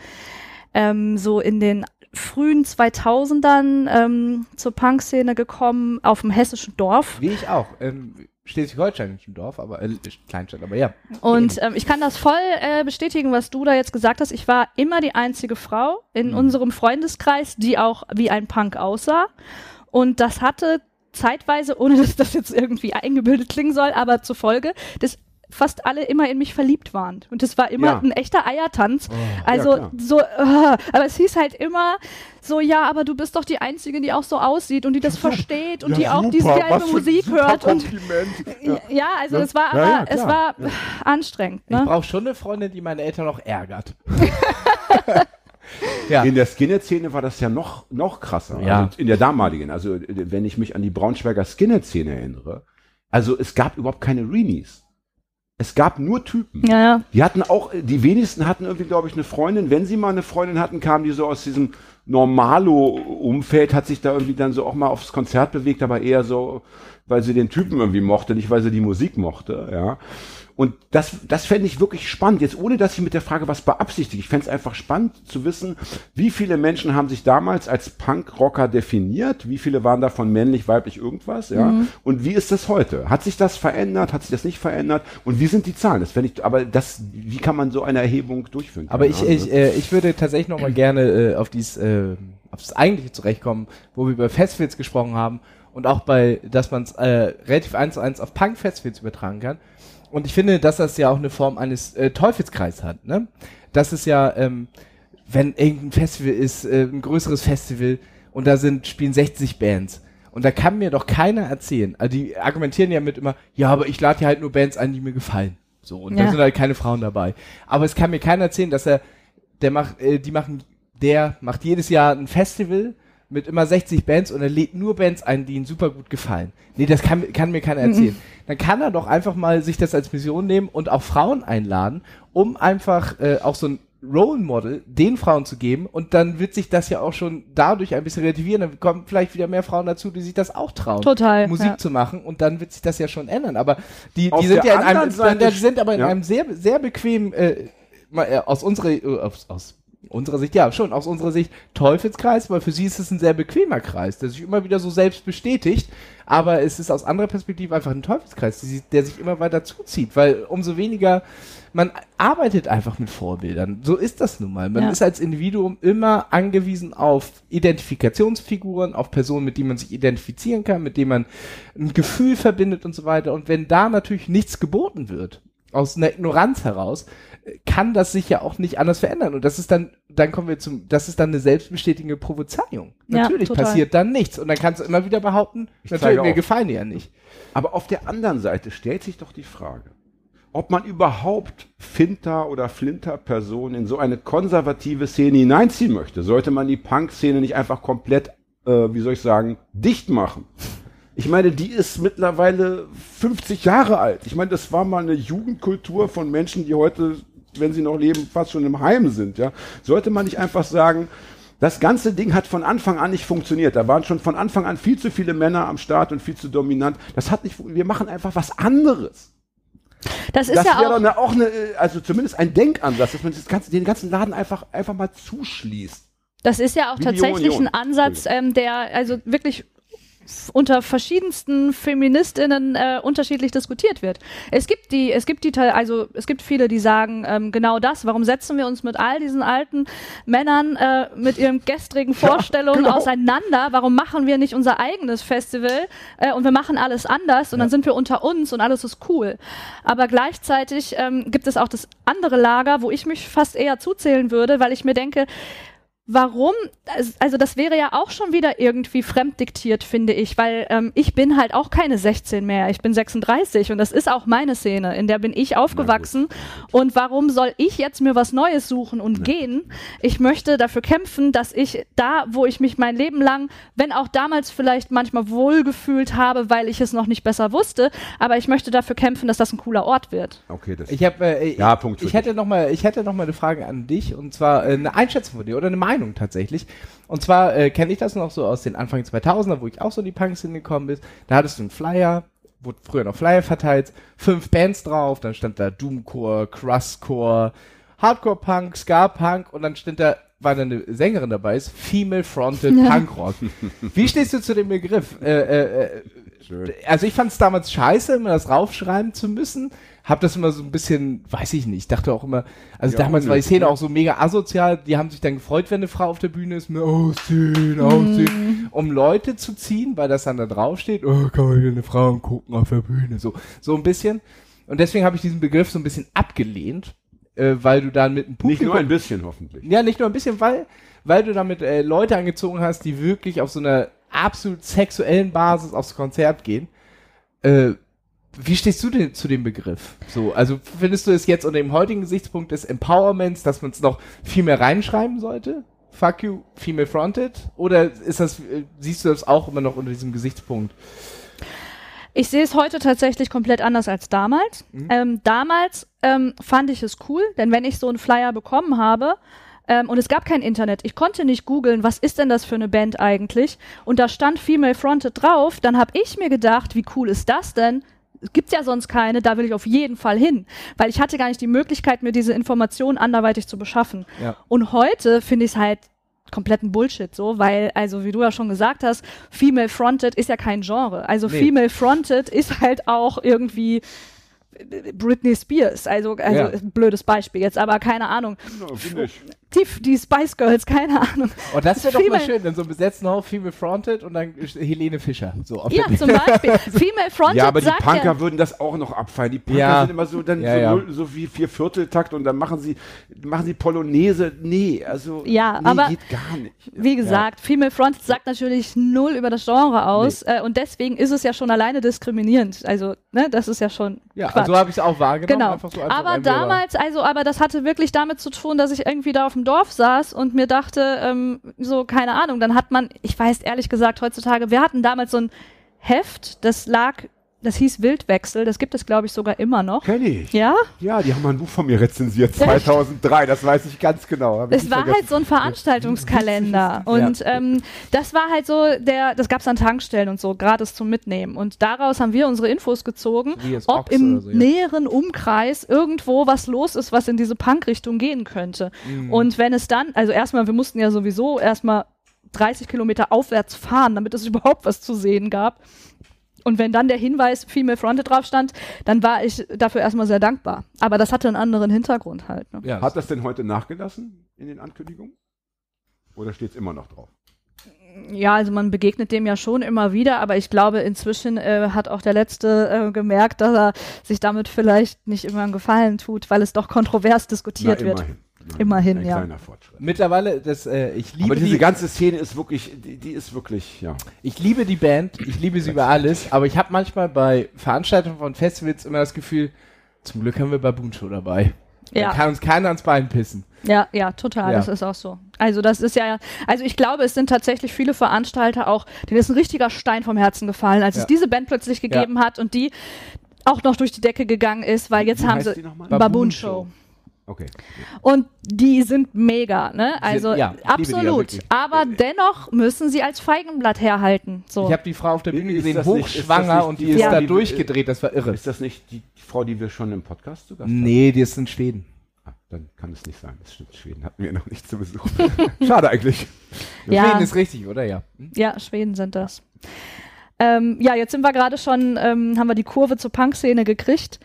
ähm, so in den frühen 2000ern ähm, zur Punkszene gekommen, auf dem hessischen Dorf. Wie ich auch. Ähm, Schleswig-Holstein ist ein Dorf, aber äh, Kleinstadt, aber ja. Und ähm, ich kann das voll äh, bestätigen, was du da jetzt gesagt hast. Ich war immer die einzige Frau in unserem Freundeskreis, die auch wie ein Punk aussah. Und das hatte zeitweise, ohne dass das jetzt irgendwie eingebildet klingen soll, aber zur Folge, dass fast alle immer in mich verliebt waren. Und das war immer Ja. ein echter Eiertanz. Oh. also klar. so, äh, aber es hieß halt immer so, ja, aber du bist doch die Einzige, die auch so aussieht und die das versteht und die auch diese geile Musik super hört. Und ja, also Ne? es war Ja, aber, ja, es war anstrengend. Ich Ne? brauche schon eine Freundin, die meine Eltern noch ärgert. ja. In der Skinhead-Szene war das ja noch, noch krasser. Ja. Also in der damaligen. Also äh, wenn ich mich an die Braunschweiger Skinhead-Szene erinnere. Also es gab überhaupt keine Reenies. Es gab nur Typen. Ja, ja. Die hatten auch, die wenigsten hatten irgendwie, glaube ich, eine Freundin. Wenn sie mal eine Freundin hatten, kamen die so aus diesem Normalo-Umfeld, hat sich da irgendwie dann so auch mal aufs Konzert bewegt, aber eher so, weil sie den Typen irgendwie mochte, nicht weil sie die Musik mochte, ja. Und das, das fände ich wirklich spannend, jetzt ohne dass ich mit der Frage was beabsichtige. Ich fände es einfach spannend zu wissen, wie viele Menschen haben sich damals als Punkrocker definiert, wie viele waren davon männlich, weiblich, irgendwas, ja. Mhm. Und wie ist das heute? Hat sich das verändert? Hat sich das nicht verändert? Und wie sind die Zahlen? Das fände ich, aber das, wie kann man so eine Erhebung durchführen? Aber ich, Ahnung, ich, ne? äh, ich würde tatsächlich noch mal gerne äh, auf dies, äh, aufs eigentliche zurechtkommen, wo wir über Festivals gesprochen haben und auch bei, dass man es äh, relativ eins zu eins auf Punk-Festivals übertragen kann. Und ich finde, dass das ja auch eine Form eines äh, Teufelskreis hat. Ne? Das ist ja, ähm, wenn irgendein Festival ist, äh, ein größeres Festival und da sind spielen 60 Bands. Und da kann mir doch keiner erzählen. Also die argumentieren ja mit immer, ja, aber ich lade ja halt nur Bands ein, die mir gefallen. So, und da Ja. sind halt keine Frauen dabei. Aber es kann mir keiner erzählen, dass er, der macht, äh, die machen, der macht jedes Jahr ein Festival mit immer 60 Bands und er lädt nur Bands ein, die ihm super gut gefallen. Nee, das kann, kann mir keiner erzählen. Dann kann er doch einfach mal sich das als Mission nehmen und auch Frauen einladen, um einfach äh, auch so ein Role Model den Frauen zu geben und dann wird sich das ja auch schon dadurch ein bisschen relativieren. Dann kommen vielleicht wieder mehr Frauen dazu, die sich das auch trauen, Total, Musik ja. zu machen und dann wird sich das ja schon ändern. Aber die, Auf die sind ja in einem, anderen Seite die sind aber in ja. einem sehr, sehr bequemen, äh, mal, äh, aus unserer, äh, aus, aus unserer Sicht, ja, schon, aus unserer Sicht Teufelskreis, weil für sie ist es ein sehr bequemer Kreis, der sich immer wieder so selbst bestätigt, aber es ist aus anderer Perspektive einfach ein Teufelskreis, der sich immer weiter zuzieht, weil umso weniger man arbeitet einfach mit Vorbildern. So ist das nun mal. Man Ja. ist als Individuum immer angewiesen auf Identifikationsfiguren, auf Personen, mit denen man sich identifizieren kann, mit denen man ein Gefühl verbindet und so weiter. Und wenn da natürlich nichts geboten wird, aus einer Ignoranz heraus, kann das sich ja auch nicht anders verändern. Und das ist dann, dann kommen wir zum, das ist dann eine selbstbestätigende Provozierung. Ja, Natürlich total. passiert dann nichts. Und dann kannst du immer wieder behaupten, Ich natürlich, mir auf. gefallen die ja nicht. Aber auf der anderen Seite stellt sich doch die Frage, ob man überhaupt Finter oder Flinter-Personen in so eine konservative Szene hineinziehen möchte. Sollte man die Punk-Szene nicht einfach komplett, äh, wie soll ich sagen, dicht machen? Ich meine, die ist mittlerweile 50 Jahre alt. Ich meine, das war mal eine Jugendkultur von Menschen, die heute, wenn sie noch leben, fast schon im Heim sind. Ja, sollte man nicht einfach sagen, das ganze Ding hat von Anfang an nicht funktioniert. Da waren schon von Anfang an viel zu viele Männer am Start und viel zu dominant. Das hat nicht. Wir machen einfach was anderes. Das ist Das ja auch. eine, auch eine, äh, also zumindest ein Denkansatz, dass man das ganze, den ganzen Laden einfach, einfach mal zuschließt. Das ist ja auch Wie tatsächlich ein Ansatz, ähm, der also wirklich unter verschiedensten Feministinnen äh, unterschiedlich diskutiert wird. Es gibt die, es gibt die, also es gibt viele, die sagen ähm, genau das. Warum setzen wir uns mit all diesen alten Männern äh, mit ihren gestrigen Vorstellungen genau. auseinander? Warum machen wir nicht unser eigenes Festival äh, und wir machen alles anders und dann sind wir unter uns und alles ist cool. Aber gleichzeitig ähm, gibt es auch das andere Lager, wo ich mich fast eher zuzählen würde, weil ich mir denke, Warum? Also das wäre ja auch schon wieder irgendwie fremddiktiert, finde ich, weil ähm, ich bin halt auch keine 16 mehr, ich bin 36 und das ist auch meine Szene, in der bin ich aufgewachsen und warum soll ich jetzt mir was Neues suchen und gehen? Ich möchte dafür kämpfen, dass ich da, wo ich mich mein Leben lang, wenn auch damals vielleicht manchmal wohlgefühlt habe, weil ich es noch nicht besser wusste, aber ich möchte dafür kämpfen, dass das ein cooler Ort wird. Okay, das Ich habe, äh, Ja, ich, Punkt ich hätte noch mal, ich hätte noch mal eine Frage an dich und zwar äh, eine Einschätzung von dir oder eine Meinung tatsächlich. Und zwar äh, kenne ich das noch so aus den Anfang 2000er, wo ich auch so in die Punks gekommen bin. Da hattest du einen Flyer, wurde früher noch Flyer verteilt, fünf Bands drauf, dann stand da Doomcore, Crustcore, Hardcore Punk, Ska Punk und dann stand da war da eine Sängerin dabei, ist Female Fronted Punk Rock. Wie stehst du zu dem Begriff? Äh, äh, äh, Schön. also ich fand es damals scheiße, immer das raufschreiben zu müssen. Hab das immer so ein bisschen, weiß ich nicht, dachte auch immer, also Ja, damals war die Szene ne? auch so mega asozial, die haben sich dann gefreut, wenn eine Frau auf der Bühne ist, mit ausziehen, ausziehen, um Leute zu ziehen, weil das dann da draufsteht, oh, kann man hier eine Frau angucken auf der Bühne, so, so ein bisschen. Und deswegen habe ich diesen Begriff so ein bisschen abgelehnt, äh, weil du dann mit einem nicht Publikum nur ein bisschen hoffentlich. ja, nicht nur ein bisschen, weil, weil du damit äh, Leute angezogen hast, die wirklich auf so einer absolut sexuellen Basis aufs Konzert gehen. Äh, wie stehst du denn zu dem Begriff? So, also findest du es jetzt unter dem heutigen Gesichtspunkt des Empowerments, dass man es noch viel mehr reinschreiben sollte? Fuck you, female fronted? Oder ist das, äh, siehst du das auch immer noch unter diesem Gesichtspunkt? Ich sehe es heute tatsächlich komplett anders als damals. Ähm, damals ähm, fand ich es cool, denn wenn ich so einen Flyer bekommen habe ähm, und es gab kein Internet, ich konnte nicht googeln, was ist denn das für eine Band eigentlich? Und da stand Female Fronted drauf, dann habe ich mir gedacht, wie cool ist das denn? Gibt's ja sonst keine, da will ich auf jeden Fall hin. Weil ich hatte gar nicht die Möglichkeit, mir diese Informationen anderweitig zu beschaffen. Ja. Und heute finde ich es halt kompletten Bullshit so, weil, also wie du ja schon gesagt hast, Female Fronted ist ja kein Genre. Also Nee. Female Fronted ist halt auch irgendwie Britney Spears, also, also Ja. ein blödes Beispiel jetzt, aber keine Ahnung. Ich. Die, die Spice Girls, keine Ahnung. Und Oh, das wäre doch mal Female- schön, dann so besetzen Haus Female Fronted und dann Helene Fischer. So auf Ja, zum Beispiel. Female Fronted Ja, aber die Punker ja, würden das auch noch abfeiern. Die Punker Ja. sind immer so, dann Ja, so, so wie vier Vierteltakt und dann machen sie, machen sie Polonaise. Nee, also, Ja, nee, aber- geht gar nicht. Wie gesagt, Female Fronted sagt natürlich null über das Genre aus äh, und deswegen ist es ja schon alleine diskriminierend. Also, ne, das ist ja schon Ja, Quatsch. so habe ich es auch wahrgenommen. Genau. Einfach so einfach aber damals, also, aber das hatte wirklich damit zu tun, dass ich irgendwie da auf dem Dorf saß und mir dachte, ähm, so, keine Ahnung, dann hat man, ich weiß ehrlich gesagt heutzutage, wir hatten damals so ein Heft, das lag, das hieß Wildwechsel, das gibt es, glaube ich, sogar immer noch. Kenn ich. Ja, Ja, die haben mal ein Buch von mir rezensiert, 2003, das weiß ich ganz genau. Hab es war vergessen. halt so ein Veranstaltungskalender und ähm, das war halt so der, das gab's an Tankstellen und so, gratis zum Mitnehmen und daraus haben wir unsere Infos gezogen, ob Ochse im so, ja. näheren Umkreis irgendwo was los ist, was in diese Punk-Richtung gehen könnte. Mhm. Und wenn es dann, also erstmal, wir mussten ja sowieso erstmal 30 Kilometer aufwärts fahren, damit es überhaupt was zu sehen gab. Und wenn dann der Hinweis Female Fronted drauf stand, dann war ich dafür erstmal sehr dankbar. Aber das hatte einen anderen Hintergrund halt. Ne? Ja, Hat das denn heute nachgelassen in den Ankündigungen? Oder steht es immer noch drauf? Ja, also man begegnet dem ja schon immer wieder, aber ich glaube, inzwischen äh, hat auch der Letzte äh, gemerkt, dass er sich damit vielleicht nicht immer einen Gefallen tut, weil es doch kontrovers diskutiert Na, wird. immerhin. Immerhin, Ein ja. kleiner Fortschritt. Mittlerweile, das, äh, ich liebe Aber diese die, ganze Szene ist wirklich, die, die ist wirklich, ja. ich liebe die Band, ich liebe sie über alles, aber ich habe manchmal bei Veranstaltungen von Festivals immer das Gefühl, zum Glück haben wir Baboon Show dabei. Da Ja. kann uns keiner ans Bein pissen. Ja, ja, total, Ja. das ist auch so. Also das ist ja, also ich glaube, es sind tatsächlich viele Veranstalter auch, denen ist ein richtiger Stein vom Herzen gefallen, als Ja. es diese Band plötzlich gegeben hat und die auch noch durch die Decke gegangen ist, weil jetzt Wie haben sie Baboon Show. Okay. Und die sind mega, ne? Also ja, die ja absolut. wirklich. Aber dennoch müssen sie als Feigenblatt herhalten. So. Ich habe die Frau auf der Bühne gesehen, hochschwanger nicht und die die ist Frau, da die- durchgedreht, das war irre. Ist das nicht die, Frau, die wir schon im Podcast zu Gast hatten? Nee, die ist in Schweden. Ah, dann kann es nicht sein. Das stimmt. Schweden hatten wir noch nicht zu Besuch. Schade eigentlich. Ja. Schweden ist richtig, oder? Ja. Hm? Ja, Schweden sind das. Ähm, ja, jetzt sind wir gerade schon, ähm, haben wir die Kurve zur Punk-Szene gekriegt.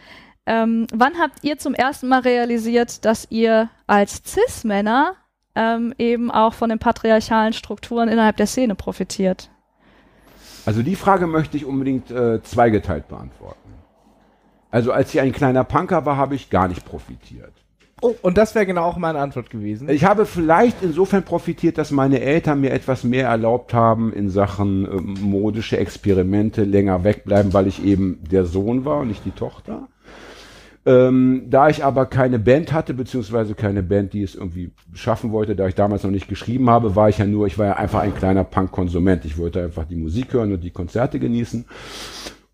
Ähm, wann habt ihr zum ersten Mal realisiert, dass ihr als Cis-Männer ähm, eben auch von den patriarchalen Strukturen innerhalb der Szene profitiert? Also die Frage möchte ich unbedingt äh, zweigeteilt beantworten. Also als ich ein kleiner Punker war, habe ich gar nicht profitiert. Oh, und das wäre genau auch meine Antwort gewesen. Ich habe vielleicht insofern profitiert, dass meine Eltern mir etwas mehr erlaubt haben in Sachen ähm, modische Experimente, länger wegbleiben, weil ich eben der Sohn war und nicht die Tochter. Ähm, da ich aber keine Band hatte, beziehungsweise keine Band, die es irgendwie schaffen wollte, da ich damals noch nicht geschrieben habe, war ich ja nur, ich war ja einfach ein kleiner Punk-Konsument. Ich wollte einfach die Musik hören und die Konzerte genießen.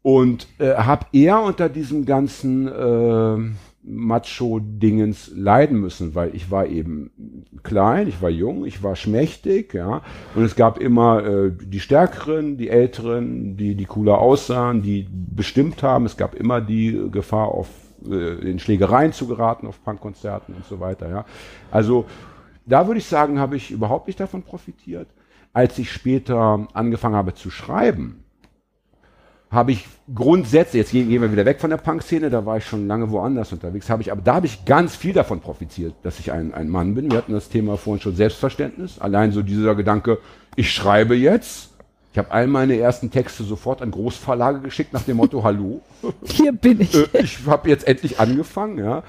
Und äh, habe eher unter diesem ganzen äh, Macho-Dingens leiden müssen, weil ich war eben klein, ich war jung, ich war schmächtig, ja. Und es gab immer äh, die Stärkeren, die Älteren, die, die cooler aussahen, die bestimmt haben. Es gab immer die Gefahr, auf äh, in Schlägereien zu geraten, auf Punkkonzerten und so weiter, ja. Also da würde ich sagen, habe ich überhaupt nicht davon profitiert. Als ich später angefangen habe zu schreiben, habe ich grundsätzlich, jetzt gehen wir wieder weg von der Punk-Szene, da war ich schon lange woanders unterwegs, habe ich, aber da habe ich ganz viel davon profitiert, dass ich ein, ein Mann bin. Wir hatten das Thema vorhin schon Selbstverständnis. Allein so dieser Gedanke, ich schreibe jetzt. Ich habe all meine ersten Texte sofort an Großverlage geschickt nach dem Motto, hallo, Hier bin ich. äh, ich habe jetzt endlich angefangen, ja.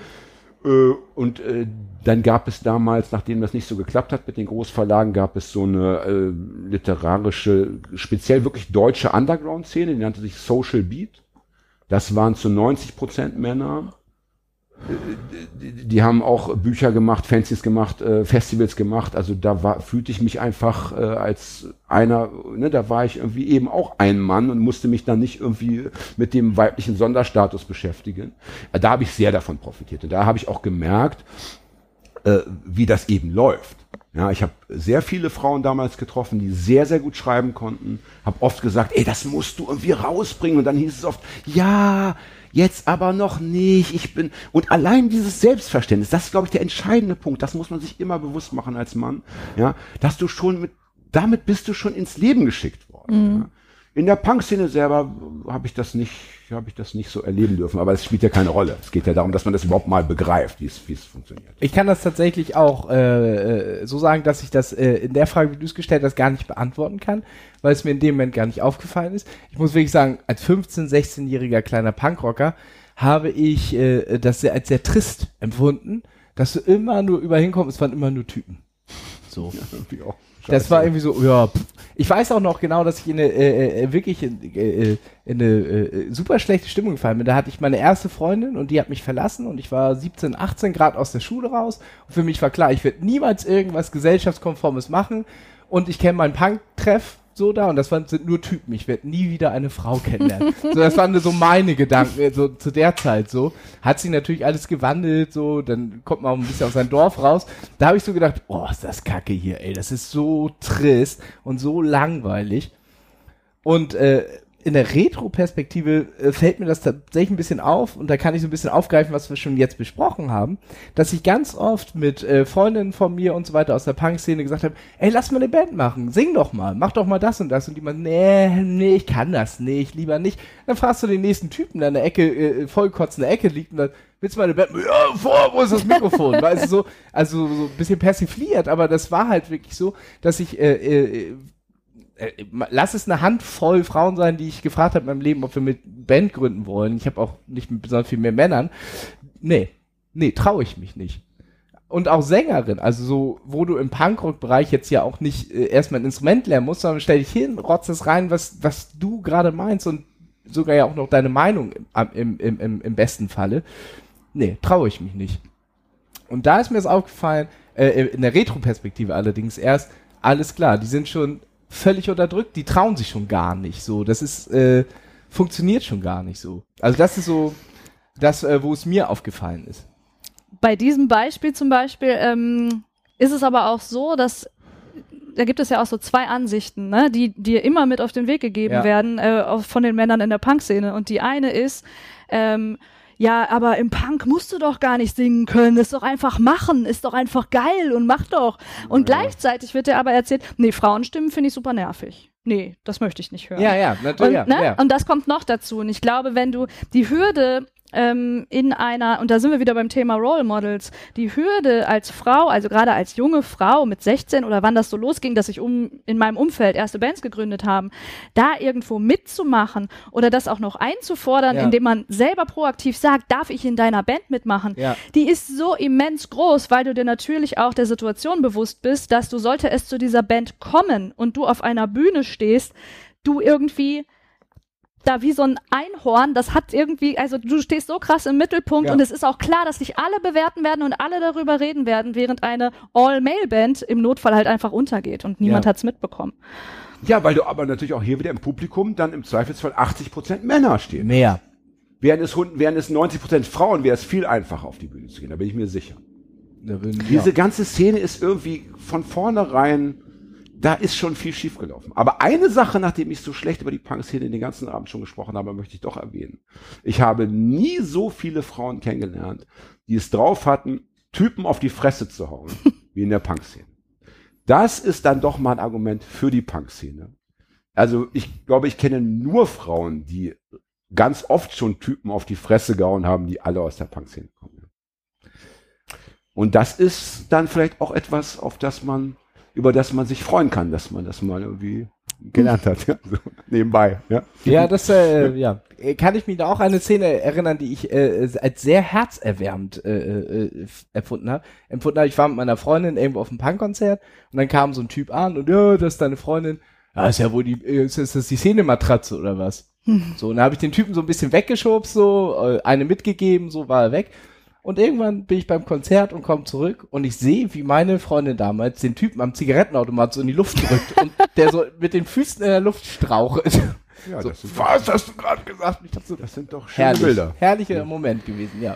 Äh, und äh, dann gab es damals, nachdem das nicht so geklappt hat mit den Großverlagen, gab es so eine literarische, speziell wirklich deutsche Underground-Szene, die nannte sich Social Beat. Das waren zu 90 Prozent Männer. Die, die haben auch Bücher gemacht, Fancies gemacht, äh, Festivals gemacht. Also da war, fühlte ich mich einfach äh, als einer, ne, da war ich irgendwie eben auch ein Mann und musste mich dann nicht irgendwie mit dem weiblichen Sonderstatus beschäftigen. Äh, Da habe ich sehr davon profitiert. Und da habe ich auch gemerkt, äh, wie das eben läuft. Ja, ich habe sehr viele Frauen damals getroffen, die sehr, sehr gut schreiben konnten. Habe oft gesagt, ey, das musst du irgendwie rausbringen. Und dann hieß es oft, ja, jetzt aber noch nicht. Ich bin und allein dieses Selbstverständnis, das ist, glaube ich, der entscheidende Punkt. Das muss man sich immer bewusst machen als Mann, ja, dass du schon mit, damit bist du schon ins Leben geschickt worden. Ja. In der Punk-Szene selber habe ich das nicht, habe ich das nicht so erleben dürfen, aber es spielt ja keine Rolle. Es geht ja darum, dass man das überhaupt mal begreift, wie es, funktioniert. Ich kann das tatsächlich auch äh, äh so sagen, dass ich das äh, in der Frage, wie du es gestellt hast, gar nicht beantworten kann, weil es mir in dem Moment gar nicht aufgefallen ist. Ich muss wirklich sagen, als 15-, 16-jähriger kleiner Punkrocker habe ich äh, das sehr, als sehr trist empfunden, dass du immer nur überall hinkommst, es waren immer nur Typen. So. Ja, irgendwie auch. Das war irgendwie so, ja. Pff. Ich weiß auch noch genau, dass ich in eine äh, äh, wirklich in, äh, in eine äh, super schlechte Stimmung gefallen bin. Da hatte ich meine erste Freundin und die hat mich verlassen und ich war 17, 18 Grad aus der Schule raus. Und für mich war klar, ich werde niemals irgendwas gesellschaftskonformes machen. Und ich kenne meinen Punk-Treff so da und das waren, sind nur Typen. Ich werde nie wieder eine Frau kennenlernen. so, das waren so meine Gedanken, äh, so zu der Zeit so. Hat sich natürlich alles gewandelt, so, dann kommt man auch ein bisschen aus sein Dorf raus. Da habe ich so gedacht, oh, ist das kacke hier, ey, das ist so trist und so langweilig. Und äh, in der Retro-Perspektive äh, fällt mir das tatsächlich ein bisschen auf und da kann ich so ein bisschen aufgreifen, was wir schon jetzt besprochen haben, dass ich ganz oft mit äh, Freundinnen von mir und so weiter aus der Punk-Szene gesagt habe, ey, lass mal eine Band machen, sing doch mal, mach doch mal das und das und die man, nee, nee, ich kann das nicht, lieber nicht. Dann fragst du den nächsten Typen, der in der Ecke, äh, vollkotzende Ecke liegt und dann, willst du mal eine Band? Ja, vor, wo ist das Mikrofon? weißt du, so, also so ein bisschen persifliert, aber das war halt wirklich so, dass ich äh, äh, äh, lass es eine Handvoll Frauen sein, die ich gefragt habe in meinem Leben, ob wir mit Band gründen wollen. Ich habe auch nicht mit besonders viel mehr Männern. Nee, nee, traue ich mich nicht. Und auch Sängerin, also so, wo du im Punkrock-Bereich jetzt ja auch nicht äh, erstmal ein Instrument lernen musst, sondern stell dich hin, rotz es rein, was, was du gerade meinst und sogar ja auch noch deine Meinung im, im, im, im besten Falle. Nee, traue ich mich nicht. Und da ist mir das aufgefallen, äh, in der Retro-Perspektive allerdings erst, alles klar, die sind schon völlig unterdrückt, die trauen sich schon gar nicht so. Das ist, äh, funktioniert schon gar nicht so. Also das ist so das, äh, wo es mir aufgefallen ist. Bei diesem Beispiel zum Beispiel ähm, ist es aber auch so, dass da gibt es ja auch so zwei Ansichten, ne, die dir immer mit auf den Weg gegeben ja. werden äh, von den Männern in der Punk-Szene. Und die eine ist, ähm, ja, aber im Punk musst du doch gar nicht singen können, ist doch einfach machen, ist doch einfach geil und mach doch. Und ja. gleichzeitig wird dir aber erzählt, nee, Frauenstimmen finde ich super nervig. Nee, das möchte ich nicht hören. Ja, ja, natürlich. Und, ne? ja. und das kommt noch dazu. Und ich glaube, wenn du die Hürde ähm, in einer, und da sind wir wieder beim Thema Role Models, die Hürde als Frau, also gerade als junge Frau mit 16 oder wann das so losging, dass ich um, in meinem Umfeld erste Bands gegründet haben, da irgendwo mitzumachen oder das auch noch einzufordern, ja. indem man selber proaktiv sagt, darf ich in deiner Band mitmachen, ja. die ist so immens groß, weil du dir natürlich auch der Situation bewusst bist, dass du, sollte es zu dieser Band kommen und du auf einer Bühne stehst, du irgendwie da wie so ein Einhorn, das hat irgendwie, also du stehst so krass im Mittelpunkt ja. und es ist auch klar, dass sich alle bewerten werden und alle darüber reden werden, während eine All-Male-Band im Notfall halt einfach untergeht und niemand ja. hat's mitbekommen. Ja, weil du aber natürlich auch hier wieder im Publikum dann im Zweifelsfall 80 Prozent Männer stehen. Mehr. Wären es, wären es 90 Prozent Frauen, wäre es viel einfacher auf die Bühne zu gehen, da bin ich mir sicher. Diese ja. ganze Szene ist irgendwie von vornherein da ist schon viel schiefgelaufen. Aber eine Sache, nachdem ich so schlecht über die Punk-Szene den ganzen Abend schon gesprochen habe, möchte ich doch erwähnen. Ich habe nie so viele Frauen kennengelernt, die es drauf hatten, Typen auf die Fresse zu hauen, wie in der Punk-Szene. Das ist dann doch mal ein Argument für die Punk-Szene. Also ich glaube, ich kenne nur Frauen, die ganz oft schon Typen auf die Fresse gehauen haben, die alle aus der Punk-Szene kommen. Und das ist dann vielleicht auch etwas, auf das man über das man sich freuen kann, dass man das mal irgendwie gelernt hat, ja, so nebenbei. Ja, ja das äh, ja. kann ich mich da auch an eine Szene erinnern, die ich äh, als sehr herzerwärmend äh, äh, erfunden habe. Empfunden habe, ich war mit meiner Freundin irgendwo auf einem Punkkonzert und dann kam so ein Typ an und ja, das ist deine Freundin. Ja, ist ja wohl die, ist, ist das die Szenematratze oder was? Hm. So, und dann habe ich den Typen so ein bisschen weggeschoben, so, äh, eine mitgegeben, so war er weg. Und irgendwann bin ich beim Konzert und komme zurück und ich sehe, wie meine Freundin damals den Typen am Zigarettenautomat so in die Luft drückt und der so mit den Füßen in der Luft strauchelt. Ja, so, das sind- was hast du gerade gesagt? Ich dachte so, Das sind doch schöne herrlich, Bilder. herrlicher Moment gewesen, ja.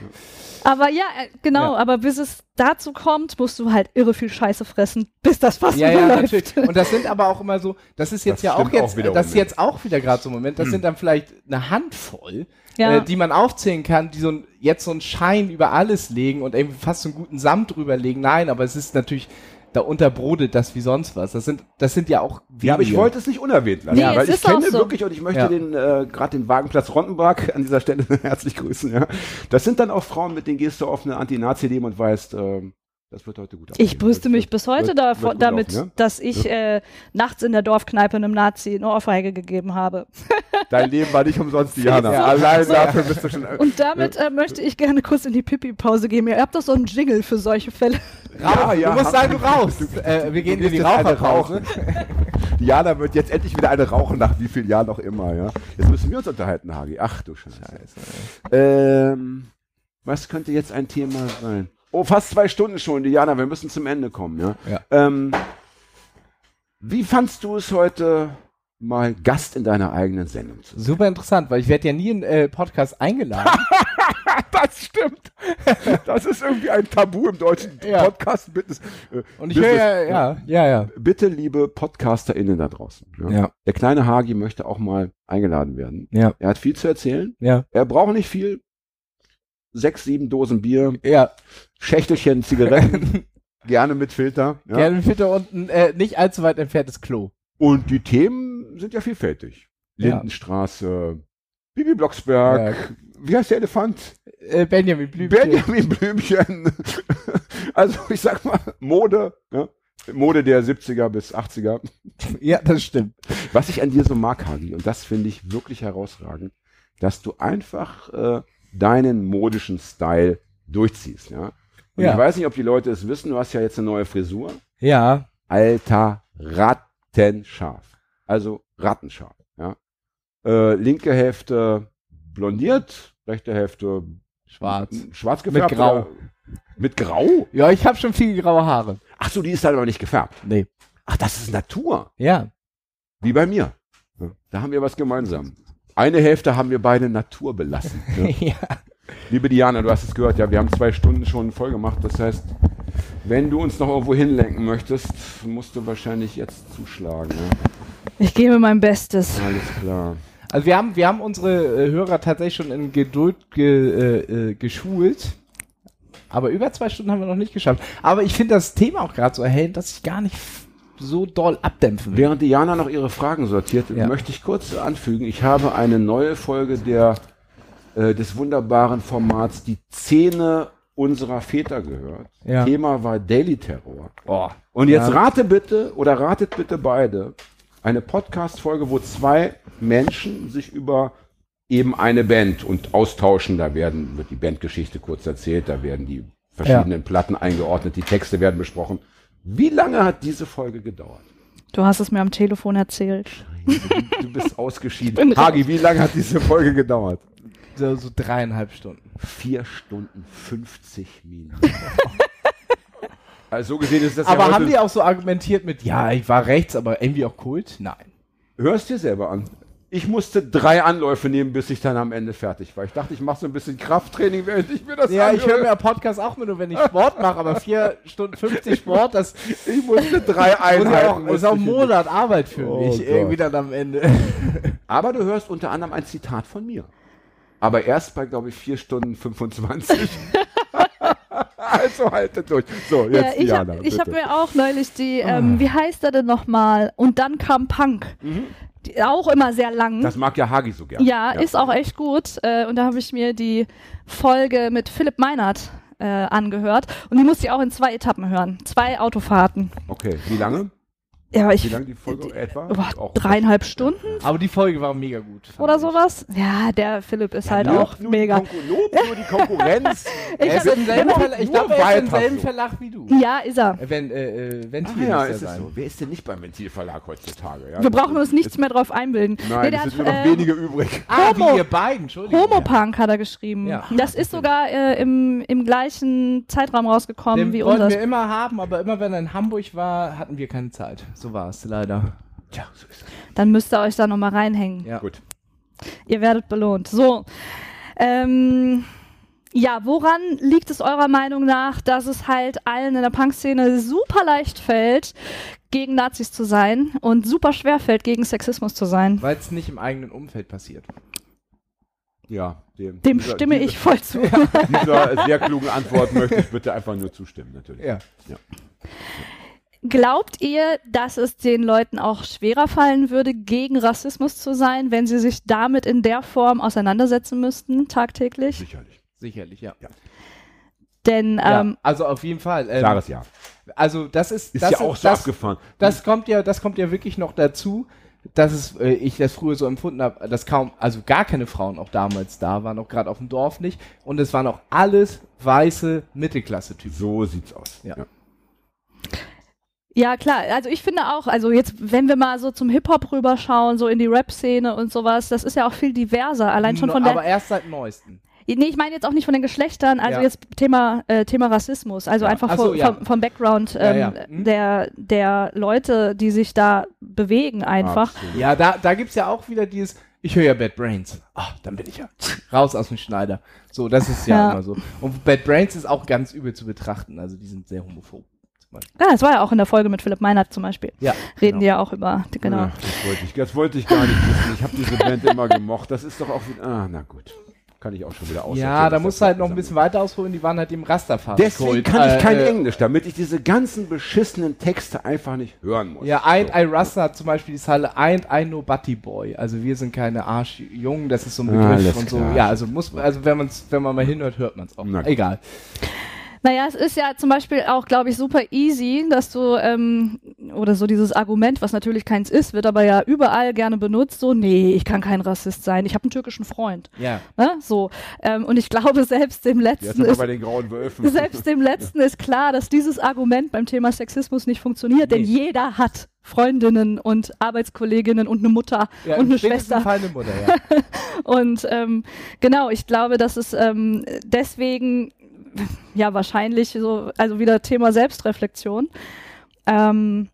Aber ja, äh, genau, Ja. aber bis es dazu kommt, musst du halt irre viel Scheiße fressen, bis das Fass Ja, ja, überläuft. natürlich. Und das sind aber auch immer so, das ist jetzt Das ja auch auch jetzt, wiederum das ist jetzt auch wieder gerade so ein Moment, das sind dann vielleicht eine Handvoll, Ja. äh, die man aufzählen kann, die so ein, jetzt so einen Schein über alles legen und irgendwie fast so einen guten Samt drüber legen. Nein, aber es ist natürlich, da unterbrodet das wie sonst was. Das sind, das sind ja auch Ja, aber ich wenige. wollte es nicht unerwähnt lassen, Nee, weil es ich ist auch kenne so. wirklich und ich möchte Ja. den äh, gerade den Wagenplatz Rondenberg an dieser Stelle herzlich grüßen. Ja, das sind dann auch Frauen, mit denen gehst du auf eine Anti-Nazi-Demo und weißt, ähm, das wird heute gut. Ich abgehen. brüste Das mich bis heute wird- davon, wird damit, laufen, dass ich äh, nachts in der Dorfkneipe einem Nazi eine Ohrfeige gegeben habe. ja? Dein Leben war nicht umsonst, Diana. Ja. Allein dafür bist du schon. Und damit äh, möchte ich gerne kurz in die Pipi-Pause gehen. Ihr habt doch so einen Jingle für solche Fälle. Ja, ja, du musst sagen, du rauchst. äh, wir gehen in die Raucherpause. Diana wird jetzt endlich wieder eine rauchen, nach wie vielen Jahren auch immer, ja. Jetzt müssen wir uns unterhalten, Hagi. Ach du Scheiße. Ähm, was könnte jetzt ein Thema sein? Oh, fast zwei Stunden schon, Diana, wir müssen zum Ende kommen, ja. Ja. Ähm, wie fandst du es heute, mal Gast in deiner eigenen Sendung zu sein? Super interessant, weil ich werde ja nie in äh, Podcast eingeladen. Das stimmt. Das ist irgendwie ein Tabu im deutschen Ja. Podcast. Bitte, äh, Und ich höre ja, ja, ja, ja. Bitte, liebe PodcasterInnen da draußen. Ja. Ja. Der kleine Hagi möchte auch mal eingeladen werden. Ja. Er hat viel zu erzählen. Ja. Er braucht nicht viel. Sechs, sieben Dosen Bier, Ja, Schächtelchen Zigaretten, gerne mit Filter. Ja. gerne bitte unten äh, nicht allzu weit entferntes Klo. Und die Themen sind ja vielfältig. Ja. Lindenstraße, Bibi Blocksberg, wie heißt der Elefant? Äh, Benjamin Blümchen. Benjamin Blümchen. also ich sag mal, Mode. Ja? Mode der 70er bis 80er. Ja, das stimmt. Was ich an dir so mag, Hagi, und das finde ich wirklich herausragend, dass du einfach äh, deinen modischen Style durchziehst, ja. Und Ja. ich weiß nicht, ob die Leute es wissen, du hast ja jetzt eine neue Frisur. Ja, Alter Rattenscharf. Also rattenscharf, ja. Äh, linke Hälfte blondiert, rechte Hälfte schwarz. schwarz gefärbt. Mit Grau. Mit Grau? Ja, ich habe schon viel graue Haare. Ach so, die ist halt aber nicht gefärbt. Nee. Ach, das ist Natur. Ja. Wie bei mir. Da haben wir was gemeinsam. Eine Hälfte haben wir beide Natur belassen. Ja. ja. Liebe Diana, du hast es gehört, ja, wir haben zwei Stunden schon voll gemacht. Das heißt, wenn du uns noch irgendwo hinlenken möchtest, musst du wahrscheinlich jetzt zuschlagen. Ja. Ich gebe mein Bestes. Alles klar. Also wir haben, wir haben unsere äh, Hörer tatsächlich schon in Geduld ge, äh, äh, geschult. Aber über zwei Stunden haben wir noch nicht geschafft. Aber ich finde das Thema auch gerade so erhellend, dass ich gar nicht so doll abdämpfen. Während Diana noch ihre Fragen sortiert, Ja. möchte ich kurz anfügen, ich habe eine neue Folge der, äh, des wunderbaren Formats Die Zähne unserer Väter gehört. Ja. Thema war Daily Terror. Oh. Und jetzt Ja. rate bitte oder ratet bitte beide eine Podcast-Folge, wo zwei Menschen sich über eben eine Band und austauschen. Da werden, wird die Bandgeschichte kurz erzählt, da werden die verschiedenen Platten eingeordnet, die Texte werden besprochen. Wie lange hat diese Folge gedauert? Du hast es mir am Telefon erzählt. Du bist ausgeschieden. Hagi, wie lange hat diese Folge gedauert? So, so dreieinhalb Stunden. Vier Stunden 50 Minuten. also so gesehen ist das Aber ja haben die auch so argumentiert mit, ja, ich war rechts, aber irgendwie auch Kult? Nein. Hörst dir selber an. Ich musste drei Anläufe nehmen, bis ich dann am Ende fertig war. Ich dachte, ich mache so ein bisschen Krafttraining, während ich mir das Ja, ich höre anhöre. mir Podcast auch nur, wenn ich Sport mache, aber vier Stunden 50 Sport, das Ich musste drei Einheiten. auch, ist auch ein Monat Arbeit für Oh mich, Gott. irgendwie dann am Ende. Aber du hörst unter anderem ein Zitat von mir. Aber erst bei, glaube ich, vier Stunden 25. also haltet durch. So, jetzt Ja, ich Diana, habe ich hab mir auch neulich die, ähm, wie heißt er denn nochmal? Und dann kam Punk. Die, auch immer sehr lang. Das mag ja Hagi so gern. ja, ist auch echt gut. Äh, und da habe ich mir die Folge mit Philipp Meinert äh, angehört. Und die musste ich auch in zwei Etappen hören. Zwei Autofahrten. Okay, wie lange? Ja, Wie ich. lange die Folge etwa? Boah, Auch- dreieinhalb Stunden Aber die Folge war mega gut. oder ich. sowas? Ja, der Philipp ist halt Lob auch nur die mega. Lob nur die Konkurrenz. Ich Er ist im selben Verlag, ich er ist im selben. Verlag wie du. Ja, ist er. Wenn, äh, äh, Ventil Ah, ja, ist er es sein. so. Wer ist denn nicht beim Ventilverlag heutzutage? Ja, Wir brauchen ist- uns nichts mehr drauf einbilden. Nein, Nee, der es hat, sind nur noch äh, wenige übrig. Ah, Homo- wie ihr beiden, Entschuldigung. Homopunk hat er geschrieben. Ja. Das ist sogar äh, im, im gleichen Zeitraum rausgekommen Den wie wollten unser. wir immer haben, aber immer wenn er in Hamburg war, hatten wir keine Zeit. So war es leider. Tja, so ist es. Dann müsst ihr euch da nochmal reinhängen. Ja. Gut. Ihr werdet belohnt. So. Ähm, ja, woran liegt es eurer Meinung nach, dass es halt allen in der Punk-Szene super leicht fällt, gegen Nazis zu sein und super schwer fällt, gegen Sexismus zu sein? Weil es nicht im eigenen Umfeld passiert. Ja, dem, Dem dieser- stimme diese- ich voll zu. Dieser sehr klugen Antwort möchte ich bitte einfach nur zustimmen, natürlich. Ja. Glaubt ihr, dass es den Leuten auch schwerer fallen würde, gegen Rassismus zu sein, wenn sie sich damit in der Form auseinandersetzen müssten, tagtäglich? Sicherlich. Sicherlich, ja. Denn ja ähm, also auf jeden Fall. Ähm, Klares Ja. Also das ist, Ist das ja auch so das, abgefahren. Das kommt ja, das kommt ja wirklich noch dazu, dass es, äh, ich das früher so empfunden habe, dass kaum, also gar keine Frauen auch damals da waren, auch gerade auf dem Dorf nicht. Und es waren auch alles weiße Mittelklasse-Typen. So sieht's aus. Ja. Ja, klar. Also ich finde auch, also jetzt, wenn wir mal so zum Hip-Hop rüberschauen, so in die Rap-Szene und sowas, das ist ja auch viel diverser. Allein schon von Aber der. erst seit neuesten. Nee, ich meine jetzt auch nicht von den Geschlechtern, also Ja. jetzt Thema, äh, Thema Rassismus. Also Ja. einfach Ach so, vom, ja. vom, Background ähm, Ja, ja. Hm? Der, der Leute, die sich da bewegen einfach. Absolut. Ja, da, da gibt's ja auch wieder dieses, ich höre ja Bad Brains. Ah, dann bin ich ja raus aus dem Schneider. So, das ist ja, Ja. immer so. Und Bad Brains ist auch ganz übel zu betrachten. Also die sind sehr homophob. Ja, das war ja auch in der Folge mit Philipp Meinert zum Beispiel. Ja, Reden genau. die ja auch über, genau. Ach, das, wollte ich, das wollte ich gar nicht wissen. Ich habe diese Band immer gemocht. Das ist doch auch wieder. Ah, na gut. Kann ich auch schon wieder aus. Ja, da musst du halt noch ein bisschen weiter ausholen. Die waren halt im Rastafari. Deswegen kann ich kein Englisch, damit ich diese ganzen beschissenen Texte einfach nicht hören muss. Ja, ein I Rasta hat zum Beispiel die Zeile Ain't I no Butty Boy. Also wir sind keine Arschjungen, das ist so ein Begriff Alles und so. klar. Ja, also muss also wenn man's, wenn man mal hinhört, hört man es auch. Na gut. Egal. Naja, es ist ja zum Beispiel auch, glaube ich, super easy, dass du, ähm, oder so dieses Argument, was natürlich keins ist, wird aber ja überall gerne benutzt, so, nee, ich kann kein Rassist sein, ich habe einen türkischen Freund. Ja. Ne? So. Ähm, und ich glaube, selbst dem Letzten aber ist, bei den grauen Wölfen. selbst dem Letzten ist klar, dass dieses Argument beim Thema Sexismus nicht funktioniert, denn Nee. jeder hat Freundinnen und Arbeitskolleginnen und eine Mutter ja und eine Schwester. Feinde Mutter, ja. Und ähm, genau, ich glaube, dass es ähm, deswegen ja wahrscheinlich so, also wieder Thema Selbstreflexion. Ähm,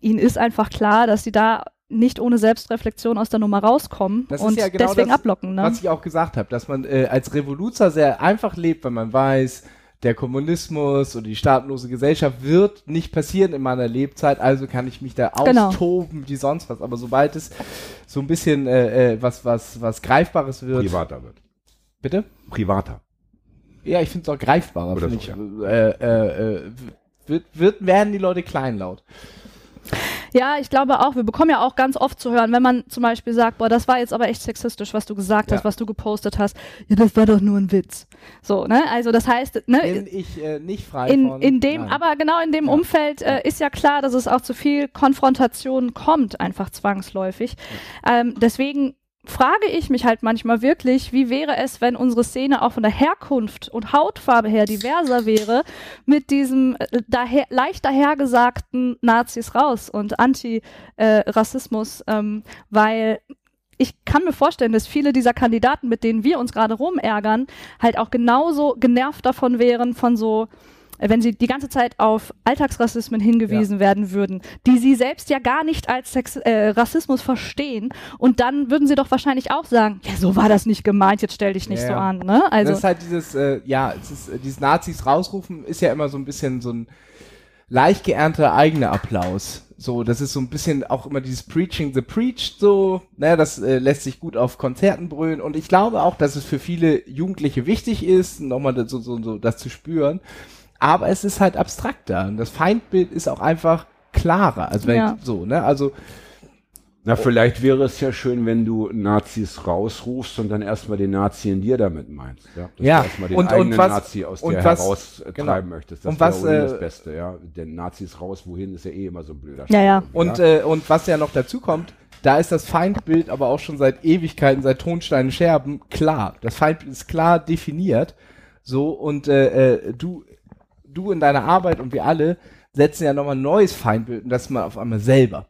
ihnen ist einfach klar, dass sie da nicht ohne Selbstreflexion aus der Nummer rauskommen Das und ja genau deswegen das, ablocken. Ne? Was ich auch gesagt habe, dass man äh, als Revoluzer sehr einfach lebt, weil man weiß, der Kommunismus oder die staatenlose Gesellschaft wird nicht passieren in meiner Lebzeit, also kann ich mich da Genau. austoben wie sonst was. Aber sobald es so ein bisschen äh, äh, was, was, was Greifbares wird. Privater wird. Bitte? Privater. Ja, ich finde es auch greifbarer, Oder finde so, ich. Äh, äh, äh, wird, wird, werden die Leute kleinlaut. Ja, ich glaube auch, wir bekommen ja auch ganz oft zu hören, wenn man zum Beispiel sagt, boah, das war jetzt aber echt sexistisch, was du gesagt Ja. hast, was du gepostet hast. Ja, das war doch nur ein Witz. So, ne? Also das heißt, ne, Bin ich äh, nicht frei in, von. in dem, Nein. aber genau in dem Ja. Umfeld äh, ist ja klar, dass es auch zu viel Konfrontation kommt, einfach zwangsläufig. Ähm, deswegen frage ich mich halt manchmal wirklich, wie wäre es, wenn unsere Szene auch von der Herkunft und Hautfarbe her diverser wäre, mit diesem äh, daher, leicht dahergesagten Nazis raus und Anti-Rassismus, ähm, weil ich kann mir vorstellen, dass viele dieser Kandidaten, mit denen wir uns gerade rumärgern, halt auch genauso genervt davon wären, von so, äh, wenn sie die ganze Zeit auf Alltagsrassismen hingewiesen werden würden, die sie selbst ja gar nicht als Sex äh, Rassismus verstehen. Und dann würden sie doch wahrscheinlich auch sagen, ja, so war das nicht gemeint, jetzt stell dich nicht Ja, so ja. an. Ne? Also, das ist halt dieses, äh, ja, ist, äh, dieses Nazis rausrufen ist ja immer so ein bisschen so ein leicht geernteter eigener Applaus. So, das ist so ein bisschen auch immer dieses Preaching the Preached so, ne, das äh, lässt sich gut auf Konzerten brüllen und ich glaube auch, dass es für viele Jugendliche wichtig ist, nochmal so, so, so das zu spüren, aber es ist halt abstrakter und das Feindbild ist auch einfach klarer, also wenn Ja. so, ne, also Na, vielleicht wäre es ja schön, wenn du Nazis rausrufst und dann erstmal den Nazi in dir damit meinst. Ja, dass Ja, du erstmal den und- und eigenen was- Nazi aus und dir was- heraustreiben genau. möchtest. Das Und was, wäre äh, das Beste, ja. Denn Nazis raus, wohin, ist ja eh immer so ein blöder Ja, ja. Und, äh, und was ja noch dazu kommt, da ist das Feindbild aber auch schon seit Ewigkeiten, seit Tonsteinen Scherben, klar. Das Feindbild ist klar definiert. So, und äh, äh, du, du in deiner Arbeit und wir alle setzen ja nochmal ein neues Feindbild und das mal auf einmal selber.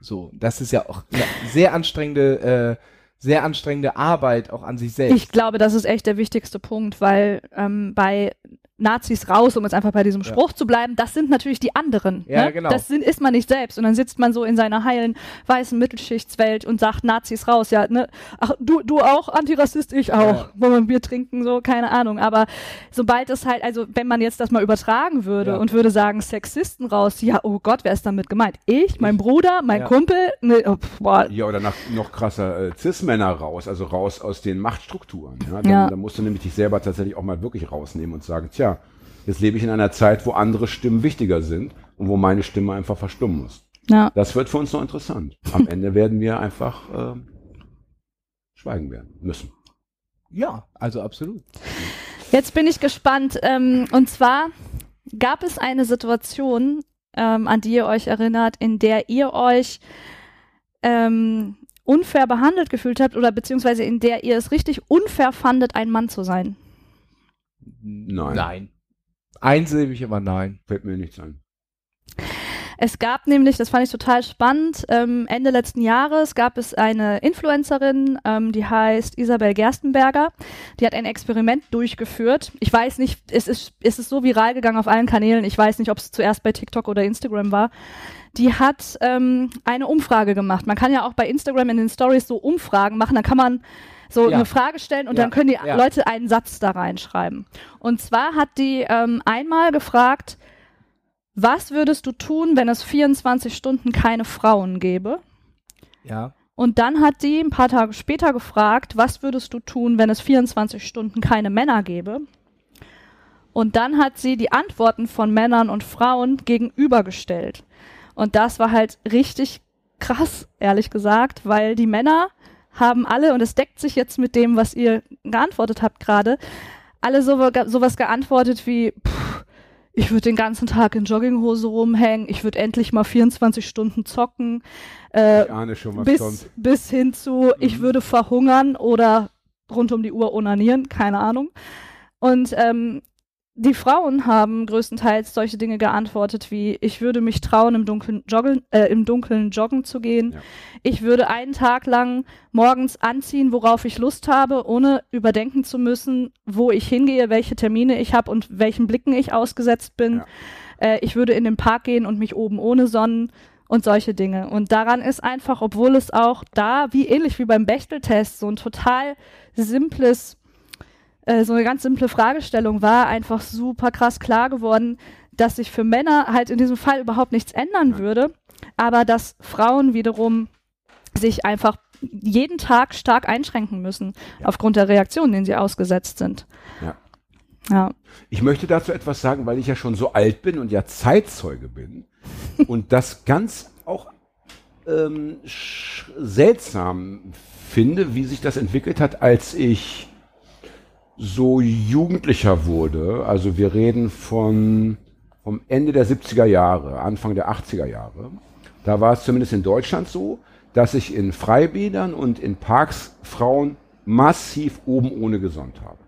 So, das ist ja auch eine sehr anstrengende, äh, sehr anstrengende Arbeit auch an sich selbst. Ich glaube, das ist echt der wichtigste Punkt, weil ähm, bei Nazis raus, um jetzt einfach bei diesem Spruch zu bleiben, das sind natürlich die anderen. Ja, ne? genau. Das sind, ist man nicht selbst. Und dann sitzt man so in seiner heilen, weißen Mittelschichtswelt und sagt Nazis raus. Ja, ne? Ach, du, du auch, Antirassist, ich auch. Ja. Wollen wir ein Bier trinken, so, keine Ahnung. Aber sobald es halt, also wenn man jetzt das mal übertragen würde Ja. und würde sagen, Sexisten raus, ja, oh Gott, wer ist damit gemeint? Ich, mein Bruder, mein Ja. Kumpel? Ne, oh, boah, Ja, oder nach, noch krasser, äh, Cis-Männer raus, also raus aus den Machtstrukturen. Ja? Dann, Ja. dann musst du nämlich dich selber tatsächlich auch mal wirklich rausnehmen und sagen, tja, jetzt lebe ich in einer Zeit, wo andere Stimmen wichtiger sind und wo meine Stimme einfach verstummen muss. ja. Das wird für uns noch interessant. Am Ende werden wir einfach ähm, schweigen werden müssen. Ja, also absolut. Jetzt bin ich gespannt. Ähm, und zwar gab es eine Situation, ähm, an die ihr euch erinnert, in der ihr euch ähm, unfair behandelt gefühlt habt oder beziehungsweise in der ihr es richtig unfair fandet, ein Mann zu sein. Nein. Nein. Einsilbig, aber nein. Fällt mir nichts ein. Es gab nämlich, das fand ich total spannend, ähm, Ende letzten Jahres gab es eine Influencerin, ähm, die heißt Isabel Gerstenberger. Die hat ein Experiment durchgeführt. Ich weiß nicht, es ist, es ist so viral gegangen auf allen Kanälen. Ich weiß nicht, ob es zuerst bei TikTok oder Instagram war. Die hat ähm, eine Umfrage gemacht. Man kann ja auch bei Instagram in den Stories so Umfragen machen. Da kann man so Ja. eine Frage stellen und Ja, dann können die ja. Leute einen Satz da reinschreiben. Und zwar hat die ähm, einmal gefragt, was würdest du tun, wenn es 24 Stunden keine Frauen gäbe? Ja. Und dann hat die ein paar Tage später gefragt, was würdest du tun, wenn es 24 Stunden keine Männer gäbe? Und dann hat sie die Antworten von Männern und Frauen gegenübergestellt. Und das war halt richtig krass, ehrlich gesagt, weil die Männer haben alle, und es deckt sich jetzt mit dem, was ihr geantwortet habt gerade, alle so, sowas geantwortet wie, pff, ich würde den ganzen Tag in Jogginghose rumhängen, ich würde endlich mal 24 Stunden zocken, äh, Ich ahne schon, was bis, kommt. bis hin zu, ich würde verhungern oder rund um die Uhr onanieren, keine Ahnung. Und ähm, die Frauen haben größtenteils solche Dinge geantwortet wie, ich würde mich trauen, im Dunkeln joggen, äh, im Dunkeln joggen zu gehen. Ja. Ich würde einen Tag lang morgens anziehen, worauf ich Lust habe, ohne überdenken zu müssen, wo ich hingehe, welche Termine ich habe und welchen Blicken ich ausgesetzt bin. Ja. Äh, ich würde in den Park gehen und mich oben ohne sonnen und solche Dinge. Und daran ist einfach, obwohl es auch da, wie ähnlich wie beim Bechteltest, so ein total simples, äh, so eine ganz simple Fragestellung war, einfach super krass klar geworden, dass sich für Männer halt in diesem Fall überhaupt nichts ändern Ja. würde, aber dass Frauen wiederum sich einfach jeden Tag stark einschränken müssen, Ja. aufgrund der Reaktionen, denen sie ausgesetzt sind. Ja. Ja. Ich möchte dazu etwas sagen, weil ich ja schon so alt bin und ja Zeitzeuge bin und das ganz auch ähm, seltsam finde, wie sich das entwickelt hat, als ich so Jugendlicher wurde. Also wir reden von vom Ende der 70er Jahre, Anfang der 80er Jahre. Da war es zumindest in Deutschland so, dass sich in Freibädern und in Parks Frauen massiv oben ohne gesonnt haben.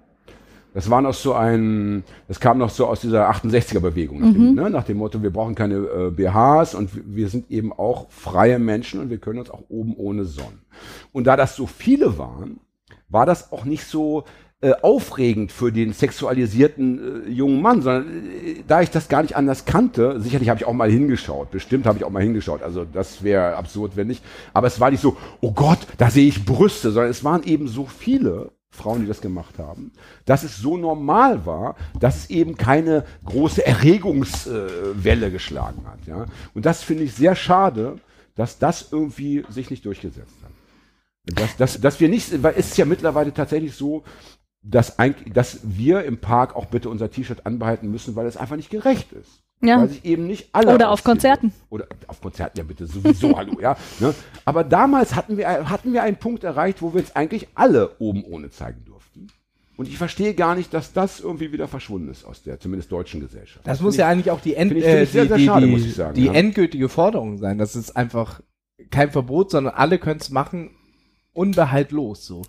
Das war noch so ein, das kam noch so aus dieser 68er-Bewegung, nach, dem, ne, nach dem Motto, wir brauchen keine äh, BHs und wir- wir sind eben auch freie Menschen und wir können uns auch oben ohne sonnen. Und da das so viele waren, war das auch nicht so äh, aufregend für den sexualisierten äh, jungen Mann, sondern äh, da ich das gar nicht anders kannte, sicherlich habe ich auch mal hingeschaut, bestimmt habe ich auch mal hingeschaut, also das wäre absurd, wenn nicht, aber es war nicht so, oh Gott, da sehe ich Brüste, sondern es waren eben so viele Frauen, die das gemacht haben, dass es so normal war, dass es eben keine große Erregungswelle geschlagen hat. Ja? Und das finde ich sehr schade, dass das irgendwie sich nicht durchgesetzt hat. Dass, dass, dass wir nicht, weil es ist ja mittlerweile tatsächlich so, dass, eigentlich, dass wir im Park auch bitte unser T-Shirt anbehalten müssen, weil es einfach nicht gerecht ist. Ja. Weil sich eben nicht alle. Oder auf Konzerten. Oder auf Konzerten, ja bitte, sowieso, hallo, ja. Ne? Aber damals hatten wir, hatten wir einen Punkt erreicht, wo wir jetzt eigentlich alle oben ohne zeigen durften. Und ich verstehe gar nicht, dass das irgendwie wieder verschwunden ist aus der zumindest deutschen Gesellschaft. Das muss ja eigentlich auch die, End ich- äh, ich sehr, die, sehr schade, die, muss ich sagen, die ja. endgültige Forderung sein. Das ist einfach kein Verbot, sondern alle können es machen, unbehaltlos so.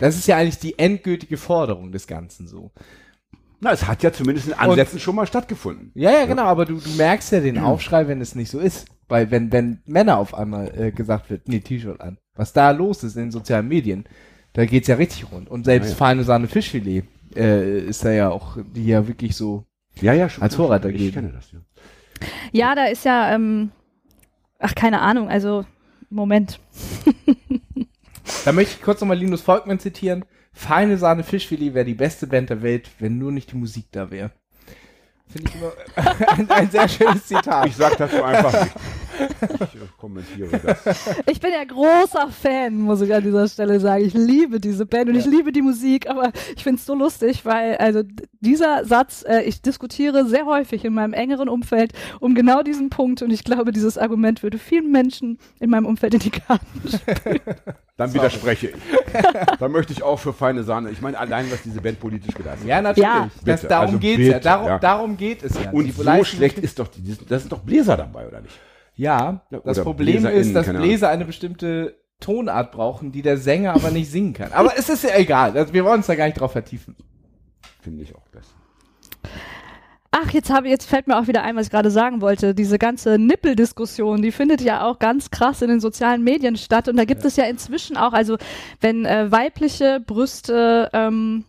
Das ist ja eigentlich die endgültige Forderung des Ganzen so. Na, es hat ja zumindest in Ansätzen schon mal stattgefunden. Ja, ja, genau, aber du, du merkst ja den Aufschrei, wenn es nicht so ist. Weil wenn, wenn Männer auf einmal äh, gesagt wird, nee, T-Shirt an. Was da los ist in den sozialen Medien, da geht's ja richtig rund. Und selbst Ja, ja. feine Sahne Fischfilet äh, ist da ja auch, die ja wirklich so Ja, ja, schon. Als Vorreiter Ich geben. kenne das, ja. Ja, da ist ja, ähm, ach, keine Ahnung, also, Moment. Da möchte ich kurz nochmal Linus Volkmann zitieren. Feine Sahne Fischfilet wäre die beste Band der Welt, wenn nur nicht die Musik da wäre. Finde ich immer ein, ein sehr schönes Zitat. Ich sag dazu einfach. Ich äh, kommentiere das. Ich bin ja großer Fan, muss ich an dieser Stelle sagen. Ich liebe diese Band und ich liebe die Musik, aber ich finde es so lustig, weil also dieser Satz, äh, ich diskutiere sehr häufig in meinem engeren Umfeld um genau diesen Punkt und ich glaube, dieses Argument würde vielen Menschen in meinem Umfeld in die Karten spielen. Dann widerspreche ich. Dann möchte ich auch für feine Sahne. Ich meine, allein, was diese Band politisch geleistet hat. Ja, natürlich. Ja. Das, darum also geht's ja. bitte, Darum, ja. darum geht es ja. Und so schlecht ist doch, die, da sind doch Bläser dabei, oder nicht? Ja, Ja, das oder Problem ist, dass. Bläser eine bestimmte Tonart brauchen, die der Sänger aber nicht singen kann. Aber es ist ja egal. Also wir wollen uns da gar nicht drauf vertiefen. Finde ich auch besser. Ach, jetzt habe jetzt fällt mir auch wieder ein, was ich gerade sagen wollte. Diese ganze Nippeldiskussion, die findet ja auch ganz krass in den sozialen Medien statt. Und da gibt es ja inzwischen auch, also wenn äh, weibliche Brüste ähm,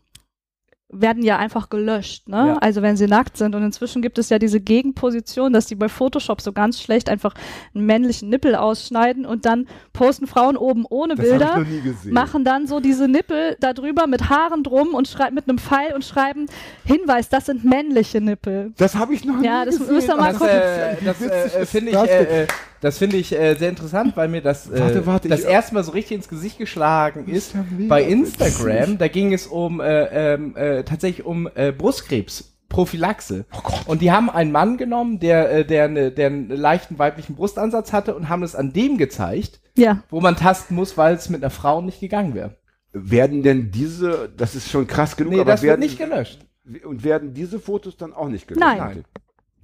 werden ja einfach gelöscht, ne? Ja. Also wenn sie nackt sind. Und inzwischen gibt es ja diese Gegenposition, dass die bei Photoshop so ganz schlecht einfach einen männlichen Nippel ausschneiden und dann posten Frauen oben ohne Das Bilder noch nie gesehen. machen dann so diese Nippel da drüber mit Haaren drum und schreiben mit einem Pfeil und schreiben Hinweis, das sind männliche Nippel. Das habe ich noch Ja, nie das gesehen. müssen wir mal Das, gucken. äh, das äh, finde ich, das äh, äh, das finde ich äh, sehr interessant, weil mir das, äh, Warte, warte, das erste Mal so richtig ins Gesicht geschlagen ist bei witzig. Instagram. Da ging es um äh, ähm, äh, tatsächlich um äh, Brustkrebs. Prophylaxe. und die haben einen Mann genommen, der, äh, der, eine, der einen leichten weiblichen Brustansatz hatte und haben es an dem gezeigt, Ja. wo man tasten muss, weil es mit einer Frau nicht gegangen wäre. Werden denn diese, das ist schon krass genug, Nee, aber das wird werden, nicht gelöscht. und werden diese Fotos dann auch nicht gelöscht? Nein. Nein.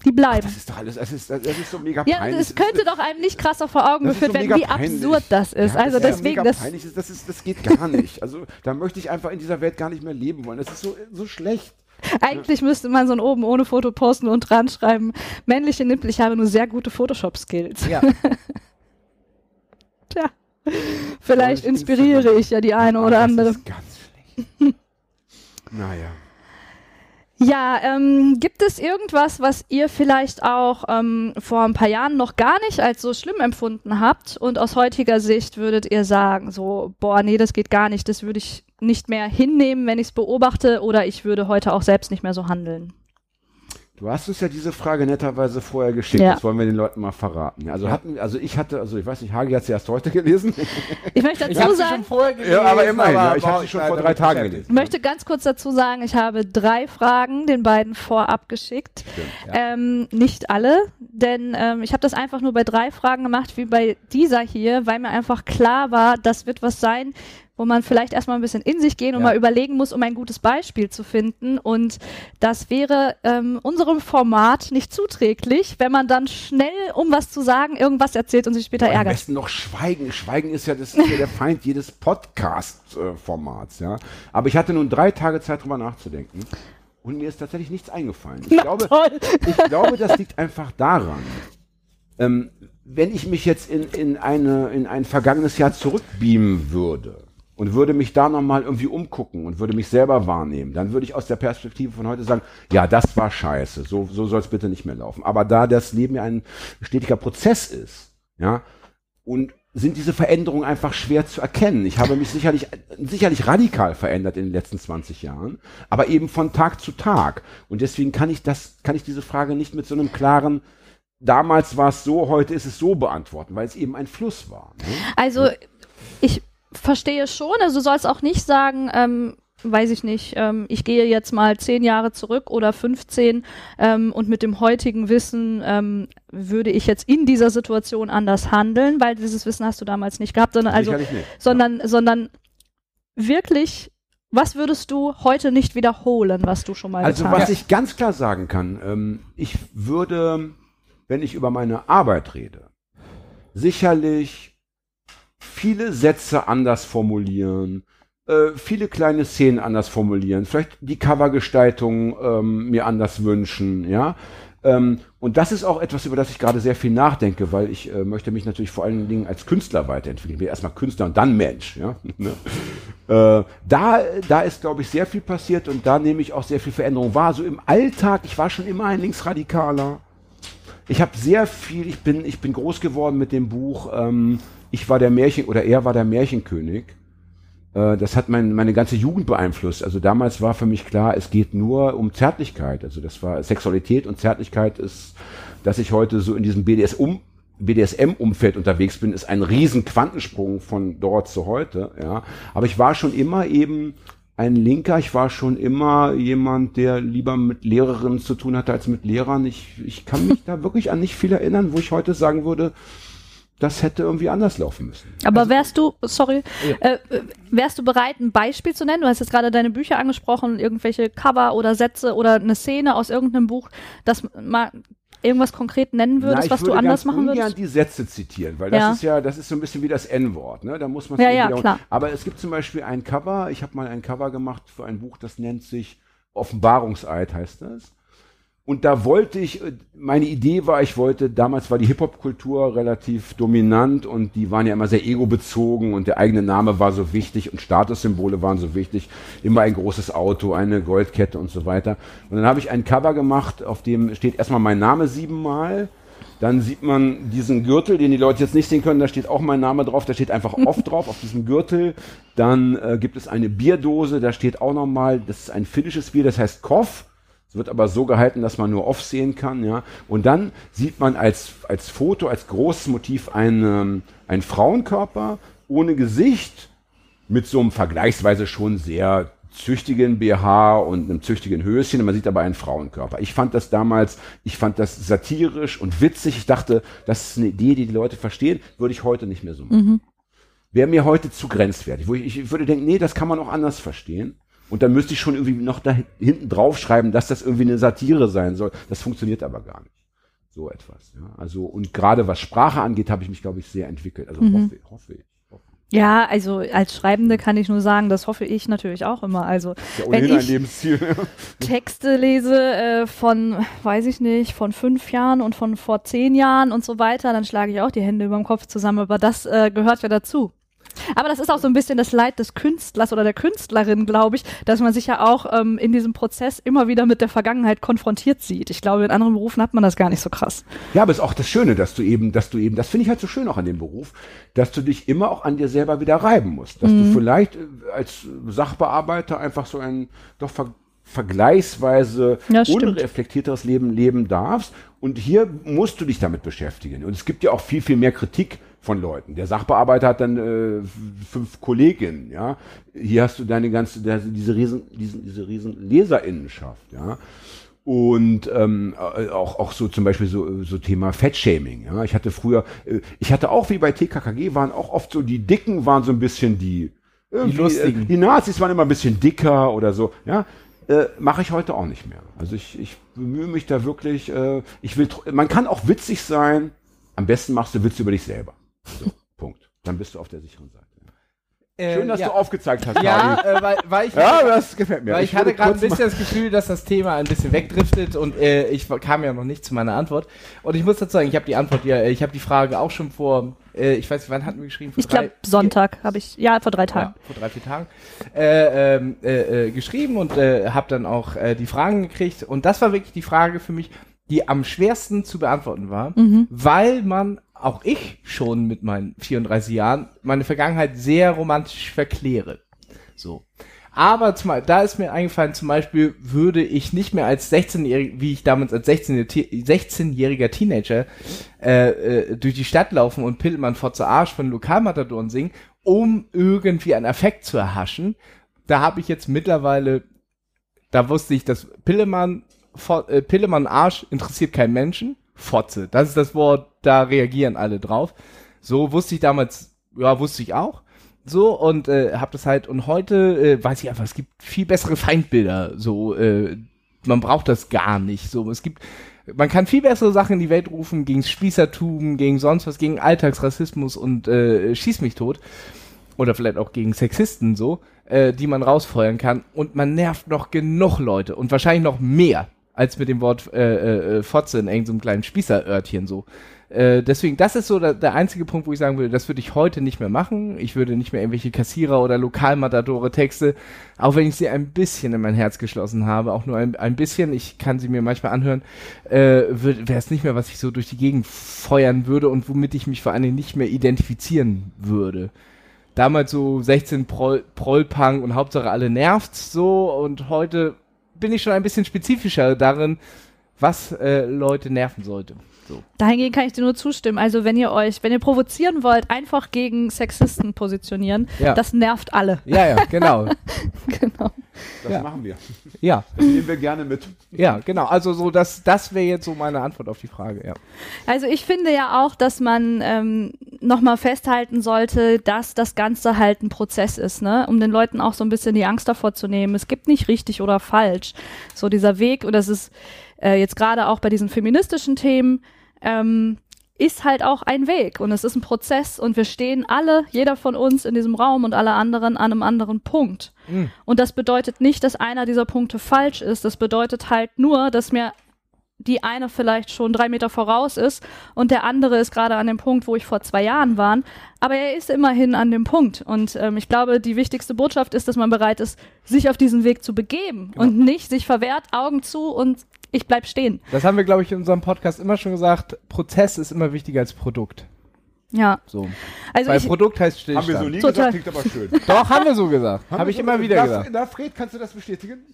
Die bleiben. Das ist doch alles, das ist, das ist so mega Ja, peinlich. es könnte doch einem nicht krasser vor Augen Das ist geführt so werden, wie peinlich. absurd das ist. Ja, also das ist deswegen, mega das, peinlich. Das, ist, das geht gar nicht. Also da möchte ich einfach in dieser Welt gar nicht mehr leben wollen. Das ist so, so schlecht. eigentlich müsste man so ein oben ohne Foto posten und dran schreiben, männliche Nippel, ich habe nur sehr gute Photoshop-Skills. Ja. Tja, vielleicht ich inspiriere ich ja die eine oder das andere. ist ganz schlecht. naja. Ja, ähm, gibt es irgendwas, was ihr vielleicht auch ähm, vor ein paar Jahren noch gar nicht als so schlimm empfunden habt und aus heutiger Sicht würdet ihr sagen, so, boah, nee, das geht gar nicht, das würde ich nicht mehr hinnehmen, wenn ich es beobachte oder ich würde heute auch selbst nicht mehr so handeln. Du hast uns ja diese Frage netterweise vorher geschickt. Ja. Das wollen wir den Leuten mal verraten. Also hatten, also ich hatte, also ich weiß nicht, Hagi hat sie erst heute gelesen. Ich möchte Ich dazu habe sie sagen, schon vorher gelesen. ja, aber immerhin. Ja, ich habe sie schon vor drei Tagen gelesen. Ich möchte ganz kurz dazu sagen, ich habe drei Fragen den beiden vorab geschickt. Ähm, nicht alle, denn ähm, ich habe das einfach nur bei drei Fragen gemacht, wie bei dieser hier, weil mir einfach klar war, das wird was sein, wo man vielleicht erstmal ein bisschen in sich gehen und Ja. mal überlegen muss, um ein gutes Beispiel zu finden. Und das wäre ähm, unserem Format nicht zuträglich, wenn man dann schnell, um was zu sagen, irgendwas erzählt und sich später Am ärgert. besten noch Schweigen. Schweigen ist ja, das ist ja der Feind jedes Podcast-Formats, ja. Aber ich hatte nun drei Tage Zeit, drüber nachzudenken. Und mir ist tatsächlich nichts eingefallen. Ich Na glaube, toll. ich glaube, das liegt einfach daran, ähm, wenn ich mich jetzt in, in, eine, in ein vergangenes Jahr zurückbeamen würde und würde mich da nochmal irgendwie umgucken und würde mich selber wahrnehmen, dann würde ich aus der Perspektive von heute sagen, ja, das war scheiße, so, so soll es bitte nicht mehr laufen. Aber da das Leben ja ein stetiger Prozess ist, ja, und sind diese Veränderungen einfach schwer zu erkennen. Ich habe mich sicherlich, sicherlich radikal verändert in den letzten 20 Jahren, aber eben von Tag zu Tag. Und deswegen kann ich das, kann ich diese Frage nicht mit so einem klaren, damals war es so, heute ist es so beantworten, weil es eben ein Fluss war. Ne? Also ich verstehe schon, also du sollst auch nicht sagen, ähm, weiß ich nicht, ähm, ich gehe jetzt mal zehn Jahre zurück oder 15 ähm, und mit dem heutigen Wissen ähm, würde ich jetzt in dieser Situation anders handeln, weil dieses Wissen hast du damals nicht gehabt, sondern also, nicht. sondern, sondern wirklich, was würdest du heute nicht wiederholen, was du schon mal Also getan was hast? ich ganz klar sagen kann, ähm, ich würde, wenn ich über meine Arbeit rede, sicherlich viele Sätze anders formulieren, äh, viele kleine Szenen anders formulieren, vielleicht die Covergestaltung ähm, mir anders wünschen, ja. Ähm, und das ist auch etwas, über das ich gerade sehr viel nachdenke, weil ich äh, möchte mich natürlich vor allen Dingen als Künstler weiterentwickeln. Ich bin erstmal Künstler und dann Mensch, ja. Ne? Äh, da, da ist, glaube ich, sehr viel passiert und da nehme ich auch sehr viel Veränderung wahr. So im Alltag, ich war schon immer ein Linksradikaler. Ich habe sehr viel, ich bin, ich bin groß geworden mit dem Buch, ähm, ich war der Märchen, oder er war der Märchenkönig. Äh, das hat mein, meine ganze Jugend beeinflusst. Also damals war für mich klar, es geht nur um Zärtlichkeit. Also das war Sexualität und Zärtlichkeit ist, dass ich heute so in diesem BDSM BDSM-Umfeld unterwegs bin, ist ein riesen Quantensprung von dort zu heute. Ja. Aber ich war schon immer eben ein Linker. Ich war schon immer jemand, der lieber mit Lehrerinnen zu tun hatte als mit Lehrern. Ich, ich kann mich da wirklich an nicht viel erinnern, wo ich heute sagen würde, das hätte irgendwie anders laufen müssen. Aber also, wärst du, sorry, ja. äh, wärst du bereit, ein Beispiel zu nennen? Du hast jetzt gerade deine Bücher angesprochen, irgendwelche Cover oder Sätze oder eine Szene aus irgendeinem Buch, das mal irgendwas konkret nennen würdest, Na, was du anders machen würdest? Ich würde die Sätze zitieren, weil das ja. ist ja, das ist so ein bisschen wie das N-Wort, ne? Da muss man ja, ja, klar. Aber es gibt zum Beispiel ein Cover, ich habe mal ein Cover gemacht für ein Buch, das nennt sich Offenbarungseid, heißt das. Und da wollte ich, meine Idee war, ich wollte, damals war die Hip-Hop-Kultur relativ dominant und die waren ja immer sehr ego-bezogen und der eigene Name war so wichtig und Statussymbole waren so wichtig. Immer ein großes Auto, eine Goldkette und so weiter. Und dann habe ich ein Cover gemacht, auf dem steht erstmal mein Name siebenmal. Dann sieht man diesen Gürtel, den die Leute jetzt nicht sehen können, da steht auch mein Name drauf, da steht einfach oft drauf auf diesem Gürtel. Dann äh, gibt es eine Bierdose, da steht auch nochmal, das ist ein finnisches Bier, das heißt Koff. Es wird aber so gehalten, dass man nur off sehen kann, ja. Und dann sieht man als, als Foto, als großes Motiv einen, einen Frauenkörper ohne Gesicht mit so einem vergleichsweise schon sehr züchtigen BH und einem züchtigen Höschen. Man sieht aber einen Frauenkörper. Ich fand das damals, ich fand das satirisch und witzig. Ich dachte, das ist eine Idee, die die Leute verstehen, würde ich heute nicht mehr so machen. Mhm. Wäre mir heute zu grenzwertig. Wo ich, ich würde denken, nee, das kann man auch anders verstehen. Und dann müsste ich schon irgendwie noch da hinten drauf schreiben, dass das irgendwie eine Satire sein soll. Das funktioniert aber gar nicht. So etwas. Ja. Also, und gerade was Sprache angeht, habe ich mich, glaube ich, sehr entwickelt. Also mhm. hoffe, hoffe ich. Ja, also als Schreibende kann ich nur sagen, das hoffe ich natürlich auch immer. Also ja, wenn ich Texte lese äh, von, weiß ich nicht, von fünf Jahren und von vor zehn Jahren und so weiter, dann schlage ich auch die Hände über dem Kopf zusammen. Aber das äh, gehört ja dazu. Aber das ist auch so ein bisschen das Leid des Künstlers oder der Künstlerin, glaube ich, dass man sich ja auch ähm, in diesem Prozess immer wieder mit der Vergangenheit konfrontiert sieht. Ich glaube, in anderen Berufen hat man das gar nicht so krass. Ja, aber es ist auch das Schöne, dass du eben, dass du eben, das finde ich halt so schön auch an dem Beruf, dass du dich immer auch an dir selber wieder reiben musst. Dass mhm. du vielleicht äh, als Sachbearbeiter einfach so ein doch ver vergleichsweise ja, unreflektierteres Leben leben darfst. Und hier musst du dich damit beschäftigen. Und es gibt ja auch viel, viel mehr Kritik von Leuten. Der Sachbearbeiter hat dann äh, fünf Kolleginnen, ja. Hier hast du deine ganze, diese riesen, diese, diese riesen Leserinnenschaft, ja. Und ähm, äh, auch, auch so zum Beispiel so, so Thema Fettshaming. Ja? Ich hatte früher, äh, ich hatte auch wie bei TKKG, waren auch oft so, die Dicken waren so ein bisschen die, die lustigen. Äh, die Nazis waren immer ein bisschen dicker oder so. Ja, äh, mache ich heute auch nicht mehr. Also ich, ich bemühe mich da wirklich, äh, ich will, man kann auch witzig sein, am besten machst du Witze über dich selber. So, Punkt. Dann bist du auf der sicheren Seite. Äh, Schön, dass ja. du aufgezeigt hast. Ja, äh, weil, weil, ich, ja, das gefällt mir. Weil ich, ich hatte gerade ein bisschen das Gefühl, dass das Thema ein bisschen wegdriftet und äh, ich kam ja noch nicht zu meiner Antwort. Und ich muss dazu sagen, ich habe die Antwort ja, äh, ich habe die Frage auch schon vor, äh, ich weiß nicht, wann hatten wir geschrieben? Vor ich glaube Sonntag habe ich, ja, vor drei Tagen. Ja, vor drei, vier Tagen äh, ähm, äh, äh, geschrieben und äh, habe dann auch äh, die Fragen gekriegt. Und das war wirklich die Frage für mich, die am schwersten zu beantworten war, mhm. weil man auch ich schon mit meinen 34 Jahren meine Vergangenheit sehr romantisch verkläre. So. Aber zum, da ist mir eingefallen, zum Beispiel würde ich nicht mehr als 16-jähriger, wie ich damals als 16-jähriger Teenager äh, äh, durch die Stadt laufen und Pillmann vor zur Arsch von Lokalmatadoren singen, um irgendwie einen Effekt zu erhaschen. Da habe ich jetzt mittlerweile, da wusste ich, dass Pillemann, äh, Pillemann Arsch interessiert keinen Menschen. Fotze. Das ist das Wort, da reagieren alle drauf. So wusste ich damals, ja, wusste ich auch. So und äh, hab das halt und heute äh, weiß ich einfach, es gibt viel bessere Feindbilder. So, äh, man braucht das gar nicht. So, es gibt, man kann viel bessere Sachen in die Welt rufen gegen Spießertum, gegen sonst was, gegen Alltagsrassismus und äh, schieß mich tot oder vielleicht auch gegen Sexisten so, äh, die man rausfeuern kann und man nervt noch genug Leute und wahrscheinlich noch mehr als mit dem Wort äh, äh, äh, Fotze in irgendeinem kleinen Spießerörtchen so. Äh, deswegen, das ist so der, der einzige Punkt, wo ich sagen würde, das würde ich heute nicht mehr machen. Ich würde nicht mehr irgendwelche Kassierer oder Lokalmatadore-Texte, auch wenn ich sie ein bisschen in mein Herz geschlossen habe, auch nur ein, ein bisschen, ich kann sie mir manchmal anhören, äh, wäre es nicht mehr, was ich so durch die Gegend feuern würde und womit ich mich vor allen Dingen nicht mehr identifizieren würde. Damals so 16 Proll, Prollpunk und Hauptsache alle nervt's so und heute bin ich schon ein bisschen spezifischer darin, was äh, Leute nerven sollte. So. Dahingehend kann ich dir nur zustimmen. Also wenn ihr euch, wenn ihr provozieren wollt, einfach gegen Sexisten positionieren, Ja. das nervt alle. Ja, ja, genau. genau. Das Ja. machen wir. Ja, Das nehmen wir gerne mit. ja, genau. Also so, das, das wäre jetzt so meine Antwort auf die Frage, ja. Also ich finde ja auch, dass man ähm, nochmal festhalten sollte, dass das Ganze halt ein Prozess ist, ne? Um den Leuten auch so ein bisschen die Angst davor zu nehmen. Es gibt nicht richtig oder falsch. So dieser Weg, und das ist äh, jetzt gerade auch bei diesen feministischen Themen, ähm, ist halt auch ein Weg und es ist ein Prozess und wir stehen alle, jeder von uns in diesem Raum und alle anderen an einem anderen Punkt. Mhm. Und das bedeutet nicht, dass einer dieser Punkte falsch ist. Das bedeutet halt nur, dass mir die eine vielleicht schon drei Meter voraus ist und der andere ist gerade an dem Punkt, wo ich vor zwei Jahren war. Aber er ist immerhin an dem Punkt. Und ähm, ich glaube, die wichtigste Botschaft ist, dass man bereit ist, sich auf diesen Weg zu begeben und nicht sich verwehrt, Augen zu und ich bleib stehen. Das haben wir, glaube ich, in unserem Podcast immer schon gesagt. Prozess ist immer wichtiger als Produkt. Ja. So. Also Weil ich, Produkt heißt Stillstand. Haben wir so nie Total. gesagt, klingt aber schön. Doch, haben wir so gesagt. Habe ich immer wieder da, gesagt. Na, Fred, kannst du das bestätigen?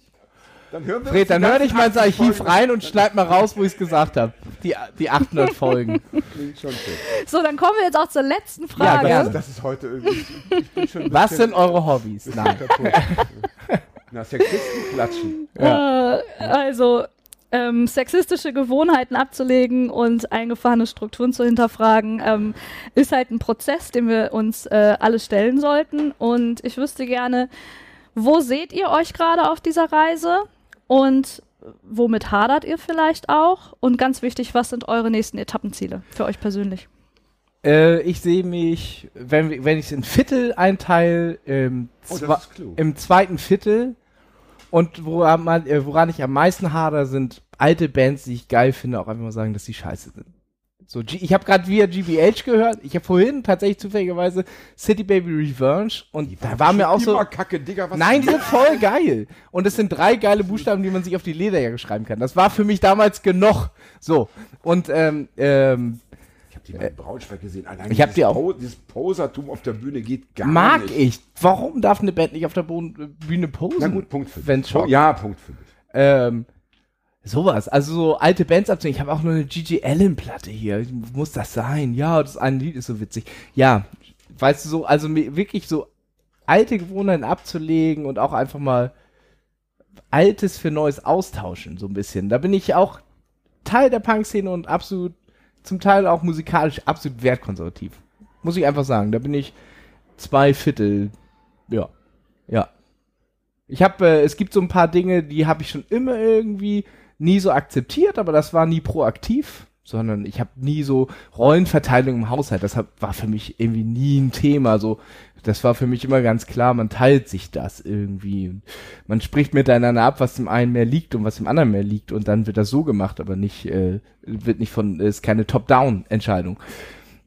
Dann hören wir Fred, dann hör dich mal ins 80 Archiv Folgen- rein und schneid mal raus, wo ich es gesagt habe. Die, die 800 Folgen. Klingt schon schön. so, dann kommen wir jetzt auch zur letzten Ja, Frage. gerne. Das ist heute irgendwie. Ich bin schon ein Was bisschen- sind eure Hobbys? Nein. Na, Sexisten klatschen. Ja. Äh, also ähm, sexistische Gewohnheiten abzulegen und eingefahrene Strukturen zu hinterfragen, ähm, ist halt ein Prozess, den wir uns äh, alle stellen sollten. Und ich wüsste gerne, wo seht ihr euch gerade auf dieser Reise und womit hadert ihr vielleicht auch? Und ganz wichtig, was sind eure nächsten Etappenziele für euch persönlich? Äh, ich sehe mich, wenn, wenn ich es in Viertel einteile, im, Oh, ist klug. im zweiten Viertel und woran, man, äh, woran ich am meisten hader, sind alte Bands, die ich geil finde, auch einfach mal sagen, dass die scheiße sind. So, G ich habe gerade via GBH gehört. Ich habe vorhin tatsächlich zufälligerweise City Baby Revenge und da war mir auch so. Kacke, Digga, was Nein, die sind voll geil. Und es sind drei geile Buchstaben, die man sich auf die Lederjacke schreiben kann. Das war für mich damals genug. So. Und ähm, ähm, die mal in Braunschweig gesehen. Allein Ich hab dieses die auch. Po dieses Posertum auf der Bühne geht gar mag nicht. ich. Warum darf eine Band nicht auf der Bühne posen? Na gut, Punkt für dich. Wenn's schockt. ja, Punkt für mich. Ähm, sowas. Also so alte Bands abzunehmen. Ich habe auch nur eine Gigi Allen Platte hier. Muss das sein? Ja, das eine Lied ist so witzig. Ja, weißt du so, also wirklich so alte Gewohnheiten abzulegen und auch einfach mal Altes für Neues austauschen, so ein bisschen. Da bin ich auch Teil der Punk-Szene und absolut, zum Teil auch musikalisch absolut wertkonservativ. Muss ich einfach sagen. Da bin ich zwei Viertel, ja, ja. Ich habe, äh, es gibt so ein paar Dinge, die habe ich schon immer irgendwie nie so akzeptiert, aber das war nie proaktiv, sondern ich habe nie so Rollenverteilung im Haushalt. Das war für mich irgendwie nie ein Thema. So, das war für mich immer ganz klar. Man teilt sich das irgendwie. Man spricht miteinander ab, was dem einen mehr liegt und was dem anderen mehr liegt, und dann wird das so gemacht, aber nicht äh, wird nicht von ist keine Top-Down-Entscheidung.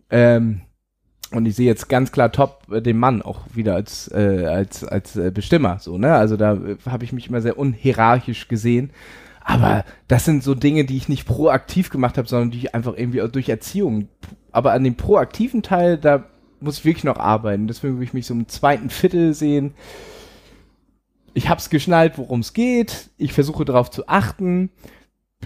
Ähm, und ich sehe jetzt ganz klar top äh, den Mann auch wieder als äh, als als äh, Bestimmer so ne also da äh, habe ich mich immer sehr unhierarchisch gesehen aber das sind so Dinge die ich nicht proaktiv gemacht habe sondern die ich einfach irgendwie durch Erziehung aber an dem proaktiven Teil da muss ich wirklich noch arbeiten. Deswegen würde ich mich so im zweiten Viertel sehen. Ich hab's geschnallt worum es geht. Ich versuche darauf zu achten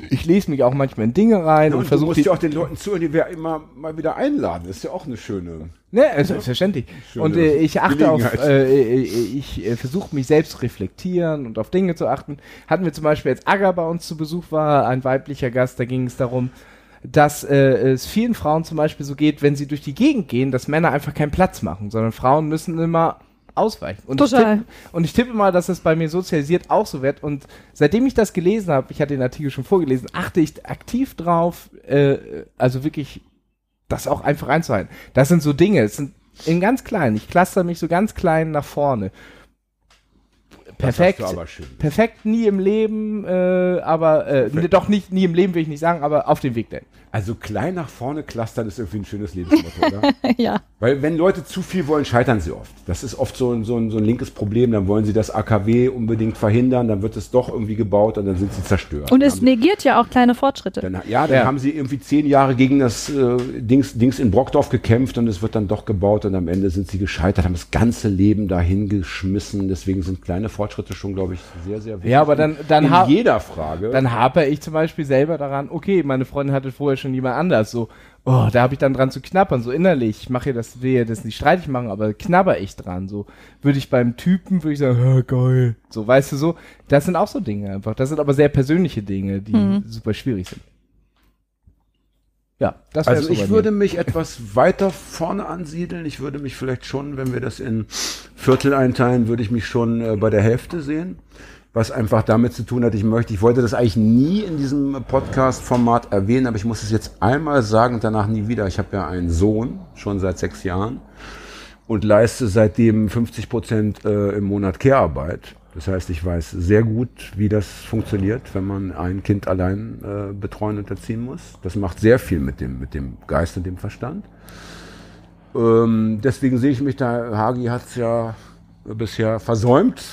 ich lese mich auch manchmal in Dinge rein Ja, und und du versuche musst die ja auch den Leuten zuhören, die wir immer mal wieder einladen. Das ist ja auch eine schöne. Ne, also selbstverständlich. Schöne Und äh, ich achte auf, Gelegenheit. äh, äh, ich äh, versuche mich selbst zu reflektieren und auf Dinge zu achten. Hatten wir zum Beispiel, als Aga bei uns zu Besuch war, ein weiblicher Gast, da ging es darum, dass äh, es vielen Frauen zum Beispiel so geht, wenn sie durch die Gegend gehen, dass Männer einfach keinen Platz machen, sondern Frauen müssen immer ausweichen. Und Total. Ich tippe, und ich tippe mal, dass es bei mir sozialisiert auch so wird. Und seitdem ich das gelesen habe, ich hatte den Artikel schon vorgelesen, achte ich aktiv drauf, äh, also wirklich das auch einfach einzuhalten. Das sind so Dinge, es sind in ganz klein. Ich cluster mich so ganz klein nach vorne. Perfekt. Das. Perfekt nie im Leben, äh, aber äh, ne, doch nicht nie im Leben will ich nicht sagen, aber auf dem Weg dahin. Also klein nach vorne clustern ist irgendwie ein schönes Lebensmotto, oder? ja. Weil wenn Leute zu viel wollen, scheitern sie oft. Das ist oft so ein, so, ein, so ein linkes Problem. Dann wollen sie das AKW unbedingt verhindern, dann wird es doch irgendwie gebaut und dann sind sie zerstört. Und es negiert ja auch kleine Fortschritte. dann, ja, dann Ja. haben sie irgendwie zehn Jahre gegen das äh, Dings, Dings in Brockdorf gekämpft und es wird dann doch gebaut und am Ende sind sie gescheitert, haben das ganze Leben dahin geschmissen. Deswegen sind kleine Fortschritte schon, glaube ich, sehr, sehr wichtig. Ja, aber dann- dann in jeder Frage. Dann haper ich zum Beispiel selber daran, okay, meine Freundin hatte vorher schon jemand anders, so, oh, da habe ich dann dran zu knappern, so innerlich, ich mache ihr das, will ihr das nicht streitig machen, aber knabber ich dran, so, würde ich beim Typen, würde ich sagen, "Ja, geil, so, weißt du, so, das sind auch so Dinge einfach, das sind aber sehr persönliche Dinge, die super schwierig sind. Ja, das wäre Also so ich würde mich etwas weiter vorne ansiedeln. Ich würde mich vielleicht schon, wenn wir das in Viertel einteilen, würde ich mich schon äh, bei der Hälfte sehen. Was einfach damit zu tun hat, ich möchte, ich wollte das eigentlich nie in diesem Podcast-Format erwähnen, aber ich muss es jetzt einmal sagen und danach nie wieder. Ich habe ja einen Sohn, schon seit sechs Jahren, und leiste seitdem 50 Prozent äh, im Monat Care-Arbeit. Das heißt, ich weiß sehr gut, wie das funktioniert, wenn man ein Kind allein äh, betreuen und erziehen muss. Das macht sehr viel mit dem, mit dem Geist und dem Verstand. Ähm, deswegen sehe ich mich da, Hagi hat es ja bisher versäumt,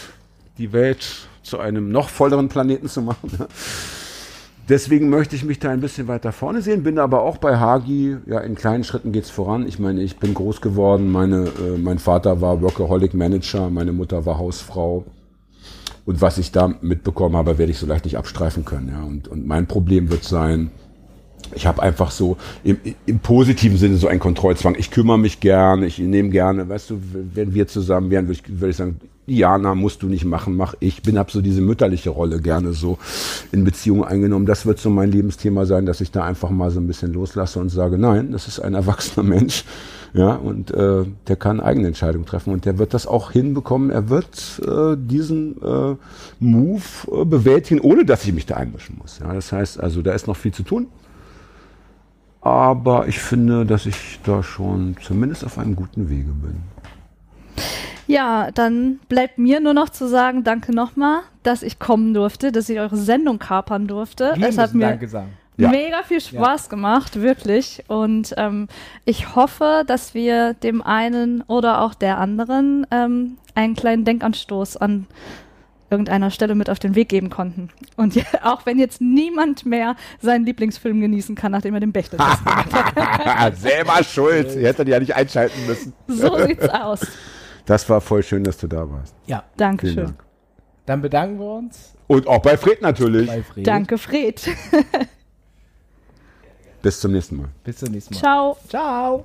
die Welt zu einem noch volleren Planeten zu machen. Deswegen möchte ich mich da ein bisschen weiter vorne sehen, bin aber auch bei Hagi, ja, in kleinen Schritten geht's voran. Ich meine, ich bin groß geworden, meine, äh, mein Vater war Workaholic Manager, meine Mutter war Hausfrau. Und was ich da mitbekommen habe, werde ich so leicht nicht abstreifen können. Ja. Und, und mein Problem wird sein, ich habe einfach so im, im positiven Sinne so einen Kontrollzwang. Ich kümmere mich gerne, ich nehme gerne, weißt du, wenn wir zusammen wären, würde ich, würde ich sagen, Diana, musst du nicht machen, mach ich. Bin hab so diese mütterliche Rolle gerne so in Beziehungen eingenommen. Das wird so mein Lebensthema sein, dass ich da einfach mal so ein bisschen loslasse und sage, nein, das ist ein erwachsener Mensch, ja, und äh, der kann eigene Entscheidungen treffen und der wird das auch hinbekommen. Er wird äh, diesen äh, Move äh, bewältigen, ohne dass ich mich da einmischen muss. Ja, das heißt, also da ist noch viel zu tun. Aber ich finde, dass ich da schon zumindest auf einem guten Wege bin. Ja, dann bleibt mir nur noch zu sagen, danke nochmal, dass ich kommen durfte, dass ich eure Sendung kapern durfte. Wir es hat mir Danke sagen. Ja. mega viel Spaß gemacht, wirklich. Und ähm, ich hoffe, dass wir dem einen oder auch der anderen ähm, einen kleinen Denkanstoß an irgendeiner Stelle mit auf den Weg geben konnten. Und ja, auch wenn jetzt niemand mehr seinen Lieblingsfilm genießen kann, nachdem er den Bechtel hat. Selber schuld. Ihr hättet ja nicht einschalten müssen. So sieht's aus. Das war voll schön, dass du da warst. Ja, Dankeschön. Dank. dann bedanken wir uns Und auch bei Fred natürlich. bei Fred. Danke, Fred. Bis zum nächsten Mal. Bis zum nächsten Mal. Ciao. Ciao.